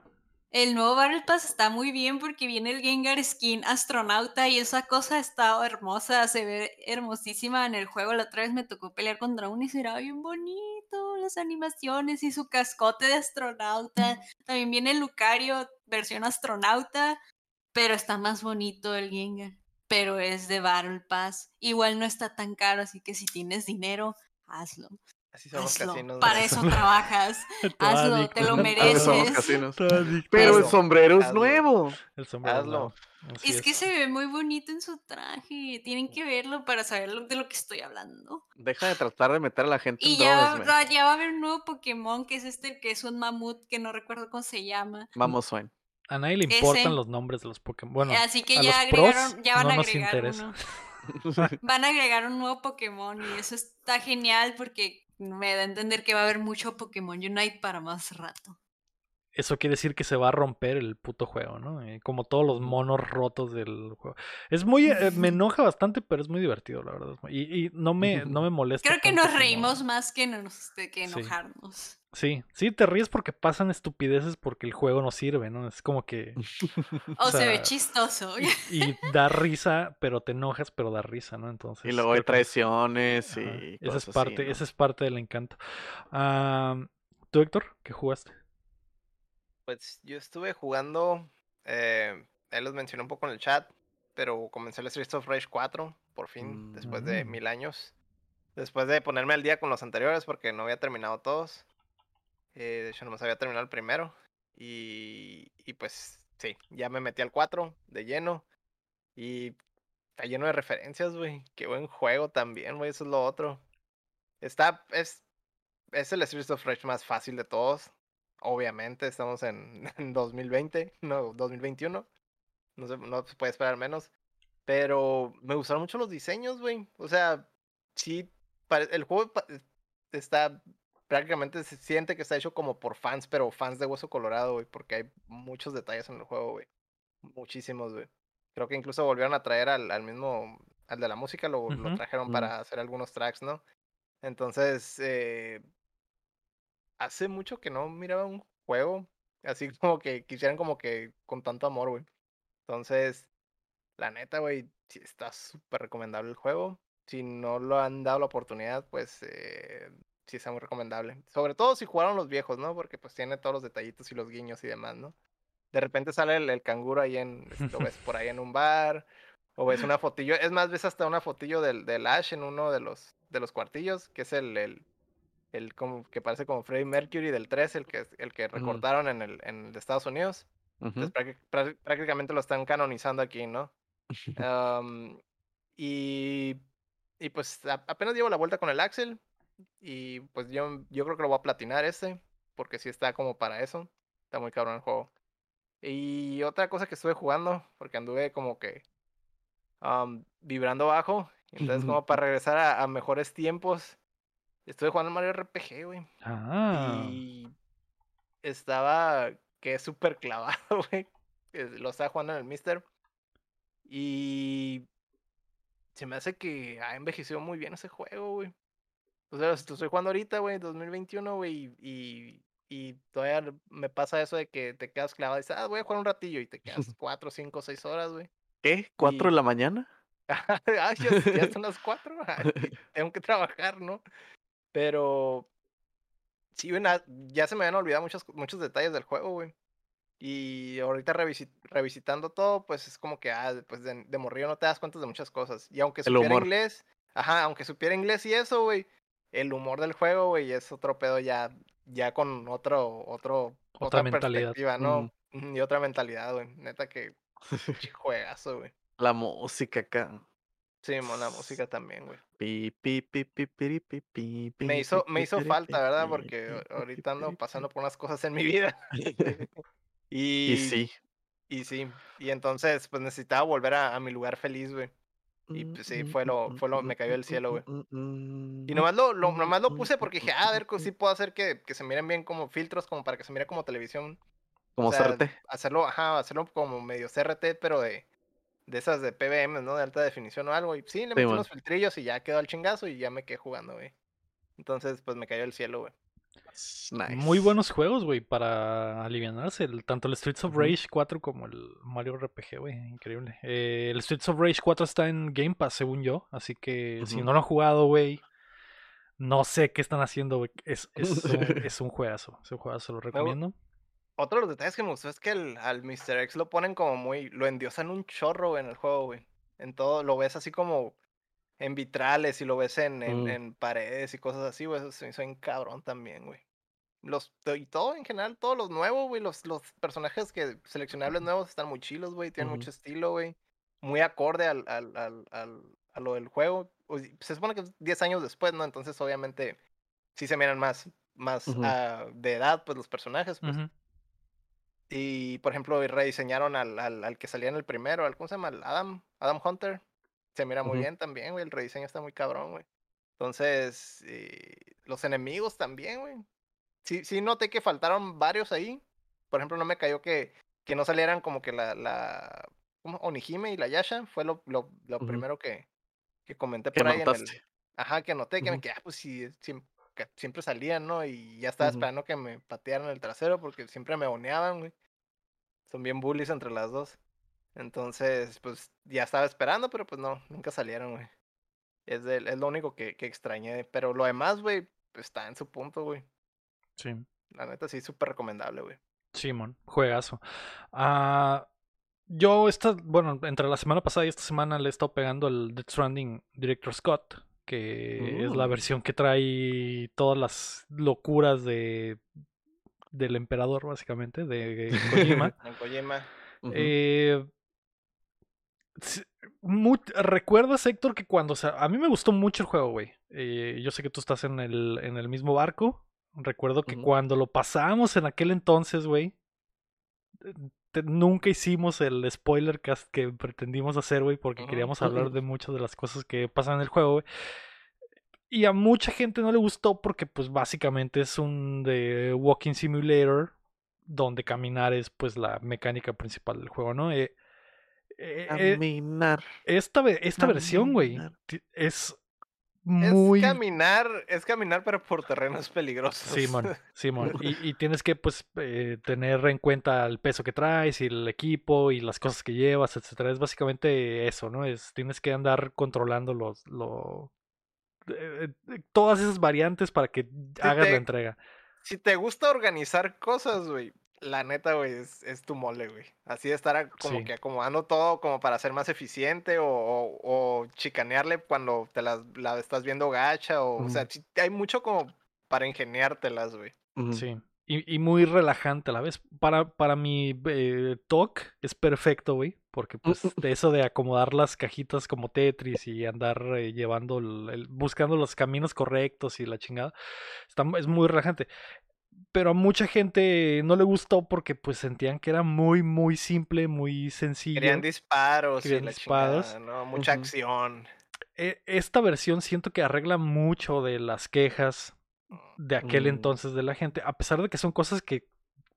El nuevo Battle Pass está muy bien porque viene el Gengar skin astronauta y esa cosa está hermosa, se ve hermosísima en el juego. La otra vez me tocó pelear contra uno y se era bien bonito, las animaciones y su cascote de astronauta. También viene el Lucario versión astronauta, pero está más bonito el Gengar. Pero es de Battle Pass. Igual no está tan caro, así que si tienes dinero, hazlo. Así son los Hazlo. casinos. Para eso (laughs) trabajas. (laughs) Hazlo, adicto. te lo somos mereces. casinos. Pero el Hazlo, sombrero es hazlo. nuevo. El sombrero Hazlo. Es que se ve muy bonito en su traje. Tienen que verlo para saber de lo que estoy hablando. Deja de tratar de meter a la gente Y en ya, drogas, ya va a haber un nuevo Pokémon que es este, que es un mamut que no recuerdo cómo se llama. Vamos, Swain. A nadie le importan Ese. los nombres de los Pokémon. Bueno, Así que a ya los pros agregaron, ya van no a nos agregar interesa. uno. (laughs) Van a agregar un nuevo Pokémon y eso está genial porque me da a entender que va a haber mucho Pokémon Unite para más rato. Eso quiere decir que se va a romper el puto juego, ¿no? Eh, como todos los monos rotos del juego. Es muy, eh, me (laughs) enoja bastante, pero es muy divertido, la verdad. Y, y no me, no (laughs) me molesta. Creo que nos como- reímos más que, nos, que Sí. enojarnos. Sí, sí, te ríes porque pasan estupideces porque el juego no sirve, ¿no? Es como que... (laughs) O, se ve chistoso. Y da risa, pero te enojas, pero da risa, ¿no? Entonces... Y luego hay que- traiciones Ajá, y Esa es cosas parte, así, ¿no? esa es parte del encanto. ¿Tú, Héctor? ¿Qué jugaste? Pues yo estuve jugando, eh, él los mencionó un poco en el chat, pero comencé el Streets of Rage 4, por fin, después de Mm. mil años. Después de ponerme al día con los anteriores, porque no había terminado todos. Eh, de hecho, nomás había terminado el primero. Y, y pues, sí, ya me metí al 4 de lleno. Y está lleno de referencias, güey. Qué buen juego también, güey. Eso es lo otro. Está, es, es el Streets of Rage más fácil de todos. Obviamente, estamos en, (laughs) en 2020, no, 2021. No se, no se puede esperar menos. Pero me gustaron mucho los diseños, güey. O sea, sí, el juego está prácticamente se siente que está hecho como por fans, pero fans de Hueso Colorado, güey, porque hay muchos detalles en el juego, güey. Muchísimos, güey. Creo que incluso volvieron a traer al, al mismo, al de la música, lo, trajeron para hacer algunos tracks, ¿no? Entonces, eh, hace mucho que no miraba un juego así (laughs) como que quisieran como que con tanto amor, güey. Entonces, la neta, güey, sí está súper recomendable el juego. Si no lo han dado la oportunidad, pues eh, sí está muy recomendable. Sobre todo si jugaron los viejos, ¿no? Porque pues tiene todos los detallitos y los guiños y demás, ¿no? De repente sale el, el canguro ahí en, este, lo ves por ahí en un bar, o ves una fotillo, es más, ves hasta una fotillo del, del Ash en uno de los, de los cuartillos, que es el, el, el como, que parece como Freddie Mercury del 3, el que, el que recortaron en el, en el de Estados Unidos. Entonces prácti- prá- prácticamente lo están canonizando aquí, ¿no? (laughs) Y, y pues a- apenas llevo la vuelta con el Axel. Y pues yo, yo creo que lo voy a platinar este. Porque sí está como para eso. Está muy cabrón el juego. Y otra cosa que estuve jugando, porque anduve como que vibrando bajo. Entonces, (laughs) como para regresar a, a mejores tiempos, estuve jugando Mario RPG, güey. Ah. Y estaba que súper clavado, (laughs) güey. Lo estaba jugando en el Mister. Y se me hace que ha envejecido muy bien ese juego, güey. O sea, lo estoy jugando ahorita, güey, 2021, güey, y, y todavía me pasa eso de que te quedas clavado y dices, ah, voy a jugar un ratillo y te quedas (laughs) cuatro, cinco, seis horas, güey. ¿Qué? ¿Cuatro Y- de la mañana? (laughs) ah, ya, ya son (laughs) las cuatro, ay, tengo que trabajar, ¿no? Pero sí, güey, ya se me habían olvidado muchos, muchos detalles del juego, güey. Y ahorita revisi- revisitando todo, pues es como que, ah, pues de, de morrillo no te das cuenta de muchas cosas. Y aunque El supiera humor. inglés, ajá, aunque supiera inglés y eso, güey, el humor del juego, güey, es otro pedo ya, ya con otro, otro, Otra mentalidad. perspectiva, ¿no? Y otra mentalidad, güey. Neta que (laughs) juegazo, güey. La música acá. Sí, mon, la música también, güey. Me hizo, me hizo falta, ¿verdad? Porque ahorita ando pasando por unas cosas en mi vida. (laughs) Y Y, sí. y sí. Y entonces, pues necesitaba volver a, a mi lugar feliz, güey. Y pues sí, fue lo, fue lo, me cayó del cielo, güey. Y nomás lo, lo, nomás lo puse porque dije, ah, a ver si puedo hacer que, que se miren bien como filtros, como para que se mire como televisión. Como O sea, CRT. Hacerlo, ajá, hacerlo como medio CRT, pero de, de esas de PBM, ¿no? De alta definición o algo. Y sí, le metí unos filtrillos y ya quedó al chingazo y ya me quedé jugando, güey. Entonces, pues me cayó del cielo, güey. Nice. Muy buenos juegos, güey, para alivianarse. El- tanto el Streets of. Rage 4 como el Mario RPG, güey. Increíble. Eh, el Streets of Rage 4 está en Game Pass, según yo. Así que si no lo han jugado, güey, no sé qué están haciendo, güey. Es, es, un, (laughs) es un juegazo. Es un juegazo, lo recomiendo. Otro de los detalles que me gustó es que el, al Mr. X lo ponen como muy. Lo endiosan un chorro, güey, en el juego, güey. En todo, lo ves así como en vitrales y lo ves en, en, Mm. en paredes y cosas así, güey. Eso se me hizo bien cabrón también, güey. Los, y todo en general, todos los nuevos, güey. Los, los personajes que seleccionables nuevos están muy chilos, güey. Tienen mucho estilo, güey. Muy acorde al, al, al, al- a lo del juego. Se supone que es 10 años después, ¿no? Entonces, obviamente, sí se miran más, más ah, de edad, pues los personajes, pues. Y por ejemplo, rediseñaron al, al, al que salía en el primero, al, ¿cómo se llama? Adam, Adam Hunter. Se mira muy bien también, güey. El rediseño está muy cabrón, güey. Entonces, eh, los enemigos también, güey. Sí, sí noté que faltaron varios ahí. Por ejemplo, no me cayó que, que no salieran como que la, la ¿cómo? Onihime y la Yasha. Fue lo, lo, lo primero que, que comenté ¿Qué por ahí en el? Ajá, que noté que me quedé, ah, pues sí, siem- que siempre salían, ¿no? Y ya estaba esperando que me patearan el trasero porque siempre me boneaban, güey. Son bien bullies entre las dos. Entonces, pues ya estaba esperando, pero pues no, nunca salieron, güey. Es, de- es lo único que, que extrañé. Pero lo demás, güey, está en su punto, güey. Sí. La neta sí, súper recomendable, güey. Simón, juegazo. Ah, Yo esta, bueno, entre la semana pasada y esta semana le he estado pegando el Death Stranding Director Scott, que es la Uh. versión que trae todas las locuras de del emperador, básicamente, de (laughs) Kojima. Kojima. Eh, sí, mu- ¿Recuerdas, Héctor, que cuando... se- a mí me gustó mucho el juego, güey. Eh, yo sé que tú estás en el, en el mismo barco. Recuerdo que cuando lo pasamos en aquel entonces, güey, eh, nunca hicimos el spoiler cast que pretendimos hacer, güey, porque queríamos hablar de (laughs) muchas de las cosas que pasan en el juego, güey. Y a mucha gente no le gustó porque, pues, básicamente es un de walking simulator donde caminar es, pues, la mecánica principal del juego, ¿no? Eh, eh, eh, Caminar. esta, esta versión, güey, es muy... Es caminar, es caminar, pero por terrenos peligrosos. Simón, (laughs) Simón. Y, y tienes que, pues, eh, tener en cuenta el peso que traes y el equipo y las cosas que llevas, etcétera. Es básicamente eso, ¿no? Es, tienes que andar controlando los, lo, eh, eh, todas esas variantes para que hagas te- la entrega. Si te gusta organizar cosas, güey, la neta, güey, es, es tu mole, güey. Así de estar como Sí. que acomodando todo como para ser más eficiente o, o- o chicanearle cuando te las, la estás viendo gacha o, o sea, hay mucho como para ingeniártelas, güey. Sí. Y, y muy relajante a la vez. Para, para mi eh, talk es perfecto, güey. Porque pues de eso de acomodar las cajitas como Tetris y andar eh, llevando, el, el- buscando los caminos correctos y la chingada, está, es muy relajante. Pero a mucha gente no le gustó porque pues sentían que era muy, muy simple, muy sencillo. Querían disparos Querían y la disparos. chingada, ¿no? Mucha acción. E- Esta versión siento que arregla mucho de las quejas de aquel Mm. entonces de la gente, a pesar de que son cosas que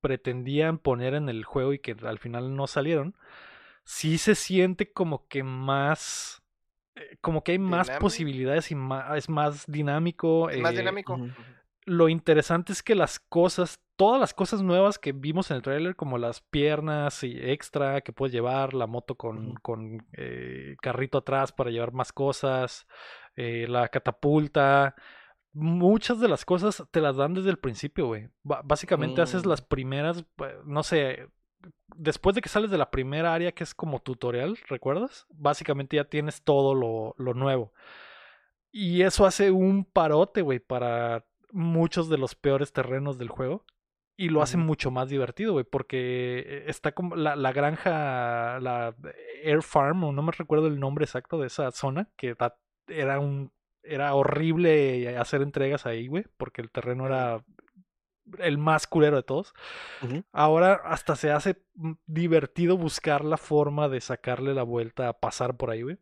pretendían poner en el juego y que al final no salieron, sí se siente como que más, eh, como que hay más Dinámico. posibilidades y más, es más dinámico. Es más eh, dinámico. Lo interesante es que las cosas, todas las cosas nuevas que vimos en el tráiler, como las piernas y extra que puedes llevar, la moto con, con eh, carrito atrás para llevar más cosas, eh, la catapulta, muchas de las cosas te las dan desde el principio, güey. Básicamente haces Mm. las primeras, eh, no sé, después de que sales de la primera área que es como tutorial, ¿recuerdas? Básicamente ya tienes todo lo, lo nuevo. Y eso hace un parote, güey, para muchos de los peores terrenos del juego. Y lo hace mucho más divertido, güey, porque eh, está como la, la granja, la Air Farm, o no me recuerdo el nombre exacto de esa zona, que da- era un era horrible hacer entregas ahí, güey, porque el terreno era el más culero de todos. Ahora hasta se hace mm, divertido buscar la forma de sacarle la vuelta a pasar por ahí, güey.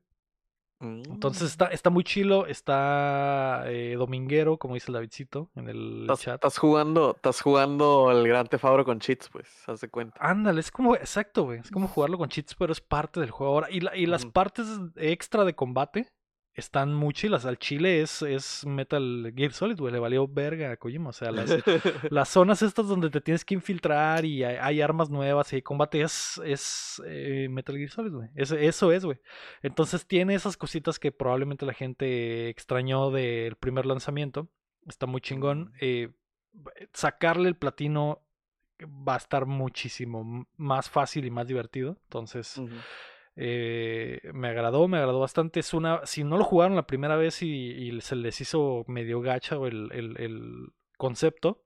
Entonces Mm. está, está muy chilo, está eh, dominguero, como dice el Davidcito en el Estás, chat. estás jugando, estás jugando el Gran Tefabro con cheats, pues, haz de cuenta. Ándale, es como, exacto, güey. Es como jugarlo con cheats, pero es parte del juego ahora. Y, la- y las partes extra de combate están muy chilas. Al chile es, es Metal Gear Solid, güey. Le valió verga a Kojima. O sea, las, (laughs) las zonas estas donde te tienes que infiltrar y hay, hay armas nuevas y hay combate es, es eh, Metal Gear Solid, güey. Es- eso es, güey. Entonces tiene esas cositas que probablemente la gente extrañó del primer lanzamiento. Está muy chingón. Mm. Eh, sacarle el platino va a estar muchísimo más fácil y más divertido. Entonces. Eh, me agradó, me agradó bastante. Es una, si no lo jugaron la primera vez y, y se les hizo medio gacha el, el, el concepto,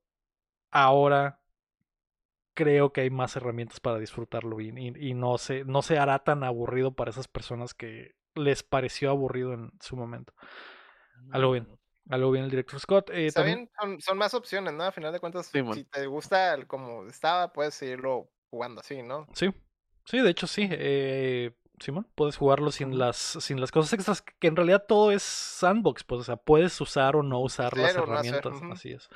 ahora creo que hay más herramientas para disfrutarlo y, y- y no, se, no se hará tan aburrido para esas personas que les pareció aburrido en su momento. Algo bien. Algo bien el director Scott. eh, Está también- bien, son, son más opciones, ¿no? A final de cuentas, Sí, si te gusta el como estaba, puedes seguirlo jugando así, ¿no? Sí, sí, de hecho sí. Eh, Simón, puedes jugarlo sin las, sin las cosas extras, que en realidad todo es sandbox, pues, o sea, puedes usar o no usar las herramientas, ujú. así es.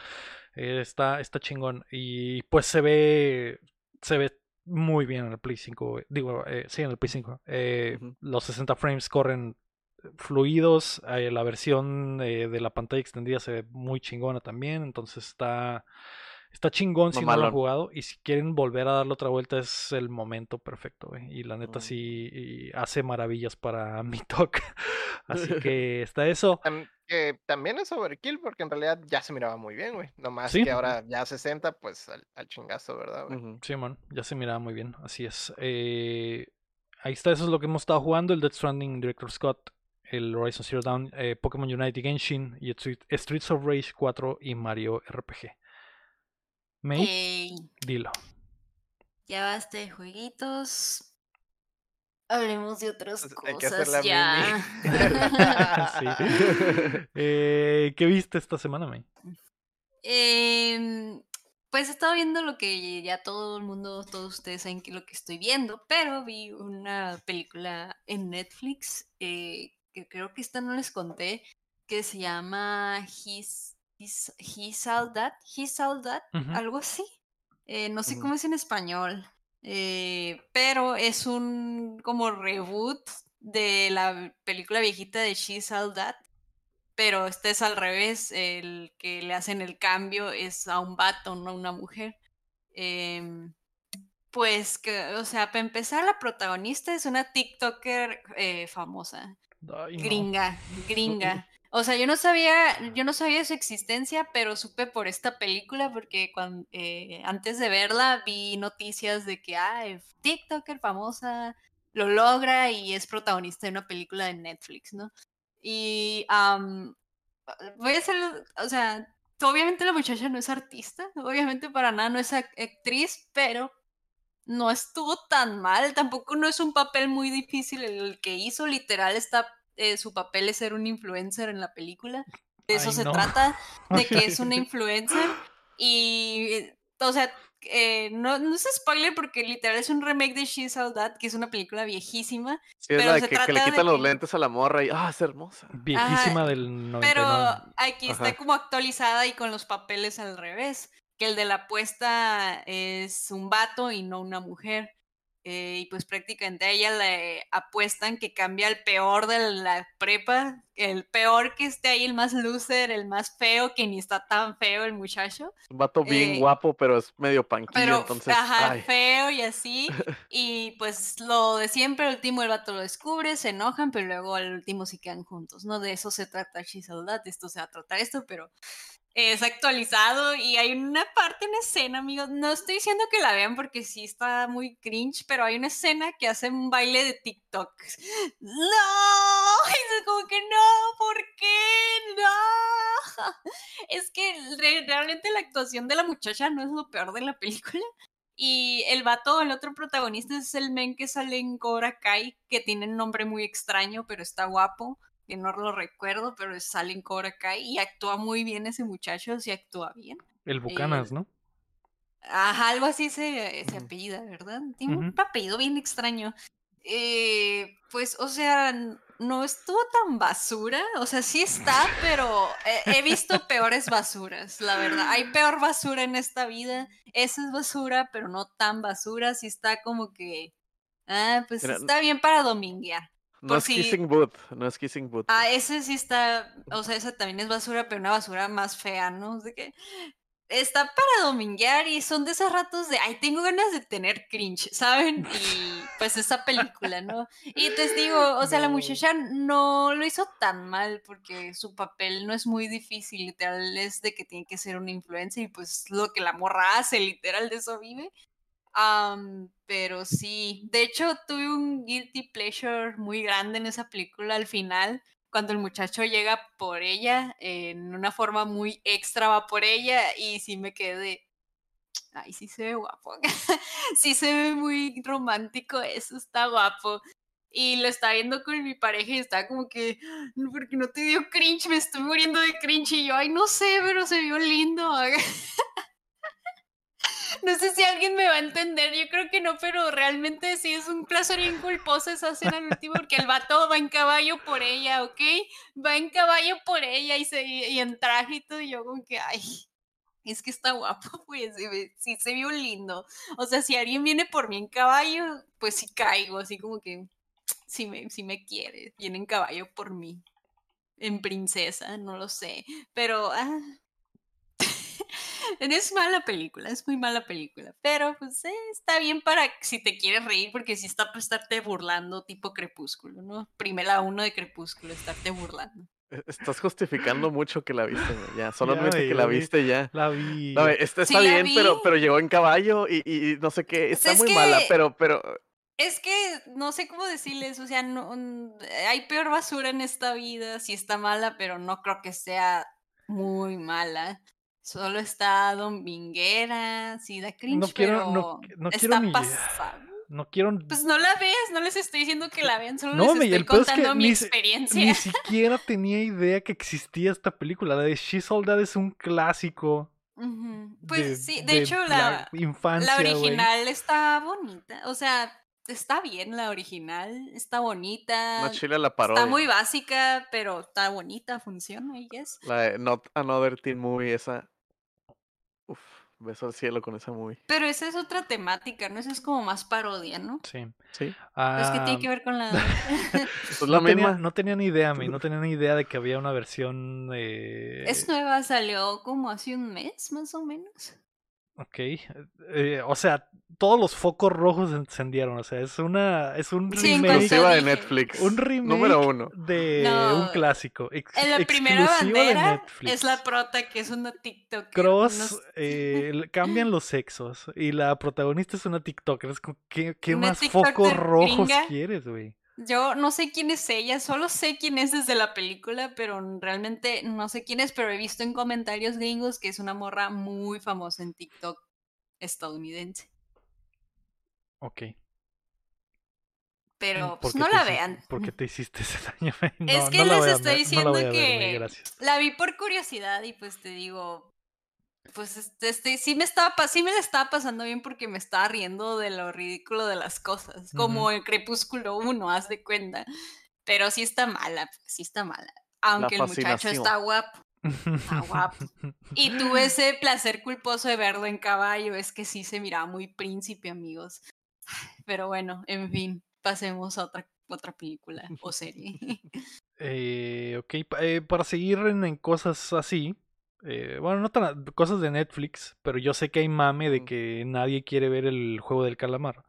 Eh, está, está chingón. Y pues se ve, se ve muy bien en el Play 5, güey. digo, eh, sí, en el Play 5. Eh. Los 60 frames corren fluidos, eh, la versión eh, de la pantalla extendida se ve muy chingona también, entonces está... Está chingón si no lo han jugado. Y si quieren volver a darle otra vuelta, es el momento perfecto, güey. Y la neta Mm. sí y hace maravillas para mi (laughs) talk. Así (laughs) que está eso. Que también es overkill porque en realidad ya se miraba muy bien, güey. Nomás Sí. que ahora ya 60, pues al, al chingazo, ¿verdad, güey? Ujú. Simón, ya se miraba muy bien, así es. Eh, ahí está, eso es lo que hemos estado jugando, el Death Stranding Director Scott, el Horizon Zero Dawn, eh, Pokémon Unite Genshin, y Street- Streets of Rage 4 y Mario RPG. May, dilo. ya basta de jueguitos. Hablemos de otras Pues, hay que hacer cosas la ya. (laughs) (laughs) Sí. Eh, ¿Qué viste esta semana, May? Em, pues he estado viendo lo que ya todo el mundo, todos ustedes saben que lo que estoy viendo, pero vi una película en Netflix eh, que creo que esta no les conté, que se llama He's, He's, He's All That, He's All That, algo así. Eh, no sé cómo es en español, eh, pero es un como reboot de la película viejita de She's All That pero este es al revés, el que le hacen el cambio es a un vato, no a una mujer. Em, pues que, o sea, para empezar, la protagonista es una TikToker eh, famosa, Ay, no. gringa, (laughs) gringa. O sea, yo no sabía, yo no sabía su existencia, pero supe por esta película porque cuando, antes de verla vi noticias de que, ah, TikToker famosa lo logra y es protagonista de una película de Netflix, ¿no? Y am, voy a hacer, o sea, obviamente la muchacha no es artista, obviamente para nada no es ac- actriz, pero no estuvo tan mal, tampoco no es un papel muy difícil el que hizo, literal está, eh, su papel es ser un influencer en la película, de eso Ay, se no. trata, de que es una (laughs) influencer y, o sea, eh, no, no es spoiler porque literal es un remake de She's All That, que es una película viejísima, Sí, es Pero la de se que, que le trata de quitan los que- lentes a la morra y ah, es hermosa. Viejísima del 99. Pero aquí está como actualizada y con los papeles al revés. Que el de la apuesta es un vato y no una mujer. Eh, y pues prácticamente a ella le apuestan que cambia el peor de la prepa, el peor que esté ahí, el más loser, el más feo, que ni está tan feo el muchacho. Un vato bien Eh, guapo, pero es medio panquillo, Pero, entonces. ajá, ay. feo y así. (laughs) Y pues lo de siempre, el último el vato lo descubre, se enojan, pero luego al último sí quedan juntos, ¿no? De eso se trata All That, esto se va a tratar esto, pero es actualizado y hay una parte, una escena, amigos, no estoy diciendo que la vean porque sí está muy cringe, pero hay una escena que hace un baile de TikTok. (laughs) ¡No! Y (laughs) es como que no, ¿por qué? ¡No! (laughs) Es que re- realmente la actuación de la muchacha no es lo peor de la película. Y el vato, el otro protagonista es el men que sale en Cobra Kai, que tiene un nombre muy extraño, pero está guapo, que no lo recuerdo, pero sale en Cobra Kai y actúa muy bien ese muchacho, sí actúa bien. El Bucanas, ¿no? Ajá, algo así se, se apellida, ¿verdad? Tiene un apellido bien extraño. Eh, pues, o sea, no estuvo tan basura. O sea, sí está, (laughs) pero he, he visto peores basuras, la verdad. Hay peor basura en esta vida. Esa es basura, pero no tan basura. Sí está como que. Ah, pues está bien para dominguear. No es si- Kissing Booth, no es Kissing Booth. Ah, ese sí está, o sea, esa también es basura, pero una basura más fea, ¿no? De que está para dominguear y son de esos ratos de, ay, tengo ganas de tener cringe, ¿saben? Y pues esa película, ¿no? Y te digo, o sea, la muchacha no lo hizo tan mal porque su papel no es muy difícil, literal, es de que tiene que ser una influencia y pues lo que la morra hace, literal, de eso vive. Am, pero sí, de hecho tuve un guilty pleasure muy grande en esa película al final, cuando el muchacho llega por ella, en una forma muy extra va por ella y sí me quedé ay, sí se ve guapo, (laughs) sí se ve muy romántico, eso está guapo. Y lo estaba viendo con mi pareja y estaba como que, "No, porque no te dio cringe, me estoy muriendo de cringe. Y yo, ay, no sé, pero se vio lindo. (laughs) (laughs) No sé si alguien me va a entender, yo creo que no, pero realmente sí es un placer bien culposo esa escena al porque el vato va en caballo por ella, ¿ok? Va en caballo por ella y, se, y en traje y todo, y yo como que, ay, es que está guapo, (laughs) pues, sí se vio lindo. O sea, si alguien viene por mí en caballo, pues sí caigo, así como que, (tsk) si me, si me quiere, viene en caballo por mí. En princesa, no lo sé, pero... ah, (laughs) es mala película, es muy mala película. Pero pues eh, está bien para si te quieres reír, porque si está para estarte burlando, tipo crepúsculo, ¿no? Primera uno de crepúsculo, estarte burlando. E- Estás justificando mucho que la viste. (laughs) Ya, solamente que la viste ya. La vi. No, Sí está bien, pero, vi. pero llegó en caballo y, y- no sé qué. Está es muy mala, que- pero, pero Es que no sé cómo decirles, o sea, no, hay peor basura en esta vida, sí está mala, pero no creo que sea muy mala. Solo está Dominguera, sí da cringe, No quiero- no- pero no quiero está ni- pasable. No quiero. Pues no la veas, no les estoy diciendo que la vean, solo No, les estoy el peor es que contando mi ni experiencia. Ni siquiera tenía idea que existía esta película. La de She's All That es un clásico. Pues de- sí, de, hecho la, infancia. la original está bonita, o sea, está bien la original, está bonita. más chila la parodia. Está muy básica, pero está bonita, funciona, I guess. La de Not Another Teen Movie, esa. Uf, beso al cielo con esa movie. Pero esa es otra temática, ¿no? Eso es como más parodia, ¿no? Sí. Sí. Es que tiene Ah, que ver con la... (laughs) Pues la no, tenía, misma. no tenía ni idea, me, no tenía ni idea de que había una versión. eh, es nueva, salió como hace un mes, más o menos. Ok. eh, o sea, todos los focos rojos se encendieron. O sea, es una. Es un Sí, remake. de Netflix. Un remake Número uno. de No, un clásico. ex- En la primera bandera es la prota, que es una TikTok. Cross, eh, (laughs) cambian los sexos y la protagonista es una TikToker. Es como, ¿qué, qué Una más focos rojos gringa. quieres, güey? Yo no sé quién es ella, solo sé quién es desde la película, pero realmente no sé quién es, pero he visto en comentarios gringos que es una morra muy famosa en TikTok estadounidense. Ok. Pero pues ¿Por qué no la vean. ¿Por qué (laughs) te hiciste ese daño? (laughs) No, Es que no les estoy ver, no la diciendo ver, que la vi por curiosidad y pues te digo, pues este, este, sí me estaba sí me la estaba pasando bien porque me estaba riendo de lo ridículo de las cosas, como en Crepúsculo 1, haz de cuenta. Pero sí está mala, pues, sí está mala. Aunque el muchacho está guapo. Está guapo. Y tuve (laughs) ese placer culposo de verlo en caballo, es que sí se miraba muy príncipe, amigos. (sighs) Pero bueno, en fin, pasemos a otra, otra película o serie. (laughs) Eh, ok, eh, para seguir en, en cosas así, eh, bueno, no tan cosas de Netflix, pero yo sé que hay mame de que nadie quiere ver el juego del calamar.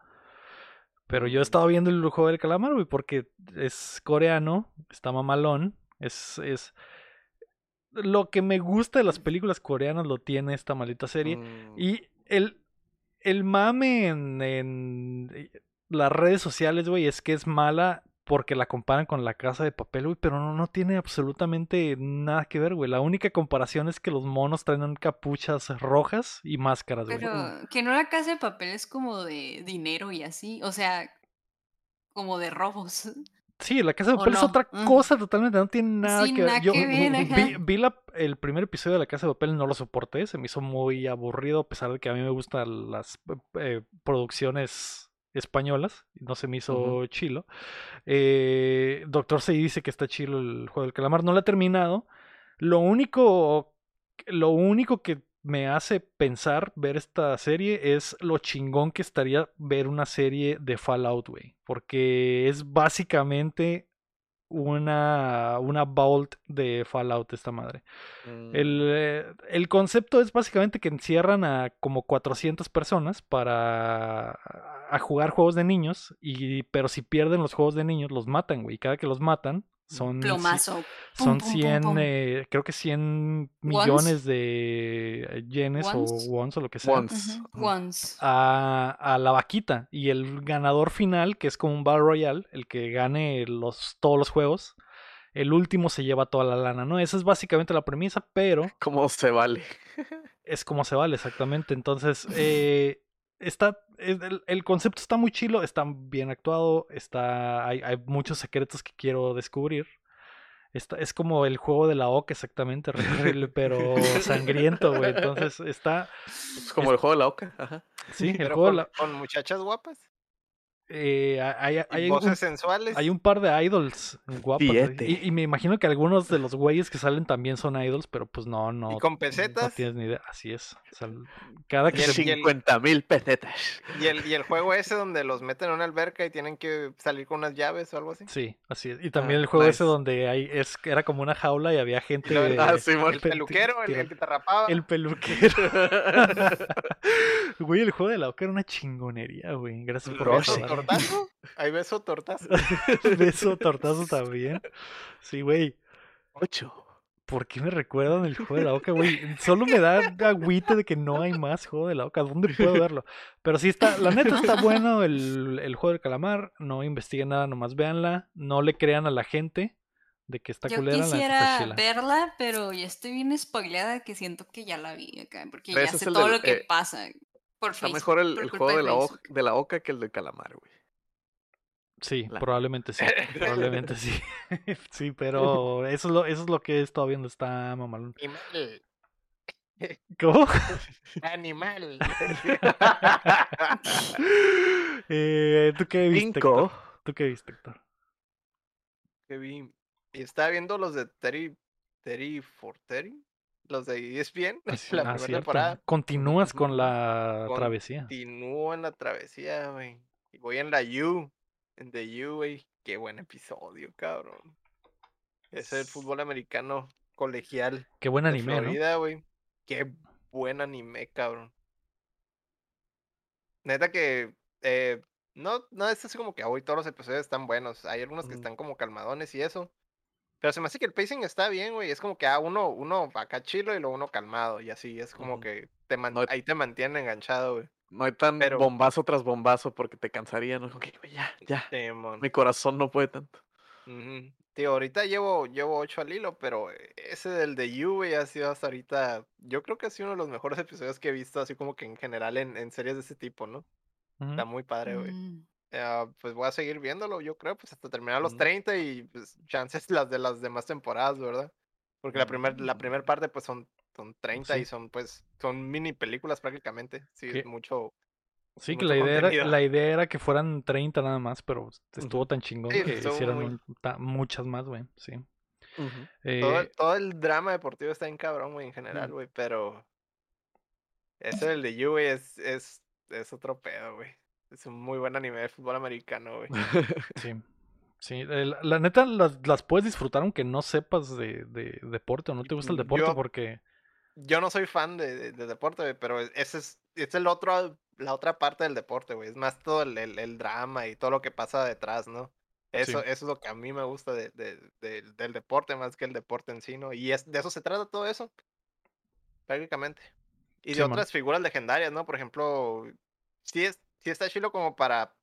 Pero yo he Mm. estado viendo el juego del calamar, güey, porque es coreano, está mamalón, es, es... Lo que me gusta de las películas coreanas lo tiene esta maldita serie. Mm, Y el, el mame en, en eh, las redes sociales, güey, es que es mala porque la comparan con la casa de papel, güey, pero no, no tiene absolutamente nada que ver, güey. La única comparación es que los monos traen capuchas rojas y máscaras, güey. Pero que no la casa de papel es como de dinero y así, o sea, como de robos. Sí, la casa de ¿O papel es otra cosa totalmente, no tiene nada que ver. Yo que ver, (laughs) vi, vi la- el primer episodio de la casa de papel, no lo soporté, se me hizo muy aburrido, a pesar de que a mí me gustan las eh, producciones españolas, no se me hizo chilo. Eh, Doctor se dice que está chilo el juego del calamar, no lo he terminado. Lo único, lo único que me hace pensar ver esta serie es lo chingón que estaría ver una serie de Fallout, güey. Porque es básicamente una, una vault de Fallout esta madre. mm, El, eh, el concepto es básicamente que encierran a como 400 personas para a jugar juegos de niños, y, pero si pierden los juegos de niños los matan, güey. y Cada que los matan son, Plomazo. son Pum, pum, pum, 100, pum. eh, creo que 100 Ones. millones de eh, yenes Ones. o wons o lo que sea. Once. A, a la vaquita y el ganador final, que es como un Battle Royale, el que gane los, todos los juegos, el último se lleva toda la lana, ¿no? Esa es básicamente la premisa, pero (laughs) ¿Cómo se vale? es como se vale exactamente. Entonces, (laughs) eh, está, es- el, el concepto está muy chilo, está bien actuado, está, hay, hay muchos secretos que quiero descubrir. Está, es como el juego de la oca exactamente, (laughs) pero sangriento, güey. Entonces está, Es como el juego de la oca. Ajá. sí, (laughs) el Pero juego de con, la... con muchachas guapas. Eh, hay, hay- voces un, sensuales. hay un par de idols guapas. Siete. Y, y me imagino que algunos de los güeyes que salen también son idols, pero pues no, no. Y con No pesetas. tienes ni idea. Así es. O sea, cada que Y el- se- y el- 50 mil pesetas. Y el, y el juego ese donde los meten en una alberca y tienen que salir con unas llaves o algo así. Sí, así es. Y también Ah, el juego ese donde hay, es, era como una jaula y había gente. Ah, sí. El pe- peluquero, el, el que te rapaba. el peluquero. (laughs) (laughs) Güey, el juego de la oca era una chingonería, güey. Gracias por recordarme. Tortazo. (laughs) Hay beso tortazo. (laughs) Beso, tortazo (laughs) también. Sí, güey. Ocho. ¿Por qué me recuerdan el juego de la oca, güey? Solo me da agüite de que no hay más juego de la oca. ¿Dónde puedo verlo? Pero sí está, la neta está bueno el, el juego del calamar. No investiguen nada, nomás véanla. No le crean a la gente de que está Yo culera. la neta está quisiera verla, pero ya estoy bien spoileada que siento que ya la vi acá, porque Pero ya sé todo del- lo que eh, pasa por Está Facebook, mejor el, por el culpa juego de la, oca, de la oca que el del calamar, güey. Sí, La- probablemente sí. (laughs) Probablemente sí. (laughs) (laughs) sí, pero eso es lo, eso es lo que he estado viendo. Está mamalón. Animal. ¿Cómo? Animal. Eh, ¿Tú qué viste, Cinco. Héctor? ¿Tú qué viste, Héctor? que vi. Y estaba viendo los de Terry. Terry for Terry. Los de ESPN. Así- la ah, primera cierto. temporada. Continúas con la travesía. Continúo en la travesía, güey. Y voy en la U. En The U, güey. Qué buen episodio, cabrón. Es el fútbol americano colegial Qué buen de anime, ¿no? Florida, güey. Qué buen anime, cabrón. Neta que eh, no, no es así como que hoy todos los episodios están buenos. Hay algunos que Ujú. están como calmadones y eso. Pero se me hace que el pacing está bien, güey. Es como que a uno, uno acá chilo y luego uno calmado. Y así es como que te man- No- ahí te mantiene enganchado, güey. No hay tan Pero- bombazo tras bombazo porque te cansaría, ¿no? Como que, güey, ya, ya. Simón. Mi corazón no puede tanto. Tío, ahorita llevo, llevo 8 al hilo, pero eh, ese del de You, güey, ha sido hasta ahorita. Yo creo que ha sido uno de los mejores episodios que he visto, así como que en general en, en series de ese tipo, ¿no? Está muy padre, güey. Mm. Ah, pues voy a seguir viéndolo, yo creo, pues hasta terminar los Ujú. 30 y pues chances (laughs) las de las demás temporadas, ¿verdad? Porque la primera la primer parte pues son, son 30 Sí. y son pues son mini películas prácticamente. Sí, ¿Qué? es mucho. Sí, que mucho la idea, era, la idea era que fueran 30 nada más, pero estuvo tan chingón Sí, que hicieron muy- muchas más, güey. Sí. Todo, Eh, el- todo el drama deportivo está en cabrón, güey, en general, Mm. güey, pero ese del de You, güey, es, es, es otro pedo, güey. Es un muy buen anime de fútbol americano, güey. (laughs) sí. Sí, la neta las, las puedes disfrutar aunque no sepas de, de deporte o no te gusta el deporte Yo- porque... Yo no soy fan de, de- de deporte, güey, pero e, ese es, es el otro, la otra parte del deporte, güey. Es más todo el, el- el drama y todo lo que pasa detrás, ¿no? Eso, Sí. eso es lo que a mí me gusta de, de- de- del deporte más que el deporte en sí, ¿no? Y es, de eso se trata todo eso, prácticamente. Y de Sí, man. otras figuras legendarias, ¿no? Por ejemplo, sí, es, sí está chido como para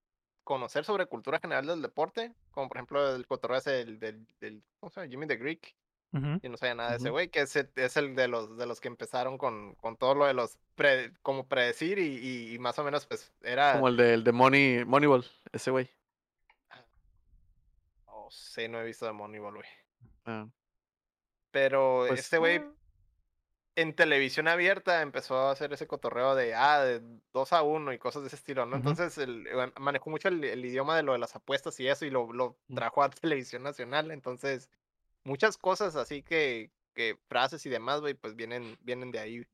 conocer sobre cultura general del deporte, como por ejemplo el cotorreo ese del, del, del- ¿cómo se llama? Jimmy the Greek, Y no sabía nada de ese güey, que es, el- es el de los de los que empezaron con, con todo lo de los pre- como predecir y, y- y más o menos pues era Como el de, el de Money, Moneyball, ese güey. oh, sí, no he visto de Moneyball, güey. Ah, Pero pues, este güey ah, en televisión abierta empezó a hacer ese cotorreo de ah, de 2 a 1 y cosas de ese estilo, ¿no? Entonces el, manejó mucho el, el idioma de lo de las apuestas y eso y lo, lo Mm. trajo a (laughs) televisión nacional. Entonces, muchas cosas así que, que frases y demás, güey, pues vienen, vienen de ahí.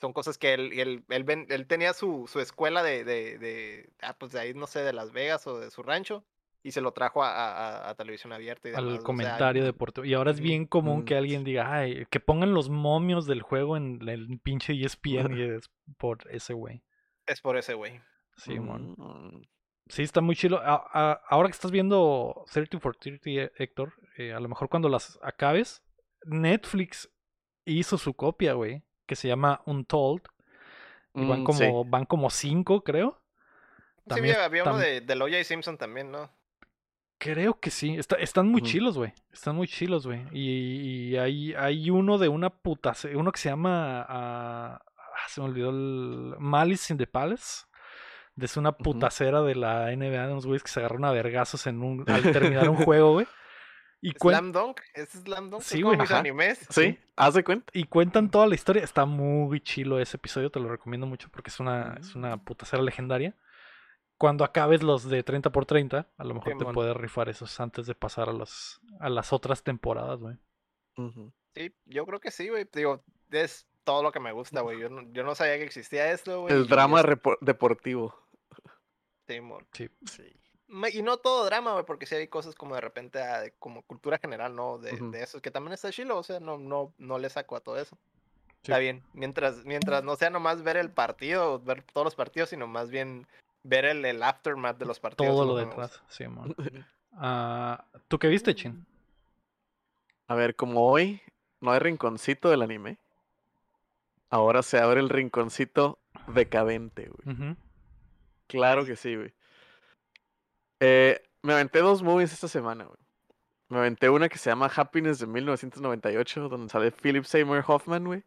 Son cosas que él, él, él, ven- él tenía su, su escuela de, de, de, ah, pues de ahí, no sé, de Las Vegas o de su rancho y se lo trajo a, a- televisión abierta y demás. o al sea, comentario deportivo. Y ahora es bien común mm. que alguien diga, ay, que pongan los momios del juego en el pinche ESPN y (laughs) es por ese güey. es por ese güey. Sí, mon. mm, Sí, está muy. A- a- ahora que estás viendo 30 for 30, eh, Héctor, eh, a lo mejor cuando las acabes, Netflix hizo su copia, güey, que se llama Untold. Y van mm, sí. como, van como cinco, creo. Sí, También había, había uno tam- de, del O.J. Simpson también, ¿no? Creo que sí. Está- están muy chilos, güey. Están muy chilos, güey. Y, y hay, hay uno de una puta. Uno que se llama. ah, ah, se me olvidó el. Malice in the Palace. De es una putacera de la NBA de unos güeyes que se agarraron a vergazos en un, al (laughs) terminar un juego, güey. Y, Slam Dunk, ¿ese es Slam Dunk? Sí, es como güey, animes. Sí, haz de cuenta. y cuentan toda la historia. Está muy chilo ese episodio. Te lo recomiendo mucho porque es una, es una Mm. putacera legendaria. Cuando acabes los de 30 por 30, a lo mejor te puedes rifar esos antes de pasar a, los, a las otras temporadas, güey. Sí, yo creo que sí, güey. Digo, es todo lo que me gusta, güey. Yo no, yo no sabía que existía esto, güey. El drama es- deportivo. sí, mon. Sí. Sí. Y no todo drama, güey, porque sí hay cosas como de repente, ah, de- como cultura general, ¿no? De, Ujú. de eso, que también está chilo, o sea, no, no, no le saco a todo eso. Sí. Está bien, mientras, mientras no sea nomás ver el partido, ver todos los partidos, sino más bien ver el, el aftermath de los partidos. Todo lo detrás, sí, mon. Ah, ¿Tú qué viste, Chin? A ver, como hoy no hay rinconcito del anime, ahora se abre el rinconcito decadente, güey. Claro que sí, güey. Eh, me aventé dos movies esta semana, güey. Me aventé una que se llama Happiness de 1998, donde sale Philip Seymour Hoffman, güey.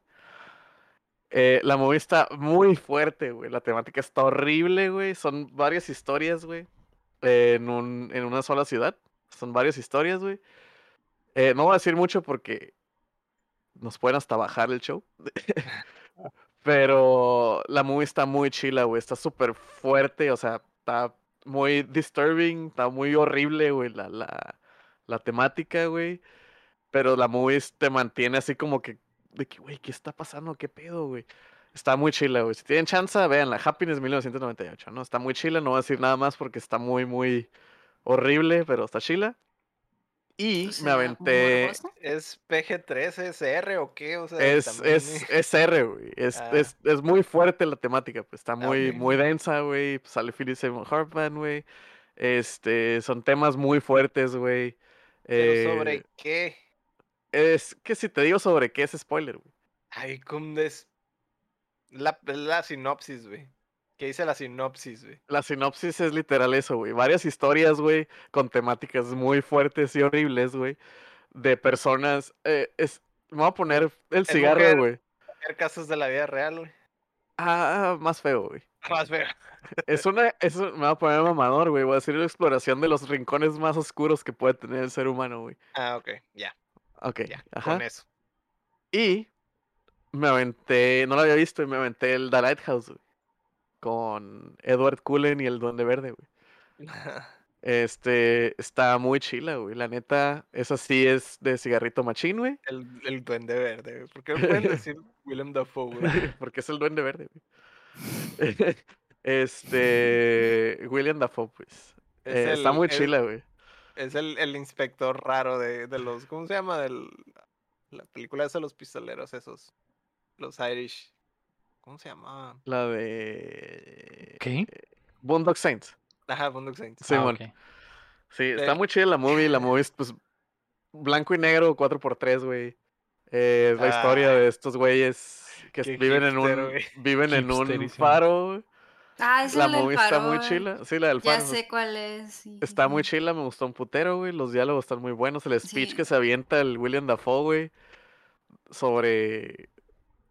Eh, la movie está muy fuerte, güey. La temática está horrible, güey. Son varias historias, güey. en una sola ciudad. Son varias historias, güey. Eh, no voy a decir mucho porque nos pueden hasta bajar el show. (laughs) Pero la movie está muy chila, güey. Está súper fuerte, o sea, está muy disturbing, está muy horrible, güey, la, la, la temática, güey. Pero la movie te mantiene así como que, de que, güey, ¿qué está pasando? ¿Qué pedo, güey? Está muy chila, güey. Si tienen chance, vean la Happiness 1998, ¿no? Está muy chila, no voy a decir nada más porque está muy, muy horrible, pero está chila. Y Pues, me ¿será aventé... ¿Es PG-13, es R o qué? O sea, Es, también, es, eh, es R, güey. Es, Ah. es, es muy fuerte la temática, pues está muy, muy densa, güey. pues, Sale Philip Seymour Hoffman, güey. Este, son temas muy fuertes, güey. ¿Pero sobre Eh, qué? Es que si te digo sobre qué es spoiler, güey. Ay, ¿cómo es? La, la sinopsis, güey. ¿Qué dice la sinopsis, güey? La sinopsis es literal eso, güey. Varias historias, güey, con temáticas muy fuertes y horribles, güey. De personas. eh, es, me voy a poner el cigarro, güey. Casos de la vida real, güey. Ah, más feo, güey. (laughs) Más feo. Es una, es me voy a poner mamador, güey. Voy a decir la exploración de los rincones más oscuros que puede tener el ser humano, güey. Ah, ok, ya, Ok, ya, ajá. con eso. Y me aventé, no lo había visto, y me aventé el The Lighthouse, güey. Con Edward Cullen y el Duende Verde, güey. (laughs) Este, está muy chila, güey. La neta, esa sí es de cigarrito machín, güey. el, el duende verde, güey. ¿Por qué no pueden (laughs) decir Willem Dafoe, güey? (laughs) Porque es el Duende Verde, güey. Este, William Dafoe, pues. Es Eh, está el- muy es- chila, güey. Es el, el inspector raro de, de los. ¿Cómo se llama? Del, la película esa de los pistoleros, esos. Los Irish. ¿Cómo se llama? La de ¿Qué? Boondock Saints. Ajá, Boondock Saints. Sí, Ah. Sí, está muy chida la movie. La movie es, pues, blanco y negro, 4x3, güey. Eh, es la historia Ah, de estos güeyes que viven en un güey. viven en un faro. Ah, esa La es la del movie está muy chila. Sí, la del Ya faro. sé cuál es. sí, Está muy chila, me gustó un putero, güey. Los diálogos están muy buenos. El speech Sí. que se avienta el William Dafoe, güey. Sobre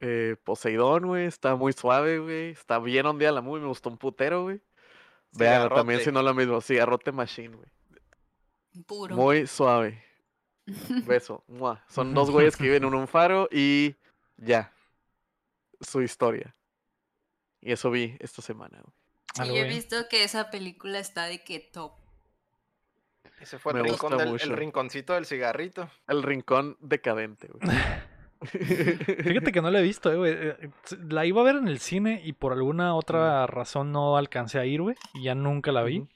eh, Poseidón, güey. Está muy suave, güey. Está bien ondeada la movie. Me gustó un putero, güey. Vean, también si no lo mismo. Cigarrote Machine, güey. Puro. Muy suave. (laughs) Beso. mua. Son dos güeyes que viven en (laughs) un faro y ya. Su historia. Y eso vi esta semana, güey. Sí, yo he visto que esa película está de que top. Ese fue el, rincón del, el rinconcito del cigarrito. El rincón decadente, güey. (laughs) (laughs) Fíjate que no la he visto, eh, güey. Eh, La iba a ver en el cine y por alguna otra razón no alcancé a ir, güey. Y ya nunca la vi.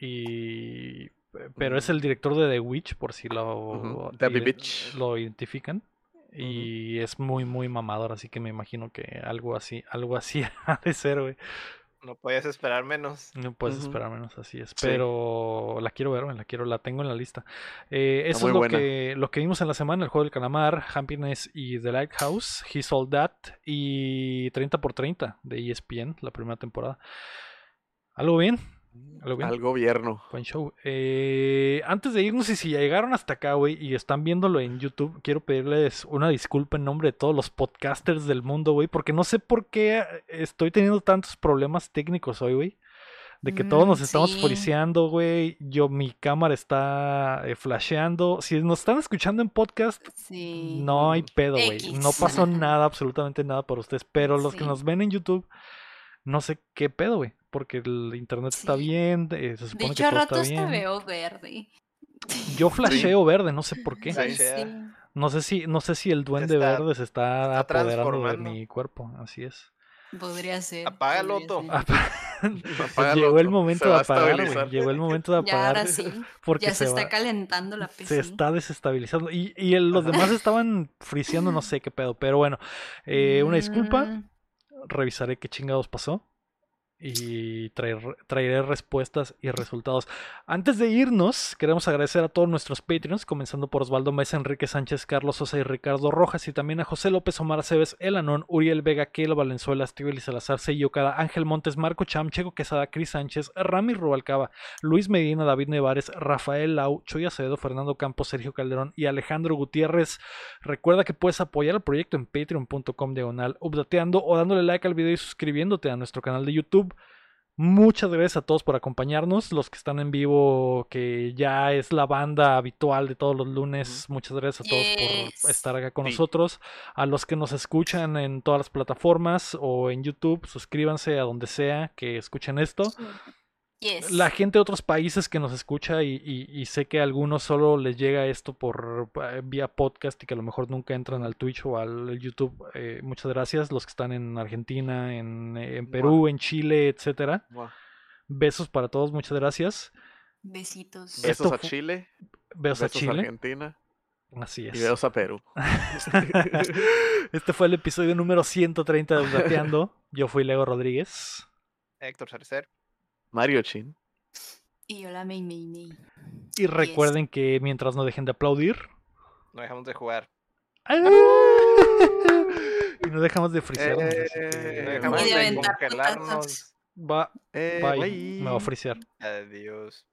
Y. Pero es el director de The Witch, por si lo identifican. Y es muy, muy mamador, así que me imagino que algo así, algo así (laughs) ha de ser, güey. No podías esperar menos. No puedes esperar menos, así es. Sí. Pero la quiero ver, la quiero, la tengo en la lista. Eh, eso es lo buena. que, lo que vimos en la semana, el juego del calamar, Happiness y The Lighthouse, He's All That y 30 por 30 de ESPN, la primera temporada. ¿Algo bien? ¿Algo bien? Al gobierno. Buen show. Eh, antes de irnos, y si ya llegaron hasta acá, güey, y están viéndolo en YouTube, quiero pedirles una disculpa en nombre de todos los podcasters del mundo, güey, porque no sé por qué estoy teniendo tantos problemas técnicos hoy, güey. De que todos nos Mm, estamos sí. friseando, güey. Yo, mi cámara está eh, flasheando. Si nos están escuchando en podcast, Sí. no hay pedo, güey. No pasó nada, absolutamente nada por ustedes. Pero los que nos ven en YouTube, no sé qué pedo, güey. Porque el internet está bien, eh, se De supone hecho, que a todo está ratos te veo verde. Yo flasheo verde, no sé por qué. Sí. No sé si, no sé si el duende está- verde se está, está apoderando de mi cuerpo. Así es. Podría ser. Otto. ser. Apágalo, (laughs) Llegó el momento de (laughs) a apagar. Llegó el momento de Ya apagar. ahora sí. (laughs) Porque Ya se, se, está va- calentando la PC. se está desestabilizando. Y, y el- los demás estaban friseando, no sé qué pedo. Pero bueno, eh, una disculpa. Revisaré qué chingados pasó. Y traer- traeré respuestas y resultados. Antes de irnos, queremos agradecer a todos nuestros Patreons, comenzando por Osvaldo Mesa, Enrique Sánchez, Carlos Sosa y Ricardo Rojas, y también a José López, Omar Aceves, El Anón, Uriel Vega, Kelo Valenzuela, Estíbal y Salazar, Seyo Cada, Ángel Montes, Marco Cham, Checo Quesada, Cris Sánchez, Rami Rubalcaba, Luis Medina, David Nevares, Rafael Lau, Choy Acevedo, Fernando Campos, Sergio Calderón y Alejandro Gutiérrez. Recuerda que puedes apoyar el proyecto en patreon.com diagonal updateando o dándole like al video y suscribiéndote a nuestro canal de YouTube. Muchas gracias a todos por acompañarnos, los que están en vivo, que ya es la banda habitual de todos los lunes. Muchas gracias a todos Yes. por estar acá con Sí. nosotros. A los que nos escuchan en todas las plataformas o en YouTube, suscríbanse a donde sea que escuchen esto. Yes. La gente de otros países que nos escucha y, y- y sé que a algunos solo les llega esto por eh, vía podcast y que a lo mejor nunca entran al Twitch o al YouTube. eh, muchas gracias. Los que están en Argentina, en, eh, en Perú, en Chile, etcétera. Besos para todos, muchas gracias. Besitos. Esto Besos a Chile, Besos, a Chile. Argentina Así y es. besos a Perú. (laughs) este fue el episodio número 130 de Updateando. Yo fui Lego Rodríguez. Héctor Cercer. Mario Chin. Y yo la Mei Mei Mei. Y recuerden que mientras no dejen de aplaudir. No dejamos de jugar. (laughs) y no dejamos de frisearnos. así Eh, que- No Eh, dejamos y de congelarnos. Va, Eh, bye. bye. Me va a frisear. Adiós.